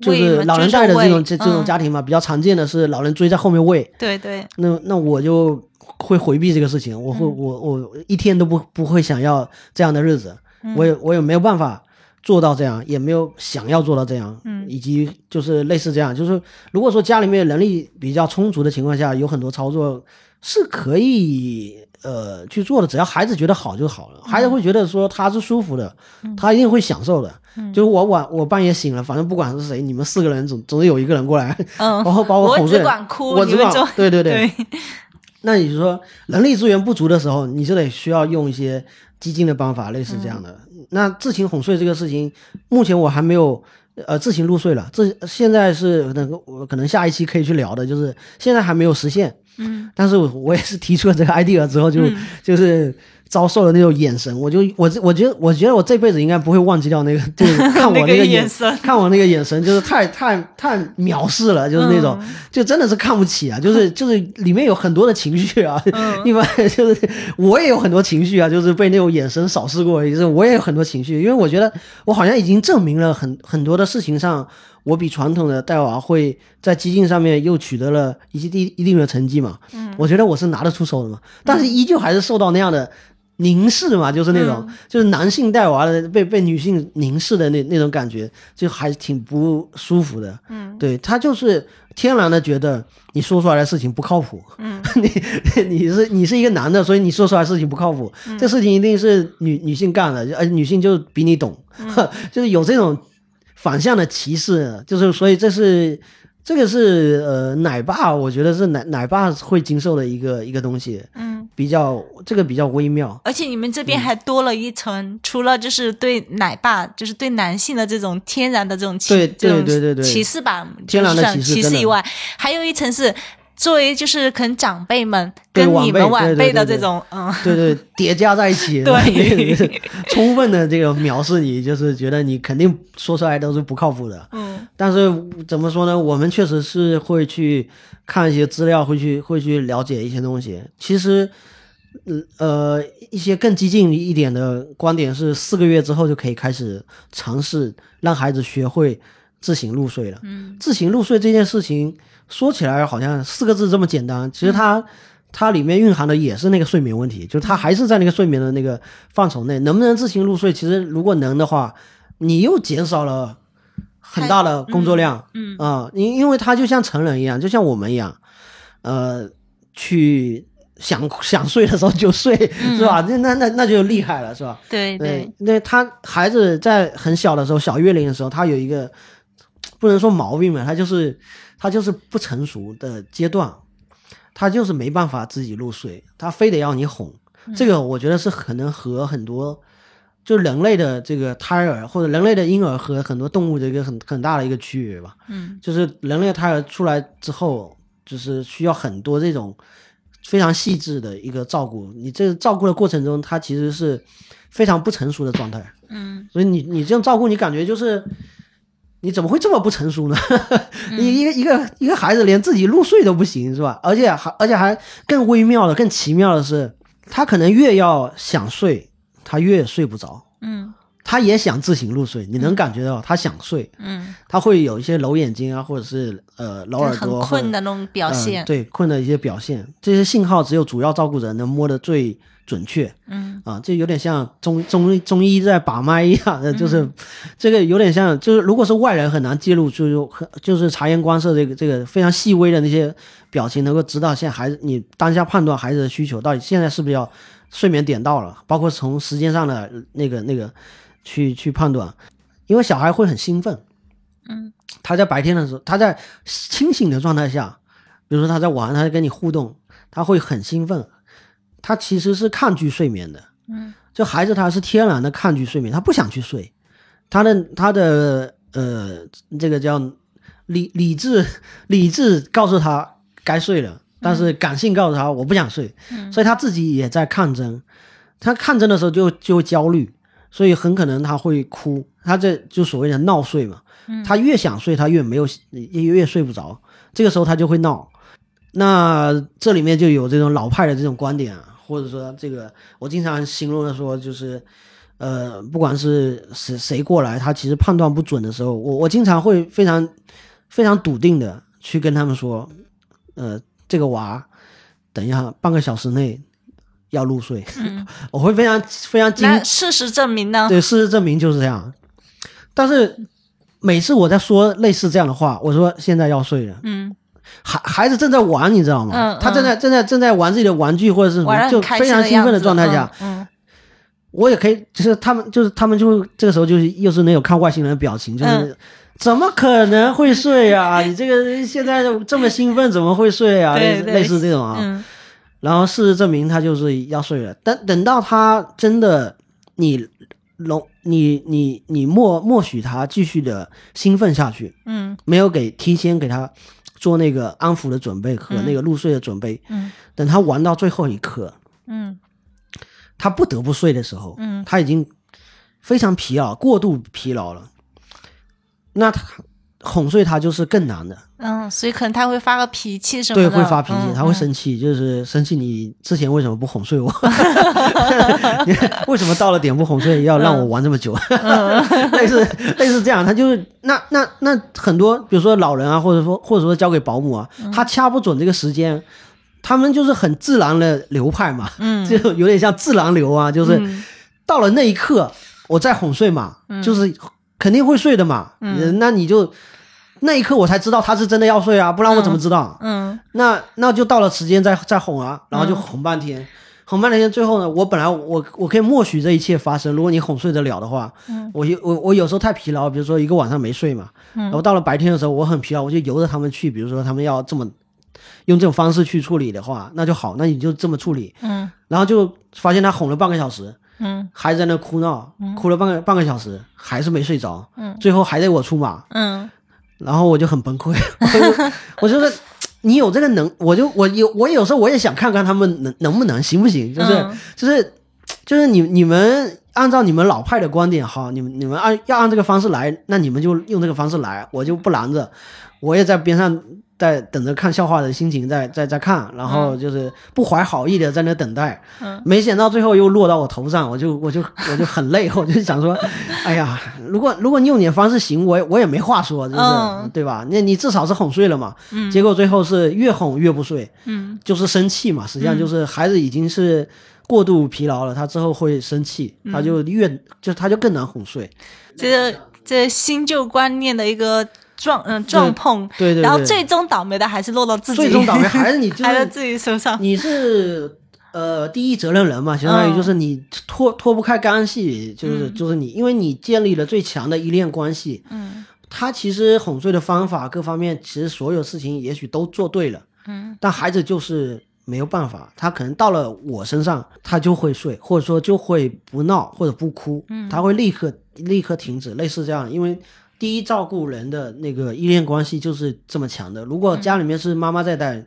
就是老人带的这种这这种家庭嘛，比较常见的是老人追在后面喂，对对，那那我就会回避这个事情，我会我我一天都不不会想要这样的日子，我也我也没有办法做到这样，也没有想要做到这样，嗯，以及就是类似这样，就是如果说家里面能力比较充足的情况下，有很多操作是可以。呃，去做的，只要孩子觉得好就好了。孩子会觉得说他是舒服的，他一定会享受的。就是我晚我半夜醒了，反正不管是谁，你们四个人总总是有一个人过来，然后把我哄睡。我只管哭，我只管对对对。那你说人力资源不足的时候，你就得需要用一些激进的方法，类似这样的。那自行哄睡这个事情，目前我还没有呃自行入睡了。这现在是那个我可能下一期可以去聊的，就是现在还没有实现。嗯，但是我我也是提出了这个 idea 之后，就就是遭受了那种眼神，我就我我觉得我觉得我这辈子应该不会忘记掉那个，就是 看我那个眼神，看我那个眼神，就是太太太藐视了，就是那种，就真的是看不起啊，就是 就是里面有很多的情绪啊，另外就是我也有很多情绪啊，就是被那种眼神扫视过，就是我也有很多情绪，因为我觉得我好像已经证明了很很多的事情上。我比传统的带娃会在激进上面又取得了一些一一定的成绩嘛，嗯，我觉得我是拿得出手的嘛，但是依旧还是受到那样的凝视嘛，就是那种，就是男性带娃的被被女性凝视的那那种感觉，就还挺不舒服的。嗯，对他就是天然的觉得你说出来的事情不靠谱。嗯，你你是你是一个男的，所以你说出来事情不靠谱，这事情一定是女女性干的，而女性就比你懂，就是有这种反向的歧视，就是所以这是。这个是呃奶爸，我觉得是奶奶爸会经受的一个一个东西，嗯，比较这个比较微妙。而且你们这边还多了一层，除了就是对奶爸，就是对男性的这种天然的这种歧，对对对对歧视吧，天然的歧视以外，还有一层是。作为就是可能长辈们跟你们晚辈的这种，嗯，对对，叠加在一起，对，充分的这个藐视你，就是觉得你肯定说出来都是不靠谱的，嗯。但是怎么说呢？我们确实是会去看一些资料，会去会去了解一些东西。其实，呃，一些更激进一点的观点是，四个月之后就可以开始尝试让孩子学会自行入睡了。嗯，自行入睡这件事情。说起来好像四个字这么简单，其实它它里面蕴含的也是那个睡眠问题，就是它还是在那个睡眠的那个范畴内，能不能自行入睡？其实如果能的话，你又减少了很大的工作量，嗯啊，因因为他就像成人一样，就像我们一样，呃，去想想睡的时候就睡，是吧？那那那那就厉害了，是吧？对对，那他孩子在很小的时候，小月龄的时候，他有一个不能说毛病嘛，他就是。他就是不成熟的阶段，他就是没办法自己入睡，他非得要你哄。这个我觉得是可能和很多就人类的这个胎儿或者人类的婴儿和很多动物的一个很很大的一个区别吧。嗯，就是人类胎儿出来之后，就是需要很多这种非常细致的一个照顾。你这个照顾的过程中，他其实是非常不成熟的状态。嗯，所以你你这样照顾，你感觉就是。你怎么会这么不成熟呢？你一个一个一个孩子连自己入睡都不行是吧？而且还而且还更微妙的、更奇妙的是，他可能越要想睡，他越睡不着。嗯，他也想自行入睡，你能感觉到他想睡。嗯，他会有一些揉眼睛啊，或者是呃揉耳朵，很困的那种表现。对，困的一些表现，这些信号只有主要照顾者能摸得最。准确，嗯。啊，这有点像中中中医在把脉一样的，就是 这个有点像，就是如果是外人很难介入，就是很就是察言观色这个这个非常细微的那些表情，能够知道现在孩子你当下判断孩子的需求到底现在是不是要睡眠点到了，包括从时间上的那个那个去去判断，因为小孩会很兴奋，嗯，他在白天的时候，他在清醒的状态下，比如说他在玩，他在跟你互动，他会很兴奋。他其实是抗拒睡眠的，嗯，就孩子他是天然的抗拒睡眠，他不想去睡，他的他的呃这个叫理理智 理智告诉他该睡了，但是感性告诉他我不想睡，所以他自己也在抗争，他抗争的时候就就焦虑，所以很可能他会哭，他这就所谓的闹睡嘛，他越想睡他越没有越越睡不着，这个时候他就会闹，那这里面就有这种老派的这种观点啊。或者说这个，我经常形容的说，就是，呃，不管是谁谁过来，他其实判断不准的时候，我我经常会非常非常笃定的去跟他们说，呃，这个娃，等一下半个小时内要入睡，我会非常非常惊。事实证明呢？对，事实证明就是这样。但是每次我在说类似这样的话，我说现在要睡了，嗯。孩孩子正在玩，你知道吗？他正在正在正在玩自己的玩具或者是什么，就非常兴奋的状态下，我也可以，就是他们就是他们就这个时候就是又是那种看外星人的表情，就是怎么可能会睡啊？你这个现在这么兴奋，怎么会睡啊？类类似这种啊。然后事实证明他就是要睡了，但等到他真的你容你你你默默许他继续的兴奋下去，嗯，没有给提前给他。做那个安抚的准备和那个入睡的准备，嗯，等他玩到最后一刻，嗯，他不得不睡的时候，嗯，他已经非常疲劳，过度疲劳了，那他。哄睡他就是更难的，嗯，所以可能他会发个脾气什么的，对，会发脾气，他会生气，就是生气你之前为什么不哄睡我？为什么到了点不哄睡，要让我玩这么久？类似类似这样，他就是那那那很多，比如说老人啊，或者说或者说交给保姆啊，他掐不准这个时间，他们就是很自然的流派嘛，嗯，就有点像自然流啊，就是到了那一刻我再哄睡嘛，就是肯定会睡的嘛，嗯，那你就那一刻我才知道他是真的要睡啊，不然我怎么知道？嗯，那那就到了时间再再哄啊，然后就哄半天。哄半天，最后呢，我本来我我可以默许这一切发生。如果你哄睡得了的话，我有我我有时候太疲劳，比如说一个晚上没睡嘛，然后到了白天的时候我很疲劳，我就由着他们去。比如说他们要这么用这种方式去处理的话，那就好，那你就这么处理。嗯，然后就发现他哄了半个小时，嗯，孩子在那哭闹，哭了半个半个小时，还是没睡着，嗯，最后还得我出马，嗯，然后我就很崩溃，我就是。你有这个能，我就我有我有时候我也想看看他们能能不能行不行，就是就是就是你你们按照你们老派的观点哈，你们你们按要按这个方式来，那你们就用这个方式来，我就不拦着，我也在边上。在等着看笑话的心情，在在在看，然后就是不怀好意的在那等待，没想到最后又落到我头上，我就我就我就很累，我就想说，哎呀，如果如果你用你的方式行，我我也没话说，就是对吧？那你至少是哄睡了嘛，结果最后是越哄越不睡，嗯，就是生气嘛，实际上就是孩子已经是过度疲劳了，他之后会生气，他就越就他就更难哄睡，这这新旧观念的一个。撞嗯撞碰，对对，然后最终倒霉的还是落到自己，最终倒霉 还是你，还在自己身上。你是呃第一责任人嘛，相当于就是你脱脱不开干系，就是就是你，因为你建立了最强的依恋关系。嗯，他其实哄睡的方法各方面，其实所有事情也许都做对了。嗯，但孩子就是没有办法，他可能到了我身上，他就会睡，或者说就会不闹或者不哭，他会立刻立刻停止，类似这样，因为。第一，照顾人的那个依恋关系就是这么强的。如果家里面是妈妈在带，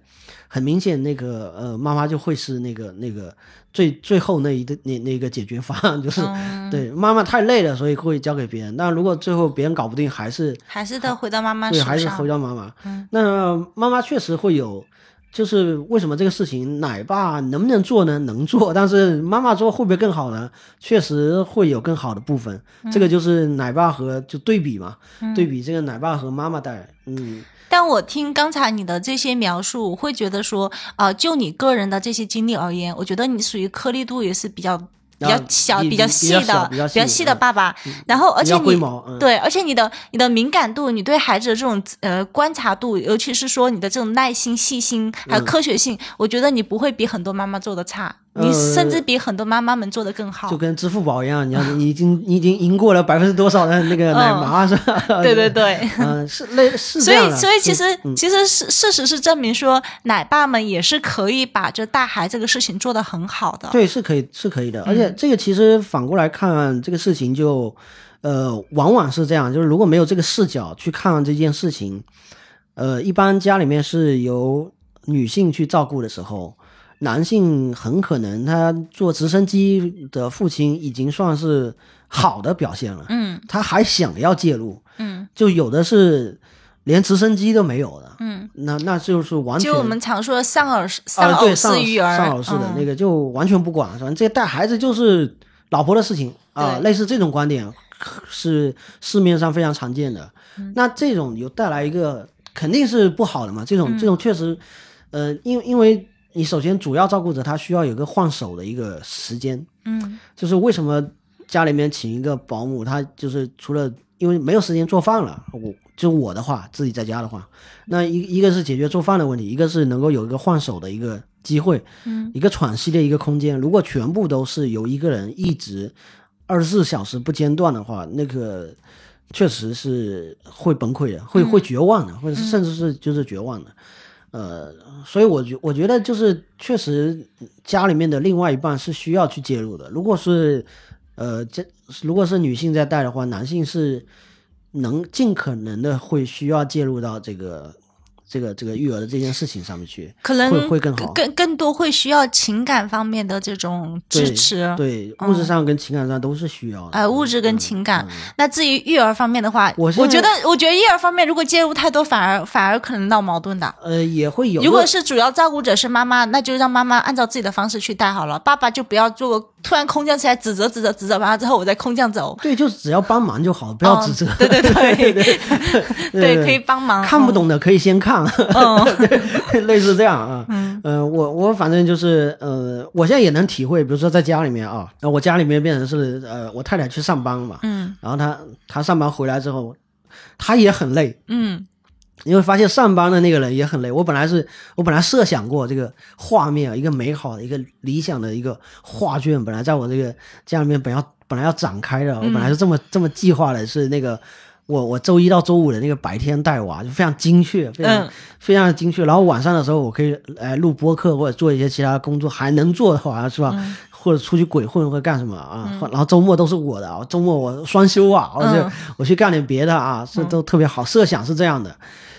很明显那个呃，妈妈就会是那个那个最最后那一的那那个解决方案，就是对妈妈太累了，所以会交给别人。但如果最后别人搞不定，还是还是得回到妈妈对，还是回到妈妈。那妈妈确实会有。就是为什么这个事情奶爸能不能做呢？能做，但是妈妈做会不会更好呢？确实会有更好的部分。这个就是奶爸和就对比嘛，对比这个奶爸和妈妈带，嗯。但我听刚才你的这些描述，我会觉得说，啊，就你个人的这些经历而言，我觉得你属于颗粒度也是比较。比较小、比较细的、比较细的爸爸，然后而且你对，而且你的你的敏感度，你对孩子的这种呃观察度，尤其是说你的这种耐心、细心还有科学性，我觉得你不会比很多妈妈做的差。你甚至比很多妈妈们做的更好，就跟支付宝一样，你要你已经你已经赢过了百分之多少的那个奶妈是吧？对对 对，嗯，是类是所以所以其实其实是事实是证明说，奶爸们也是可以把这带孩这个事情做得很好的。对，是可以是可以的，而且这个其实反过来看这个事情，就呃，往往是这样，就是如果没有这个视角去看这件事情，呃，一般家里面是由女性去照顾的时候。男性很可能他坐直升机的父亲已经算是好的表现了，嗯，他还想要介入，嗯，就有的是连直升机都没有的，嗯，那那就是完全就我们常说的丧偶丧偶式育儿，丧偶式的那个就完全不管，反正这带孩子就是老婆的事情啊，类似这种观点是市面上非常常见的，那这种有带来一个肯定是不好的嘛，这种这种确实，呃，因因为。你首先主要照顾者他需要有个换手的一个时间，嗯，就是为什么家里面请一个保姆，他就是除了因为没有时间做饭了，我就我的话自己在家的话，那一一个是解决做饭的问题，一个是能够有一个换手的一个机会，嗯，一个喘息的一个空间。如果全部都是由一个人一直二十四小时不间断的话，那个确实是会崩溃的，会会绝望的，或者甚至是就是绝望的。呃，所以我觉我觉得就是确实家里面的另外一半是需要去介入的。如果是呃，这如果是女性在带的话，男性是能尽可能的会需要介入到这个。这个这个育儿的这件事情上面去，可能会会更好，更更多会需要情感方面的这种支持。对，物质上跟情感上都是需要。呃，物质跟情感。那至于育儿方面的话，我我觉得，我觉得育儿方面如果介入太多，反而反而可能闹矛盾的。呃，也会有。如果是主要照顾者是妈妈，那就让妈妈按照自己的方式去带好了。爸爸就不要做，突然空降起来指责指责指责完了之后，我再空降走。对，就是只要帮忙就好，不要指责。对对对对对，可以帮忙。看不懂的可以先看。嗯，类似这样啊，嗯，呃，我我反正就是呃，我现在也能体会，比如说在家里面啊，那我家里面变成是呃，我太太去上班嘛，嗯，然后她她上班回来之后，她也很累，嗯，你会发现上班的那个人也很累。我本来是我本来设想过这个画面，一个美好的一个理想的一个画卷，本来在我这个家里面本要本来要展开的，我本来是这么这么计划的，是那个。我我周一到周五的那个白天带娃就非常精确，非常、非常精确。然后晚上的时候，我可以来录播客或者做一些其他工作，还能做的话是吧？或者出去鬼混或干什么啊？然后周末都是我的啊，周末我双休啊，我就我去干点别的啊，这都特别好。设想是这样的，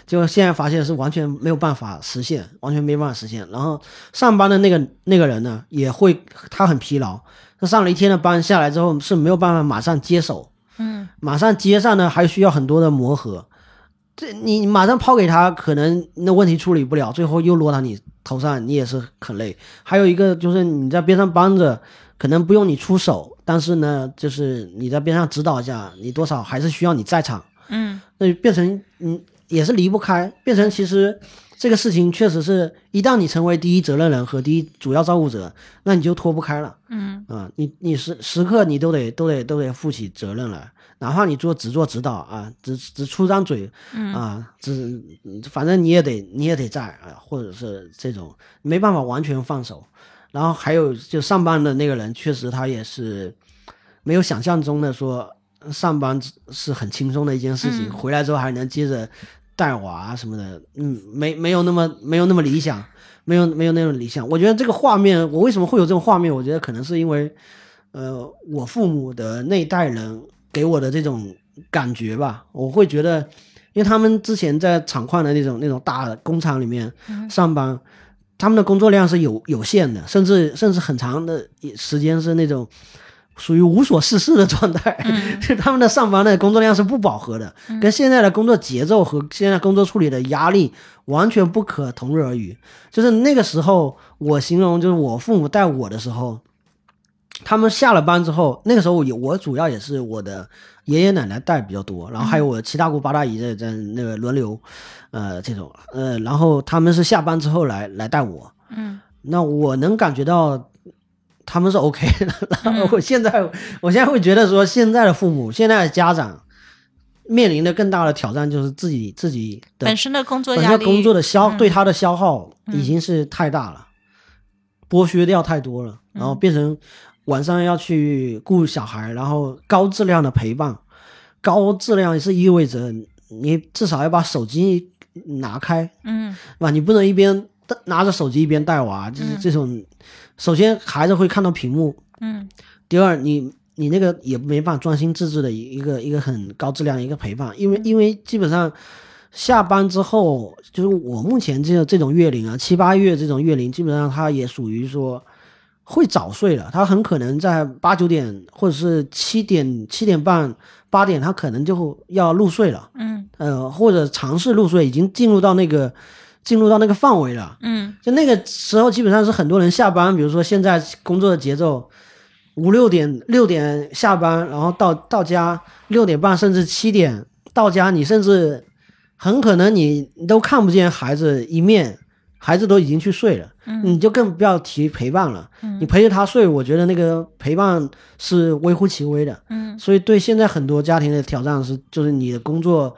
就现在发现是完全没有办法实现，完全没办法实现。然后上班的那个那个人呢，也会他很疲劳，他上了一天的班下来之后是没有办法马上接手。嗯，马上接上呢，还需要很多的磨合。这你马上抛给他，可能那问题处理不了，最后又落到你头上，你也是很累。还有一个就是你在边上帮着，可能不用你出手，但是呢，就是你在边上指导一下，你多少还是需要你在场。嗯，那就变成嗯也是离不开，变成其实这个事情确实是一旦你成为第一责任人和第一主要照顾者，那你就脱不开了。嗯啊，你你时时刻你都得都得都得负起责任来，哪怕你做只做指导啊，只只出张嘴啊，只反正你也得你也得在啊，或者是这种没办法完全放手。然后还有就上班的那个人，确实他也是没有想象中的说上班是很轻松的一件事情，回来之后还能接着带娃什么的，嗯，没没有那么没有那么理想。没有没有那种理想，我觉得这个画面，我为什么会有这种画面？我觉得可能是因为，呃，我父母的那一代人给我的这种感觉吧。我会觉得，因为他们之前在厂矿的那种那种大工厂里面上班，他们的工作量是有有限的，甚至甚至很长的时间是那种。属于无所事事的状态，就他们的上班的工作量是不饱和的，跟现在的工作节奏和现在工作处理的压力完全不可同日而语。就是那个时候，我形容就是我父母带我的时候，他们下了班之后，那个时候我我主要也是我的爷爷奶奶带比较多，然后还有我七大姑八大姨在在那个轮流，呃，这种呃，然后他们是下班之后来来带我，嗯，那我能感觉到。他们是 OK 的，然后我现在，我现在会觉得说，现在的父母，现在的家长面临的更大的挑战就是自己自己的本身的工作压力，工作的消对他的消耗已经是太大了，剥削掉太多了，然后变成晚上要去顾小孩，然后高质量的陪伴，高质量是意味着你至少要把手机拿开，嗯，吧？你不能一边拿着手机一边带娃，就是这种。首先，孩子会看到屏幕，嗯。第二，你你那个也没办法专心致志的一个一个很高质量一个陪伴，因为因为基本上下班之后，就是我目前这这种月龄啊，七八月这种月龄，基本上他也属于说会早睡了，他很可能在八九点或者是七点七点半八点，他可能就要入睡了，嗯，呃，或者尝试入睡，已经进入到那个。进入到那个范围了，嗯，就那个时候基本上是很多人下班，比如说现在工作的节奏，五六点六点下班，然后到到家六点半甚至七点到家，你甚至很可能你都看不见孩子一面，孩子都已经去睡了，你就更不要提陪伴了。你陪着他睡，我觉得那个陪伴是微乎其微的。嗯，所以对现在很多家庭的挑战是，就是你的工作。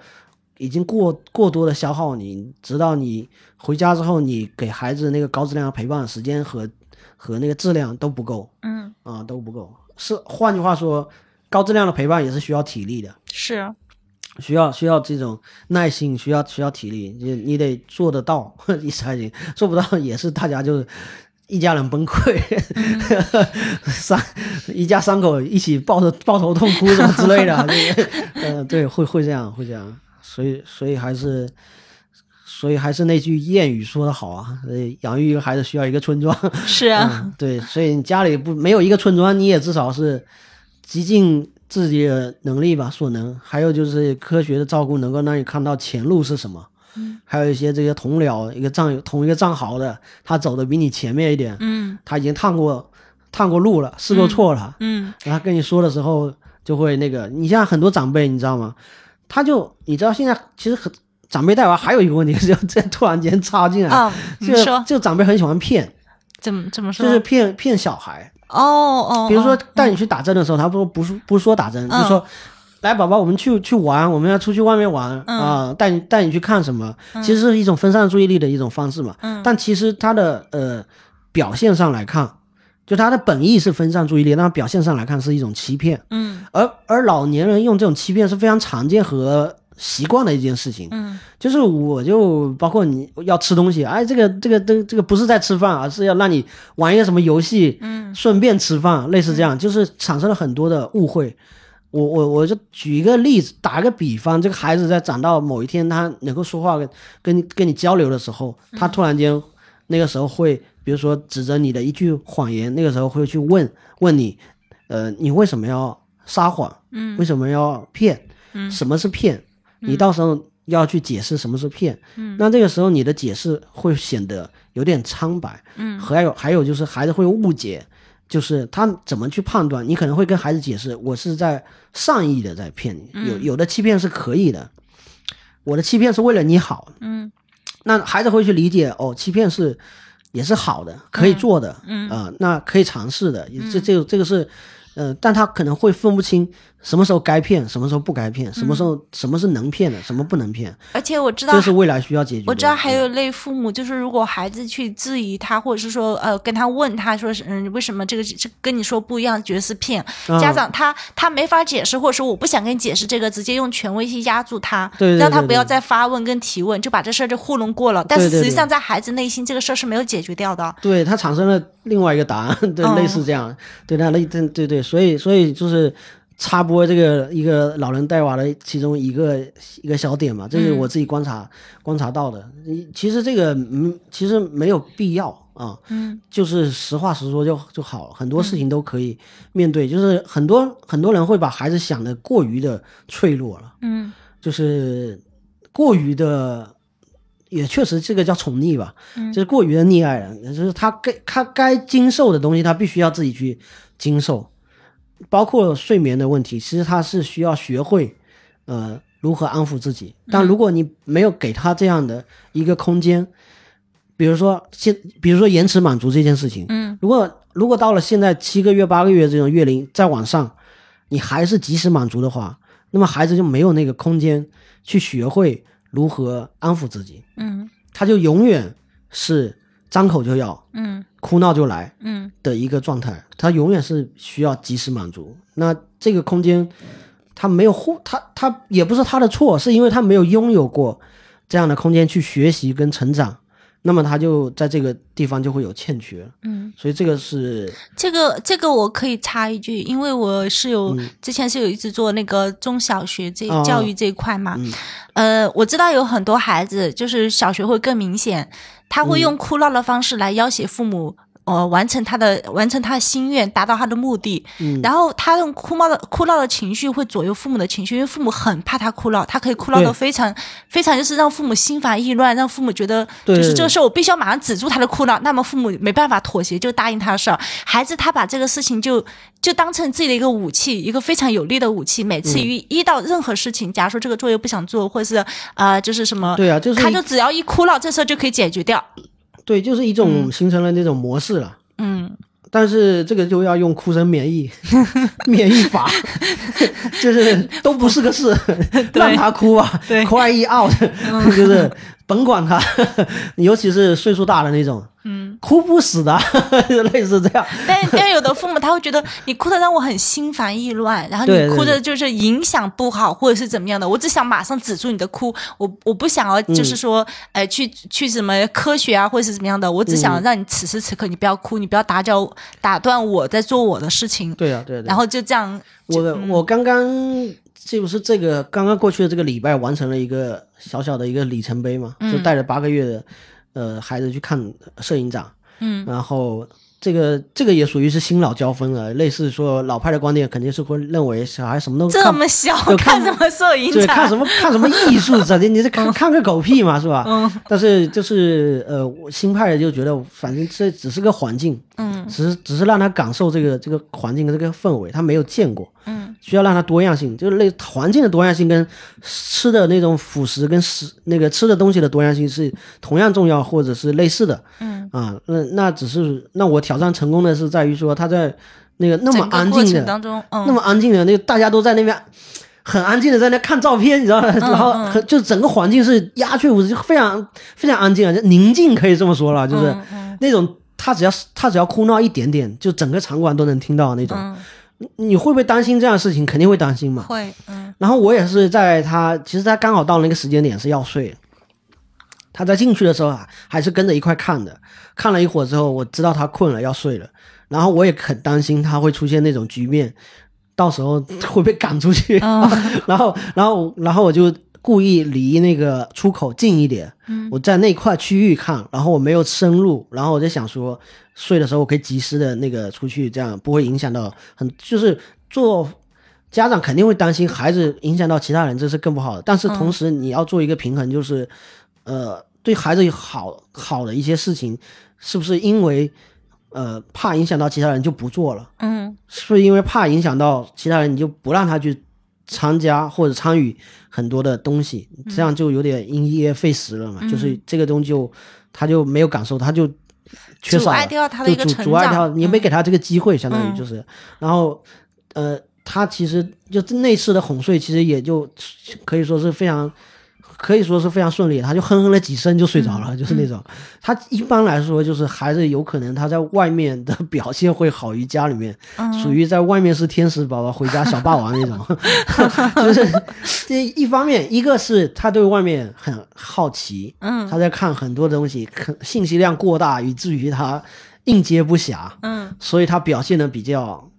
已经过过多的消耗你，直到你回家之后，你给孩子那个高质量的陪伴时间和和那个质量都不够，嗯啊都不够。是换句话说，高质量的陪伴也是需要体力的，是需要需要这种耐心，需要需要体力，你你得做得到，你才行。做不到也是大家就是一家人崩溃，三一家三口一起抱着抱头痛哭什么之类的，嗯，对，会会这样，会这样。所以，所以还是，所以还是那句谚语说的好啊，养育一个孩子需要一个村庄。是啊，对，所以你家里不没有一个村庄，你也至少是极尽自己的能力吧，所能。还有就是科学的照顾，能够让你看到前路是什么。嗯。还有一些这些同僚，一个战同一个战壕的，他走的比你前面一点。嗯。他已经探过探过路了，试过错了。嗯。他跟你说的时候，就会那个，你像很多长辈，你知道吗？他就你知道现在其实很长辈带娃还有一个问题，就这突然间插进来，啊，你就说。就长辈很喜欢骗，怎么怎么说？就是骗骗小孩。哦哦，比如说哦带你去打针的时候，他不不是不是说打针，嗯。就说来宝宝，我们去去玩，我们要出去外面玩嗯。啊，带你带你去看什么，其实是一种分散注意力的一种方式嘛。嗯。但其实它的呃表现上来看，就他的本意是分散注意力，但表现上来看是一种欺骗。嗯而而老年人用这种欺骗是非常常见和习惯的一件事情。嗯就是我就包括你要吃东西，哎，这个这个这个这个不是在吃饭，而是要让你玩一个什么游戏，嗯顺便吃饭，类似这样，就是产生了很多的误会。我我我就举一个例子，打个比方，这个孩子在长到某一天，他能够说话跟跟你跟你交流的时候，他突然间那个时候会，比如说指着你的一句谎言，那个时候会去问问你，呃，你为什么要撒谎？嗯为什么要骗？嗯什么是骗？你到时候要去解释什么是骗。嗯，那这个时候你的解释会显得有点苍白。嗯，还有还有就是孩子会误解，就是他怎么去判断？你可能会跟孩子解释，我是在善意的在骗你。有有的欺骗是可以的，我的欺骗是为了你好。嗯那孩子会去理解哦，欺骗是也是好的，可以做的，嗯。啊、那可以尝试的，这这个这个是，呃，但他可能会分不清什么时候该骗，什么时候不该骗，什么时候、什么是能骗的，什么不能骗，而且我知道这是未来需要解决的。我知道还有类父母，就是如果孩子去质疑他，或者是说呃跟他问他说是嗯为什么这个这跟你说不一样，觉得是骗，嗯。家长他他没法解释，或者说我不想跟你解释这个，直接用权威去压住他，对对对对。让他不要再发问跟提问，就把这事儿就糊弄过了。但是实际上在孩子内心，这个事儿是没有解决掉的。对他产生了另外一个答案，对，嗯。类似这样，对他类对对对，所以所以就是插播这个一个老人带娃的其中一个一个小点嘛，这是我自己观察、观察到的。你其实这个嗯，其实没有必要啊，嗯。就是实话实说就就好了，很多事情都可以面对。就是很多很多人会把孩子想的过于的脆弱了，嗯。就是过于的，也确实这个叫宠溺吧，嗯。就是过于的溺爱了，就是他该他该经受的东西，他必须要自己去经受，包括睡眠的问题，其实他是需要学会，呃，如何安抚自己。但如果你没有给他这样的一个空间，比如说现，比如说延迟满足这件事情，嗯。如果如果到了现在七个月、八个月这种月龄再往上，你还是及时满足的话，那么孩子就没有那个空间去学会如何安抚自己，嗯。他就永远是张口就要、嗯哭闹就来嗯的一个状态，他永远是需要及时满足。那这个空间，他没有获他他也不是他的错，是因为他没有拥有过这样的空间去学习跟成长，那么他就在这个地方就会有欠缺。嗯，所以这个是这个这个我可以插一句，因为我是有、之前是有一直做那个中小学这哦。教育这一块嘛，嗯。呃，我知道有很多孩子就是小学会更明显，他会用哭闹的方式来要挟父母。呃，完成他的完成他的心愿，达到他的目的。嗯然后他用哭闹的哭闹的情绪会左右父母的情绪，因为父母很怕他哭闹，他可以哭闹的非常非常，就是让父母心烦意乱，让父母觉得就是这个事儿我必须要马上止住他的哭闹。那么父母没办法妥协，就答应他的事儿。孩子他把这个事情就就当成自己的一个武器，一个非常有力的武器。每次遇遇到任何事情，假如说这个作业不想做，或者是呃就是什么，对啊，就是他就只要一哭闹，这事儿就可以解决掉。对，就是一种形成了那种模式了。嗯。但是这个就要用哭声免疫 免疫法，就是都不是个事，让他哭吧对，cry out，就是甭管他，尤其是岁数大的那种，嗯，哭不死的，类似这样。但但有的父母他会觉得你哭的让我很心烦意乱，然后你哭的就是影响不好或者是怎么样的，我只想马上止住你的哭，我我不想要就是说，呃，去去什么科学啊或者是怎么样的，我只想让你此时此刻你不要哭，你不要打搅打断我在做我的事情，对啊，对啊对啊。然后就这样，我的我刚刚这不是这个刚刚过去的这个礼拜完成了一个小小的一个里程碑嘛，就带着八个月的呃孩子去看摄影展，嗯，然后这个这个也属于是新老交锋了，类似说老派的观点肯定是会认为小孩什么都这么小看看什么摄影对，展？看什么看什么艺术，整天你这看看个狗屁嘛，是吧？嗯。但是就是呃，新派的就觉得，反正这只是个环境，嗯。只是只是让他感受这个这个环境跟这个氛围，他没有见过，嗯需要让它多样性，就是类环境的多样性跟吃的那种辅食跟食那个吃的东西的多样性是同样重要或者是类似的。嗯啊，那那只是那我挑战成功的是在于说他在那个那么安静的当中，那么安静的那个大家都在那边很安静的在那看照片，你知道吗？然后很就整个环境是鸦雀无声，就非常非常安静啊，就宁静可以这么说了，就是那种他只要他只要哭闹一点点，就整个场馆都能听到那种。你会不会担心这样的事情？肯定会担心嘛。会，嗯。然后我也是在他，其实他刚好到那个时间点是要睡，他在进去的时候啊，还是跟着一块看的。看了一会儿之后，我知道他困了要睡了，然后我也很担心他会出现那种局面，到时候 会被赶出去。然后，然后，然后我就故意离那个出口近一点，我在那块区域看，然后我没有深入，然后我在想说。睡的时候我可以及时的那个出去，这样不会影响到很，就是做家长肯定会担心孩子影响到其他人，这是更不好的。但是同时你要做一个平衡，就是呃对孩子好好的一些事情，是不是因为呃怕影响到其他人就不做了？嗯，是不是因为怕影响到其他人你就不让他去参加或者参与很多的东西，这样就有点因噎废食了嘛？就是这个东西就他就没有感受，他就。缺少就阻阻碍掉，你没给他这个机会，相当于就是，然后，呃，他其实就那次的哄睡，其实也就可以说是非常。可以说是非常顺利，他就哼哼了几声就睡着了，就是那种。他一般来说就是孩子有可能他在外面的表现会好于家里面，属于在外面是天使宝宝，回家小霸王那种。就是这一方面，一个是他对外面很好奇，嗯，他在看很多东西，信息量过大，以至于他应接不暇，嗯，所以他表现的比较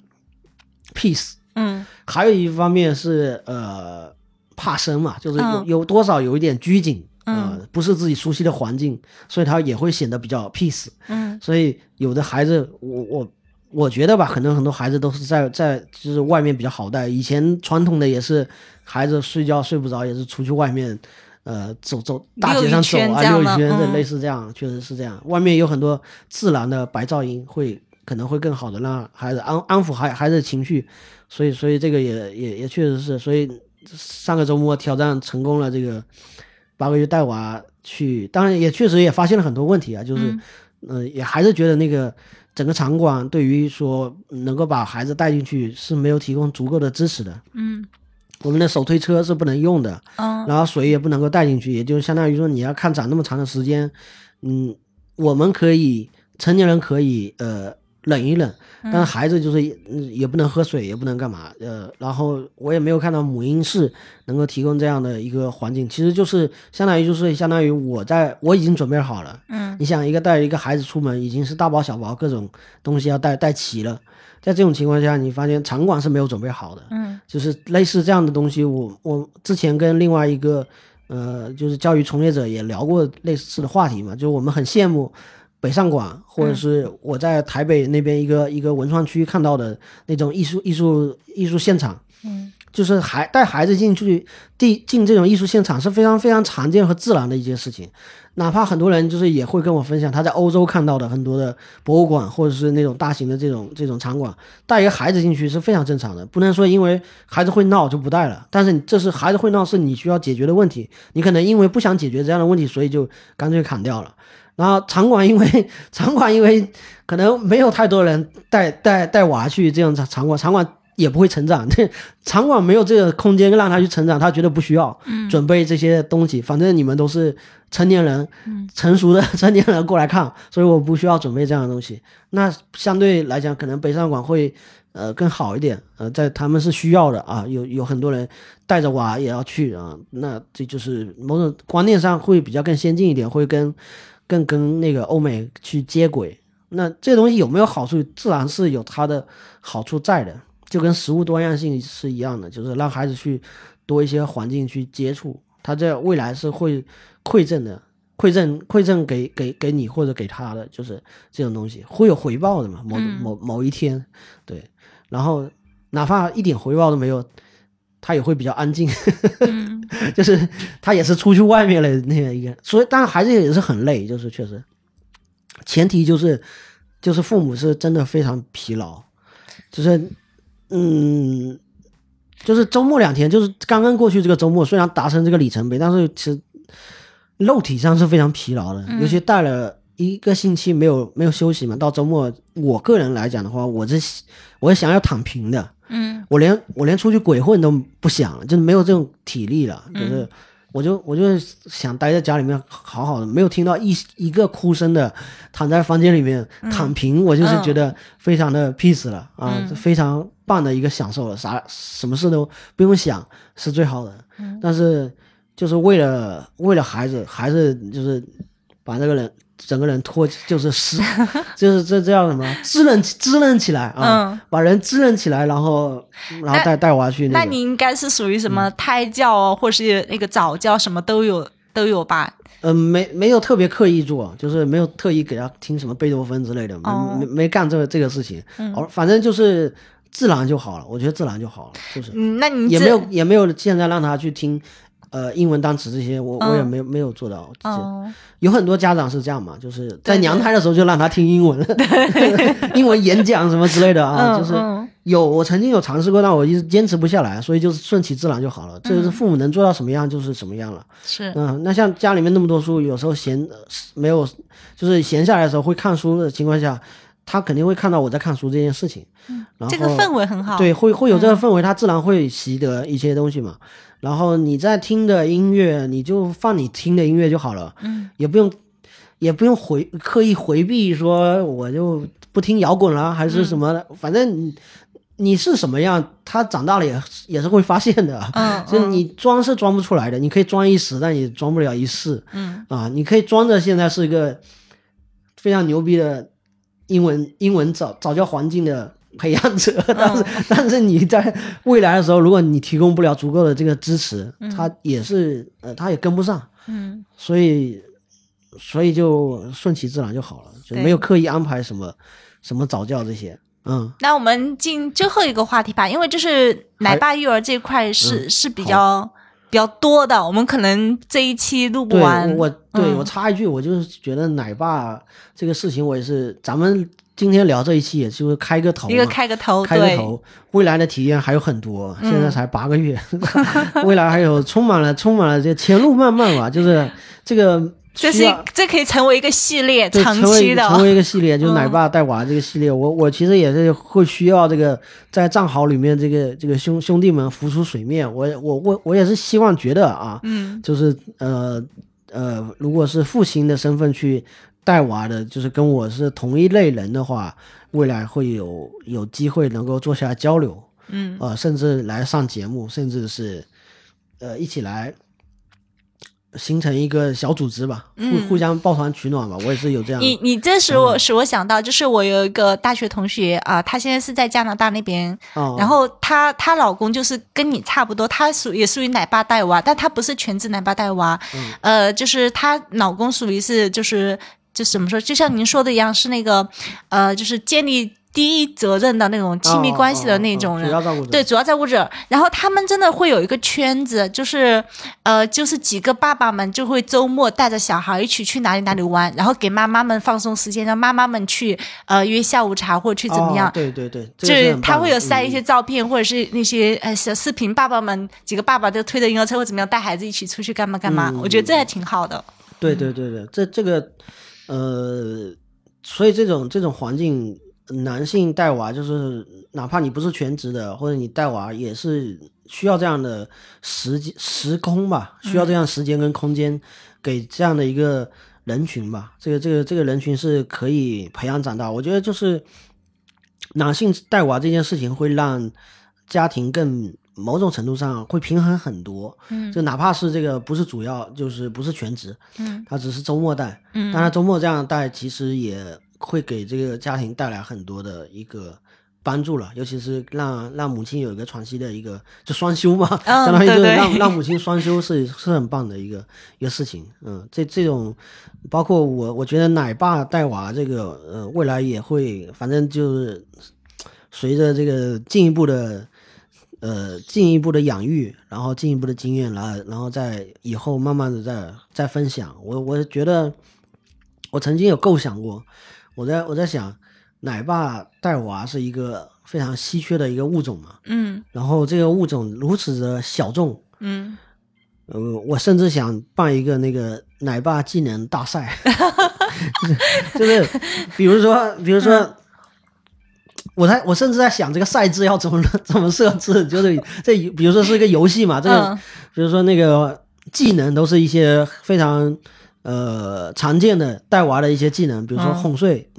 peace，嗯，还有一方面是呃。怕生嘛，就是有有多少有一点拘谨，呃，不是自己熟悉的环境，所以他也会显得比较 peace。嗯，所以有的孩子，我我我觉得吧，可能很多孩子都是在在就是外面比较好带。以前传统的也是，孩子睡觉睡不着也是出去外面，呃，走走大街上走啊，溜一圈，类似这样，确实是这样。外面有很多自然的白噪音，会可能会更好的让孩子安安抚孩孩子的情绪。所以所以这个也也也确实是，所以。上个周末挑战成功了，这个八个月带娃去，当然也确实也发现了很多问题啊，就是，嗯，也还是觉得那个整个场馆对于说能够把孩子带进去是没有提供足够的支持的。嗯，我们的手推车是不能用的，嗯，然后水也不能够带进去，也就相当于说你要看展那么长的时间，嗯，我们可以成年人可以呃。冷一冷，但是孩子就是也不能喝水，也不能干嘛，呃，然后我也没有看到母婴室能够提供这样的一个环境，其实就是相当于就是相当于我在我已经准备好了，嗯，你想一个带一个孩子出门已经是大包小包，各种东西要带带齐了，在这种情况下，你发现场馆是没有准备好的，嗯，就是类似这样的东西，我我之前跟另外一个呃就是教育从业者也聊过类似的话题嘛，就是我们很羡慕。北上广，或者是我在台北那边一个一个文创区看到的那种艺术艺术艺术现场，嗯，就是孩带孩子进去进进这种艺术现场是非常非常常见和自然的一件事情，哪怕很多人就是也会跟我分享他在欧洲看到的很多的博物馆或者是那种大型的这种这种场馆，带一个孩子进去是非常正常的，不能说因为孩子会闹就不带了，但是这是孩子会闹是你需要解决的问题，你可能因为不想解决这样的问题，所以就干脆砍掉了。然后场馆因为 场馆因为可能没有太多人带带带娃去这样场场馆，场馆也不会成长。场馆没有这个空间让他去成长，他觉得不需要准备这些东西。反正你们都是成年人，成熟的 成年人过来看，所以我不需要准备这样的东西。那相对来讲，可能北上广会呃更好一点。呃，在他们是需要的啊，有有很多人带着娃也要去啊。那这就是某种观念上会比较更先进一点，会跟。更跟那个欧美去接轨，那这东西有没有好处？自然是有它的好处在的，就跟食物多样性是一样的，就是让孩子去多一些环境去接触，他在未来是会馈赠的，馈赠馈赠给给给你或者给他的，就是这种东西会有回报的嘛？某某某一天，对，然后哪怕一点回报都没有。他也会比较安静，就是他也是出去外面了那样一个，所以当然孩子也是很累，就是确实，前提就是就是父母是真的非常疲劳，就是嗯，就是周末两天，就是刚刚过去这个周末，虽然达成这个里程碑，但是其实肉体上是非常疲劳的，尤其带了一个星期没有没有休息嘛，到周末，我个人来讲的话，我是我是想要躺平的，嗯，我连我连出去鬼混都不想了，就是没有这种体力了，就是。我就我就想待在家里面好好的，没有听到一一个哭声的，躺在房间里面躺平，我就是觉得非常的 peace 了啊，非常棒的一个享受了，啥什么事都不用想是最好的。但是就是为了为了孩子，孩子就是把这个人。整个人脱就是湿，就是这这叫什么支棱支棱起来啊，把人支棱起来，然后然后带带娃去。那你应该是属于什么胎教啊，或是那个早教，什么都有都有吧？嗯，没没有特别刻意做，就是没有特意给他听什么贝多芬之类的，没没没干这个这个事情。哦，反正就是自然就好了，我觉得自然就好了，就是。嗯，那你也没有也没有现在让他去听。呃，英文单词这些，我我也没有没有做到。有很多家长是这样嘛，就是在娘胎的时候就让他听英文，英文演讲什么之类的啊，就是有我曾经有尝试过，但我一直坚持不下来，所以就是顺其自然就好了。这就是父母能做到什么样就是什么样了。是，嗯，那像家里面那么多书，有时候闲没有，就是闲下来的时候会看书的情况下，他肯定会看到我在看书这件事情。嗯，然后这个氛围很好。对，会会有这个氛围，他自然会习得一些东西嘛。然后你在听的音乐，你就放你听的音乐就好了，嗯，也不用，也不用回刻意回避说我就不听摇滚了，还是什么的，反正你你是什么样，他长大了也也是会发现的，嗯，就你装是装不出来的，你可以装一时，但也装不了一世，嗯，啊，你可以装着现在是一个非常牛逼的英文英文早早教环境的。培养者，但是但是你在未来的时候，如果你提供不了足够的这个支持，他也是呃，他也跟不上，嗯，所以所以就顺其自然就好了，就没有刻意安排什么什么早教这些，嗯。那我们进最后一个话题吧，因为就是奶爸育儿这块是是比较比较多的，我们可能这一期录不完。我对我插一句，我就是觉得奶爸这个事情，我也是咱们。今天聊这一期，也就是开个头，一个开个头，开个头。未来的体验还有很多，现在才八个月，未来还有充满了充满了这前路漫漫嘛，就是这个，这是这可以成为一个系列，长期的，成为一个系列，就是奶爸带娃这个系列。我我其实也是会需要这个在战壕里面这个这个兄兄弟们浮出水面。我我我我也是希望觉得啊，嗯，就是呃呃，如果是父亲的身份去。带娃的，就是跟我是同一类人的话，未来会有有机会能够坐下来交流，嗯，呃，甚至来上节目，甚至是，呃，一起来形成一个小组织吧，互互相抱团取暖吧。我也是有这样。你你这使我使我想到，就是我有一个大学同学啊，她现在是在加拿大那边，然后她她老公就是跟你差不多，她属也属于奶爸带娃，但她不是全职奶爸带娃，呃，就是她老公属于是就是。就怎么说？就像您说的一样，是那个，呃，就是建立第一责任的那种亲密关系的那种人，对，主要照顾者。然后他们真的会有一个圈子，就是，呃，就是几个爸爸们就会周末带着小孩一起去哪里哪里玩，然后给妈妈们放松时间，让妈妈们去呃约下午茶或者去怎么样？对对对，就是他会有晒一些照片或者是那些呃小视频，爸爸们几个爸爸都推着婴儿车或怎么样带孩子一起出去干嘛干嘛？我觉得这还挺好的。对对对对，这这个。呃，所以这种这种环境，男性带娃就是哪怕你不是全职的，或者你带娃也是需要这样的时间时空吧，需要这样时间跟空间给这样的一个人群吧。这个这个这个人群是可以培养长大。我觉得就是男性带娃这件事情会让家庭更。某种程度上会平衡很多，嗯，就哪怕是这个不是主要，就是不是全职，嗯，他只是周末带，嗯，当然周末这样带其实也会给这个家庭带来很多的一个帮助了，尤其是让让母亲有一个喘息的一个就双休嘛，相当于就是让让母亲双休是是很棒的一个一个事情，嗯，这这种包括我我觉得奶爸带娃这个呃未来也会，反正就是随着这个进一步的。呃，进一步的养育，然后进一步的经验来，然后再以后慢慢的再再分享。我我觉得，我曾经有构想过，我在我在想，奶爸带娃是一个非常稀缺的一个物种嘛，嗯。然后这个物种如此的小众，嗯，呃，我甚至想办一个那个奶爸技能大赛，就是比如说，比如说，嗯我在我甚至在想这个赛制要怎么 怎么设置，就是这比如说是一个游戏嘛，这个、嗯。比如说那个技能都是一些非常呃常见的带娃的一些技能，比如说嗯。哄睡，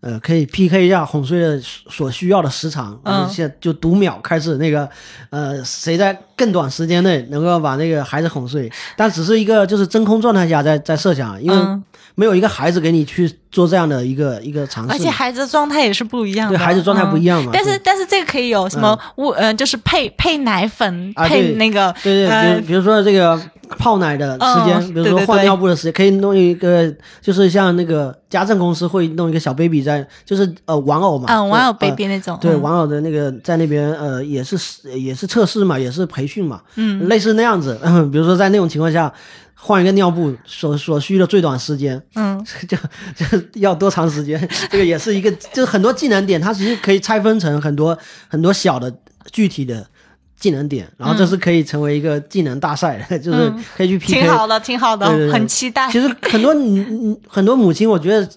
呃，可以 PK 一下哄睡的所需要的时长，嗯。现在就读秒开始那个，呃，谁在更短时间内能够把那个孩子哄睡，但只是一个就是真空状态下在在设想，因为嗯。没有一个孩子给你去做这样的一个一个尝试，而且孩子状态也是不一样的，对孩子状态不一样嘛嗯。但是但是这个可以有什么物呃，就是配配奶粉，啊配那个对对，比比如说这个泡奶的时间，嗯比如说换尿布的时间，可以弄一个，就是像那个家政公司会弄一个小 baby 在，就是呃玩偶嘛，嗯玩偶 baby 那种，对，嗯玩偶的那个在那边呃也是也是测试嘛，也是培训嘛，嗯类似那样子。比如说在那种情况下，换一个尿布所所需的最短时间，嗯 就就要多长时间？这个也是一个，就是很多技能点，它其实可以拆分成很多很多小的具体的技能点，然后这是可以成为一个技能大赛的，就是可以去 PK。挺好的，挺好的对对，对很期待。其实很多很多母亲，我觉得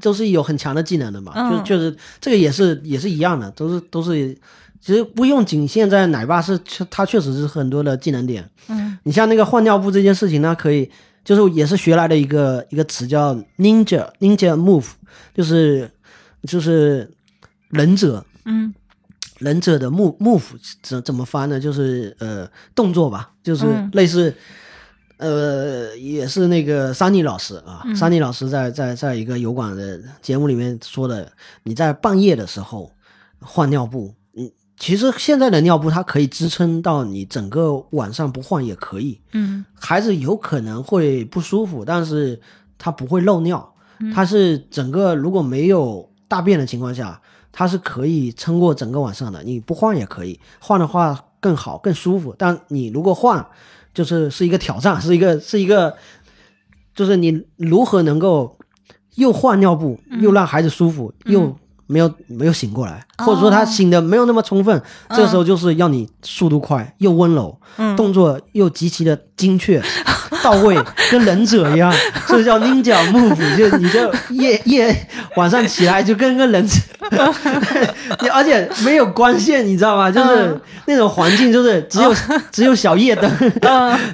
都是有很强的技能的嘛，嗯就就是这个也是也是一样的，都是都是，其实不用仅限在奶爸是，他确实是很多的技能点。嗯，你像那个换尿布这件事情呢，可以就是也是学来的一个一个词叫 ninja ninja move，就是就是忍者嗯忍者的 move move 怎怎么翻呢？就是呃动作吧，就是嗯。类似。呃，也是那个桑尼老师啊，嗯。桑尼老师在在在一个油管的节目里面说的，你在半夜的时候换尿布，嗯，其实现在的尿布它可以支撑到你整个晚上不换也可以，嗯。孩子有可能会不舒服，但是他不会漏尿，他是整个如果没有大便的情况下，他是可以撑过整个晚上的。你不换也可以，换的话更好更舒服。但你如果换，就是是一个挑战，是一个是一个，就是你如何能够又换尿布，又让孩子舒服，又没有没有醒过来，或者说他醒的没有那么充分，这个时候就是要你速度快又温柔，嗯动作又极其的精确到位，跟忍者一样，这叫 ninja move，就你就夜夜晚上起来就跟个忍者，你而且没有光线，你知道吗？就是嗯那种环境，就是只有 只有小夜灯，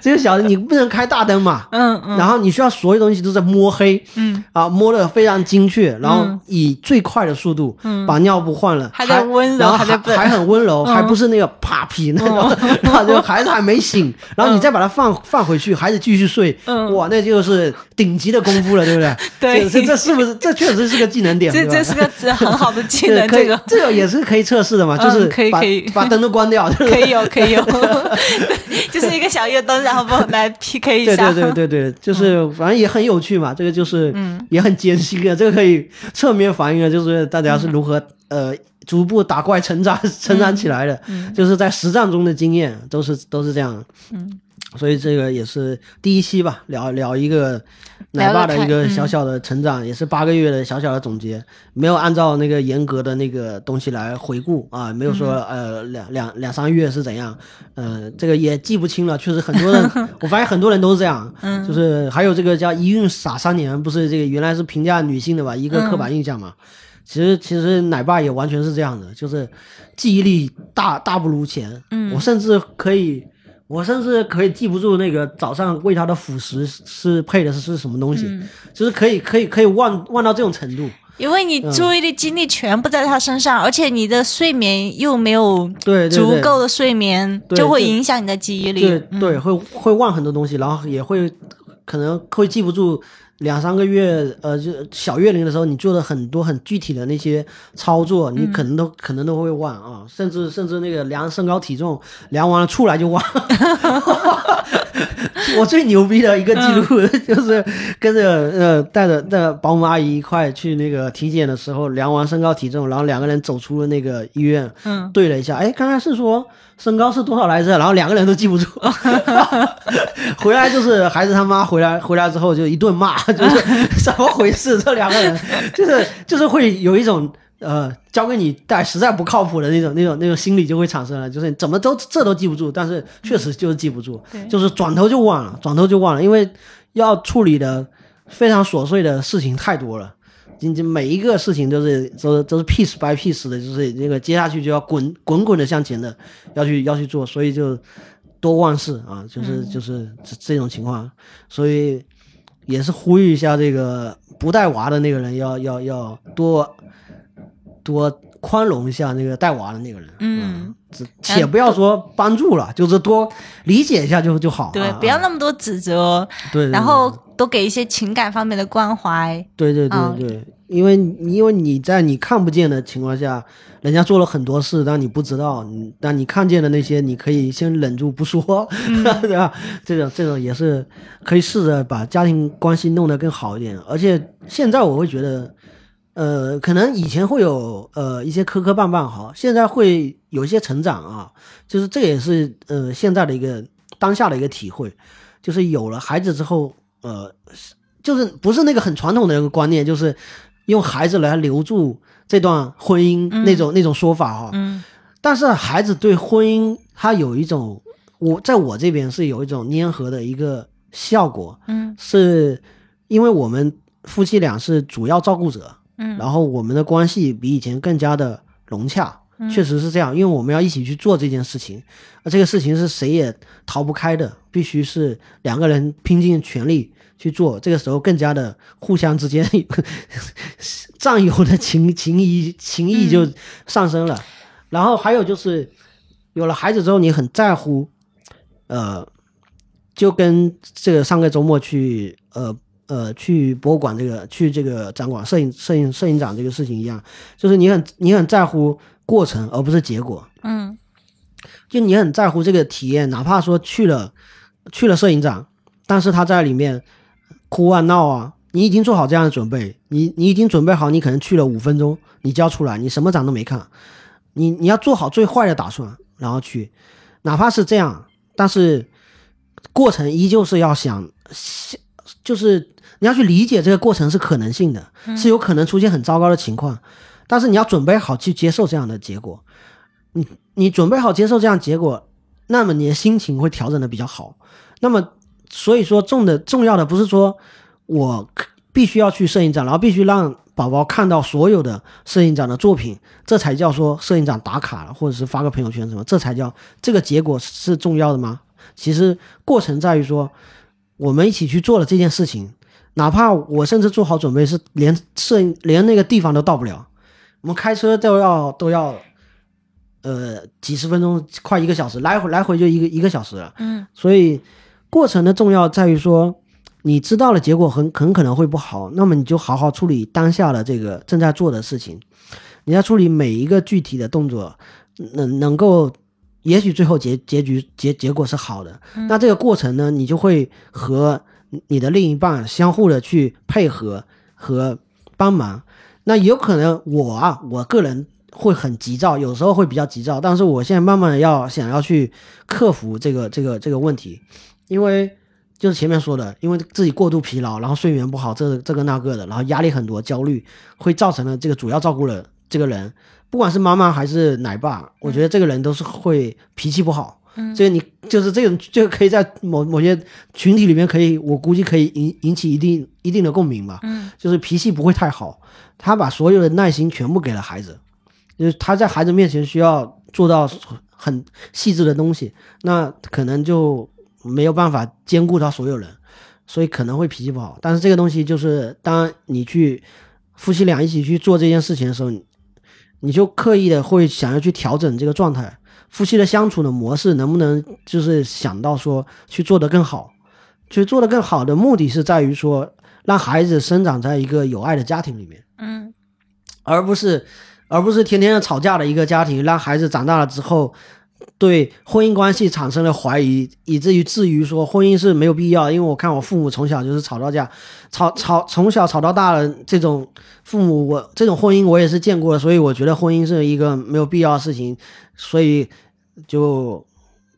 只有小你不能开大灯嘛，嗯嗯。然后你需要所有东西都在摸黑，嗯，啊，摸的非常精确，然后嗯以最快的速度把尿布换了，还在温柔然后还还在不还很温柔，嗯。还不是那个啪屁那种，然后就孩子还没醒，然后你再把它放放回去，孩子继续睡，嗯。哇，那就是顶级的功夫了，对不对？对。这这这是不是这确实是个技能点？这这是个 很好的技能，这个。这个也是可以测试的嘛，嗯就是可以可以。把灯都关掉，对可以有可以有，就是一个小夜灯，然后帮我来 PK 一下。对对对对，就是反正也很有趣嘛，这个就是嗯。也很艰辛啊，这个可以侧面反映了就是大家是如何呃逐步打怪成长成长起来的，就是在实战中的经验都是都是这样。嗯，所以这个也是第一期吧，聊聊一个奶爸的一个小小的成长，也是八个月的小小的总结，没有按照那个严格的那个东西来回顾啊，没有说、呃两两两三月是怎样，呃，这个也记不清了。确实很多人，我发现很多人都是这样，就是还有这个叫一孕傻三年，不是这个原来是评价女性的吧，一个刻板印象嘛。其实其实奶爸也完全是这样的，就是记忆力大大不如前。嗯，我甚至可以，我甚至可以记不住那个早上喂它的辅食是配的是什么东西，就是可以可以可以忘忘到这种程度。因为你注意力精力全部在他身上，而且你的睡眠又没有足够的睡眠，对就会影响你的记忆力。对对，会会忘很多东西，然后也会可能会记不住两三个月，呃，就小月龄的时候你做的很多很具体的那些操作，你可能都、可能都会忘啊，甚至甚至那个量身高体重，量完了出来就忘。我最牛逼的一个记录、就是跟着呃带着带着保姆阿姨一块去那个体检的时候，量完身高体重，然后两个人走出了那个医院，嗯，对了一下，哎，刚才是说身高是多少来着？然后两个人都记不住，回来就是孩子他妈回来回来之后就一顿骂，就是怎么回事？这两个人？就是就是会有一种呃，交给你带实在不靠谱的那种、那种、那种心理就会产生了，就是怎么都这都记不住，但是确实就是记不住，就是转头就忘了，转头就忘了，因为要处理的非常琐碎的事情太多了，你你每一个事情都是都都是 piece by piece 的，就是那个接下去就要滚滚滚的向前的要去要去做，所以就多忘事啊，就是就是这这种情况，所以也是呼吁一下这个不带娃的那个人要要要多。多宽容一下那个带娃的那个人，嗯，且不要说帮助了，就是多理解一下就就好。对，不要那么多指责。对，然后多给一些情感方面的关怀。对对对对，因为因为你在你看不见的情况下，人家做了很多事，但你不知道。但你看见的那些，你可以先忍住不说，对吧？这种这种也是可以试着把家庭关系弄得更好一点。而且现在我会觉得。呃，可能以前会有呃一些磕磕绊绊哈，现在会有一些成长啊，就是这也是呃现在的一个当下的一个体会，就是有了孩子之后，呃，就是不是那个很传统的一个观念，就是用孩子来留住这段婚姻那种那种说法哈。嗯。但是孩子对婚姻，他有一种我在我这边是有一种粘合的一个效果。嗯。是因为我们夫妻俩是主要照顾者。嗯，然后我们的关系比以前更加的融洽，确实是这样，因为我们要一起去做这件事情，而这个事情是谁也逃不开的，必须是两个人拼尽全力去做。这个时候更加的互相之间 战友的情 情谊情谊就上升了。然后还有就是有了孩子之后，你很在乎，呃，就跟这个上个周末去呃。呃，去博物馆这个，去这个展馆摄影摄影摄影展这个事情一样，就是你很你很在乎过程，而不是结果。嗯，就你很在乎这个体验，哪怕说去了去了摄影展，但是他在里面哭啊闹啊，你已经做好这样的准备，你你已经准备好，你可能去了五分钟，你就要出来，你什么展都没看，你你要做好最坏的打算，然后去，哪怕是这样，但是过程依旧是要想，就是。你要去理解这个过程是可能性的，是有可能出现很糟糕的情况，但是你要准备好去接受这样的结果。你你准备好接受这样结果，那么你的心情会调整的比较好。那么所以说重的重要的不是说我必须要去摄影展，然后必须让宝宝看到所有的摄影展的作品，这才叫说摄影展打卡了，或者是发个朋友圈什么，这才叫这个结果是重要的吗？其实过程在于说我们一起去做了这件事情。哪怕我甚至做好准备，是连摄影连那个地方都到不了，我们开车都要都要，呃，几十分钟，快一个小时，来回来回就一个一个小时了。嗯，所以过程的重要在于说，你知道了结果很很可能会不好，那么你就好好处理当下的这个正在做的事情，你要处理每一个具体的动作，能能够，也许最后结结局结结果是好的，那这个过程呢，你就会和。你的另一半相互的去配合和帮忙，那有可能我啊，我个人会很急躁，有时候会比较急躁，但是我现在慢慢的要想要去克服这个这个这个问题，因为就是前面说的，因为自己过度疲劳，然后睡眠不好，这这个那个的，然后压力很多，焦虑会造成了这个主要照顾了这个人，不管是妈妈还是奶爸，我觉得这个人都是会脾气不好。这个你就是这种，就可以在某某些群体里面可以，我估计可以引引起一定一定的共鸣吧。嗯，就是脾气不会太好，他把所有的耐心全部给了孩子，就是他在孩子面前需要做到很细致的东西，那可能就没有办法兼顾到所有人，所以可能会脾气不好。但是这个东西就是当你去夫妻俩一起去做这件事情的时候，你就刻意的会想要去调整这个状态。夫妻的相处的模式能不能就是想到说去做得更好，去做得更好的目的是在于说让孩子生长在一个有爱的家庭里面，嗯，而不是而不是天天吵架的一个家庭，让孩子长大了之后对婚姻关系产生了怀疑，以至于至于说婚姻是没有必要。因为我看我父母从小就是吵到架，吵吵从小吵到大了这种父母，我这种婚姻我也是见过的，所以我觉得婚姻是一个没有必要的事情，所以。就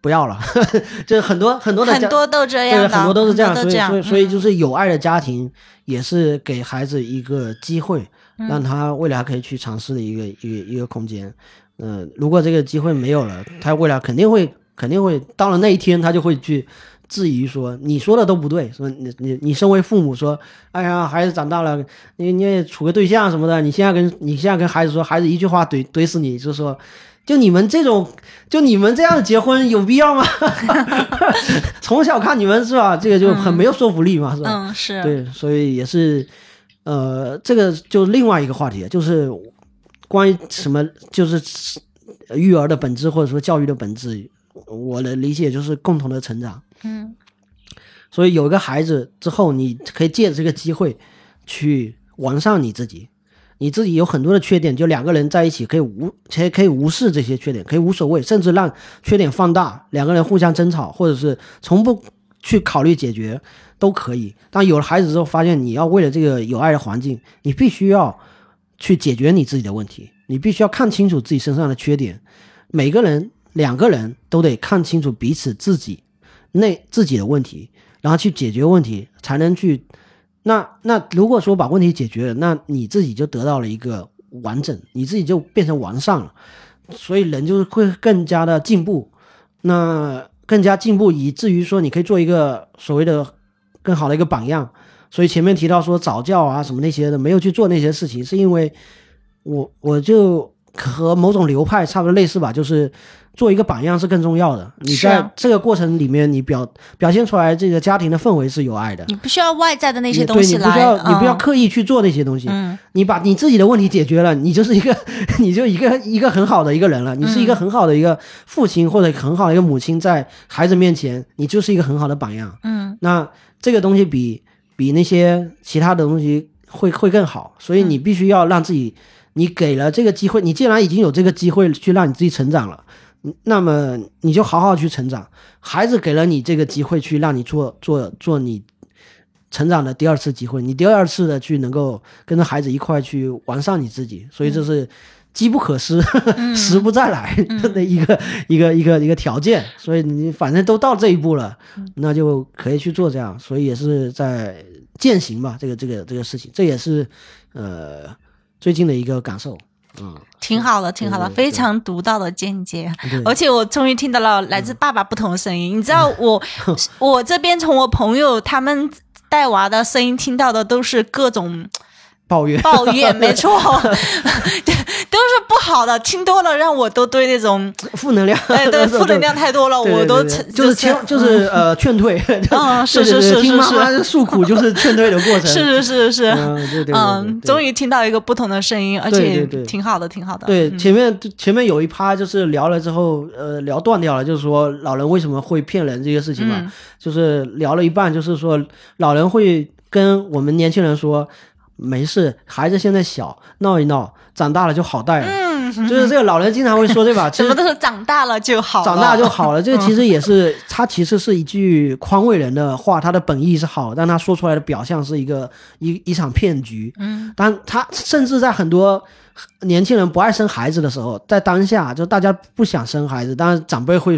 不要了，就很多很多的很多都这样，对，很多都是这样，所以所以所以就是有爱的家庭也是给孩子一个机会，让他未来可以去尝试的一个一个一个空间。嗯，如果这个机会没有了，他未来肯定会肯定会到了那一天，他就会去质疑说你说的都不对，说你你你身为父母说，哎呀，孩子长大了，你你也处个对象什么的，你现在跟你现在跟孩子说，孩子一句话怼怼死你，就说就你们这种就你们这样的结婚有必要吗？从小看你们是吧，这个就很没有说服力嘛，是吧？嗯，是对，所以也是，呃，这个就另外一个话题，就是。关于什么，就是育儿的本质，或者说教育的本质，我的理解就是共同的成长。嗯，所以有一个孩子之后，你可以借着这个机会去完善你自己。你自己有很多的缺点，就两个人在一起可以无，其实可以无视这些缺点，可以无所谓，甚至让缺点放大，两个人互相争吵，或者是从不去考虑解决都可以。但有了孩子之后，发现你要为了这个有爱的环境，你必须要。去解决你自己的问题，你必须要看清楚自己身上的缺点。每个人两个人都得看清楚彼此自己那自己的问题，然后去解决问题，才能去。那那如果说把问题解决了，那你自己就得到了一个完整，你自己就变成完善了。所以人就是会更加的进步，那更加进步，以至于说你可以做一个所谓的更好的一个榜样。所以前面提到说早教啊什么那些的没有去做那些事情，是因为我我就和某种流派差不多类似吧，就是做一个榜样是更重要的。你在这个过程里面，你表表现出来这个家庭的氛围是有爱的。你不需要外在的那些东西来，你不需要你不要刻意去做那些东西。嗯，你把你自己的问题解决了，你就是一个 你就一个一个很好的一个人了。你是一个很好的一个父亲或者很好的一个母亲，在孩子面前，你就是一个很好的榜样。嗯，那这个东西比。比那些其他的东西会会更好，所以你必须要让自己，你给了这个机会，你既然已经有这个机会去让你自己成长了，那么你就好好去成长。孩子给了你这个机会去让你做做做你成长的第二次机会，你第二次的去能够跟着孩子一块去完善你自己，所以这是。机不可失，时不再来 的一个一个一个一个条件，所以你反正都到这一步了，那就可以去做这样，所以也是在践行吧，这个这个这个事情，这也是呃最近的一个感受，嗯，挺好的，挺好的，非常独到的见解，而且我终于听到了来自爸爸不同的声音，你知道我 我这边从我朋友他们带娃的声音听到的都是各种。抱怨，抱怨，没错，都是不好的，听多了让我都对那种负能量，哎，对，负能量太多了，我都就是劝，就是呃劝退，嗯，是是是是是，诉苦就是劝退的过程，是是是是，嗯，终于听到一个不同的声音，而且挺好的，挺好的。对，前面前面有一趴就是聊了之后，呃，聊断掉了，就是说老人为什么会骗人这些事情嘛，就是聊了一半，就是说老人会跟我们年轻人说。没事，孩子现在小，闹一闹，长大了就好带了。嗯，就是这个老人经常会说，对吧？什么都是长大了就好，长大就好了。这个其实也是，他其实是一句宽慰人的话，他的本意是好，但他说出来的表象是一个一一场骗局。嗯，但他甚至在很多。年轻人不爱生孩子的时候，在当下就大家不想生孩子，当然长辈会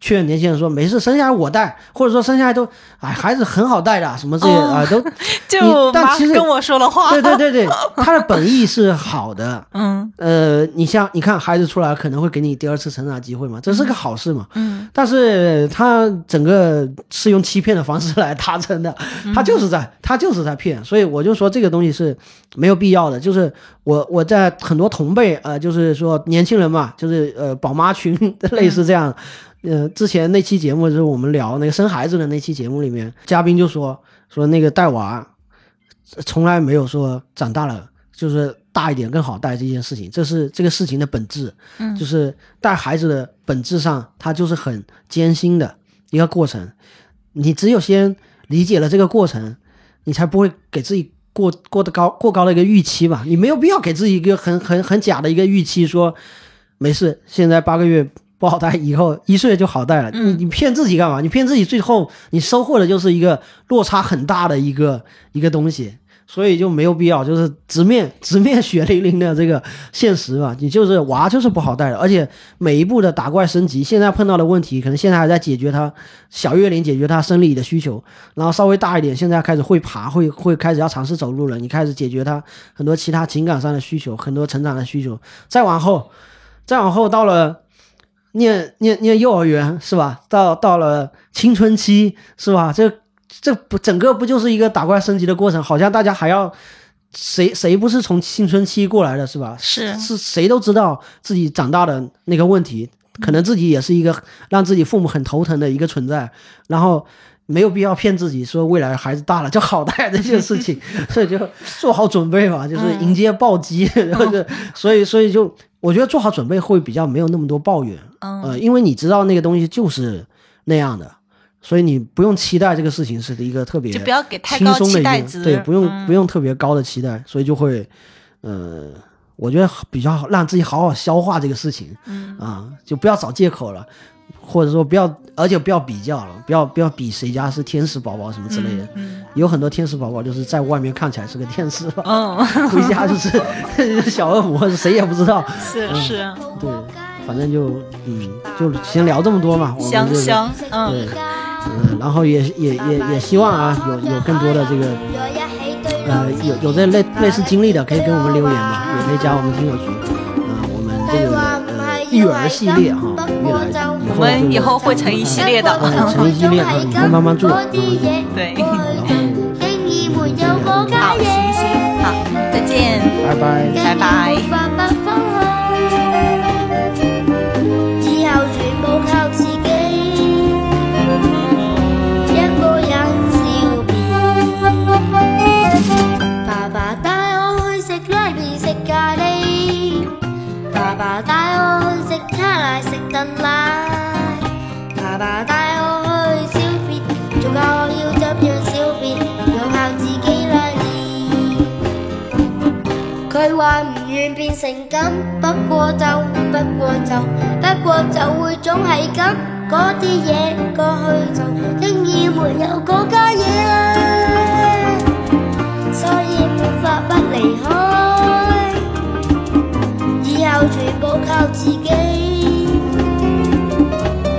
劝年轻人说：“没事，生下来我带，或者说生下来都，哎，孩子很好带的，什么这些啊都。”就但其实跟我说的话，对对对对，他的本意是好的。嗯，呃，你像你看孩子出来可能会给你第二次成长机会嘛，这是个好事嘛。嗯，但是他整个是用欺骗的方式来达成的，他就是在他就是在骗，所以我就说这个东西是没有必要的，就是我我在。很多同辈，呃，就是说年轻人嘛，就是呃，宝妈群 类似这样。呃，之前那期节目就是我们聊那个生孩子的那期节目里面，嘉宾就说说那个带娃，从来没有说长大了就是大一点更好带这件事情，这是这个事情的本质。嗯，就是带孩子的本质上，它就是很艰辛的一个过程。你只有先理解了这个过程，你才不会给自己。过过的高过高的一个预期吧，你没有必要给自己一个很很很假的一个预期，说没事，现在八个月不好带，以后一岁就好带了。你你骗自己干嘛？你骗自己，最后你收获的就是一个落差很大的一个一个东西。所以就没有必要，就是直面直面血淋淋的这个现实吧。你就是娃就是不好带的，而且每一步的打怪升级，现在碰到的问题，可能现在还在解决他小月龄解决他生理的需求，然后稍微大一点，现在开始会爬，会会开始要尝试走路了，你开始解决他很多其他情感上的需求，很多成长的需求。再往后，再往后到了念念念幼儿园是吧？到到了青春期是吧？这。这不整个不就是一个打怪升级的过程？好像大家还要谁谁不是从青春期过来的，是吧？是是谁都知道自己长大的那个问题，可能自己也是一个让自己父母很头疼的一个存在，然后没有必要骗自己说未来孩子大了就好带这件事情，所以就做好准备吧，就是迎接暴击，然后就所以所以就我觉得做好准备会比较没有那么多抱怨，呃，因为你知道那个东西就是那样的。所以你不用期待这个事情是一个特别就不要给太高期待值，对，不用不用特别高的期待，所以就会，呃，我觉得比较好让自己好好消化这个事情，嗯啊，就不要找借口了，或者说不要，而且不要比较了，不要不要比谁家是天使宝宝什么之类的，有很多天使宝宝就是在外面看起来是个天使，嗯，回家就是 小恶魔，谁也不知道，是是，对，反正就嗯，就先聊这么多嘛，香香，嗯。对。嗯，然后也也也也希望啊，有有更多的这个，呃，有有这类类似经历的，可以给我们留言嘛，也可以加我们听友群。啊，我们这个呃育儿系列哈，越来我们以后会成一系列的，成一系列，你会慢慢做，对。然后，好，行行，好，再见，拜拜，拜拜。爸爸带我去小便，做教我要怎样小便，要靠自己来练。佢话唔愿变成咁，不过就不过就不过就会总系咁，嗰啲嘢过去就经已没有嗰家嘢啦，所以没法不离开。全部靠自己。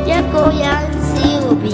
一个人小便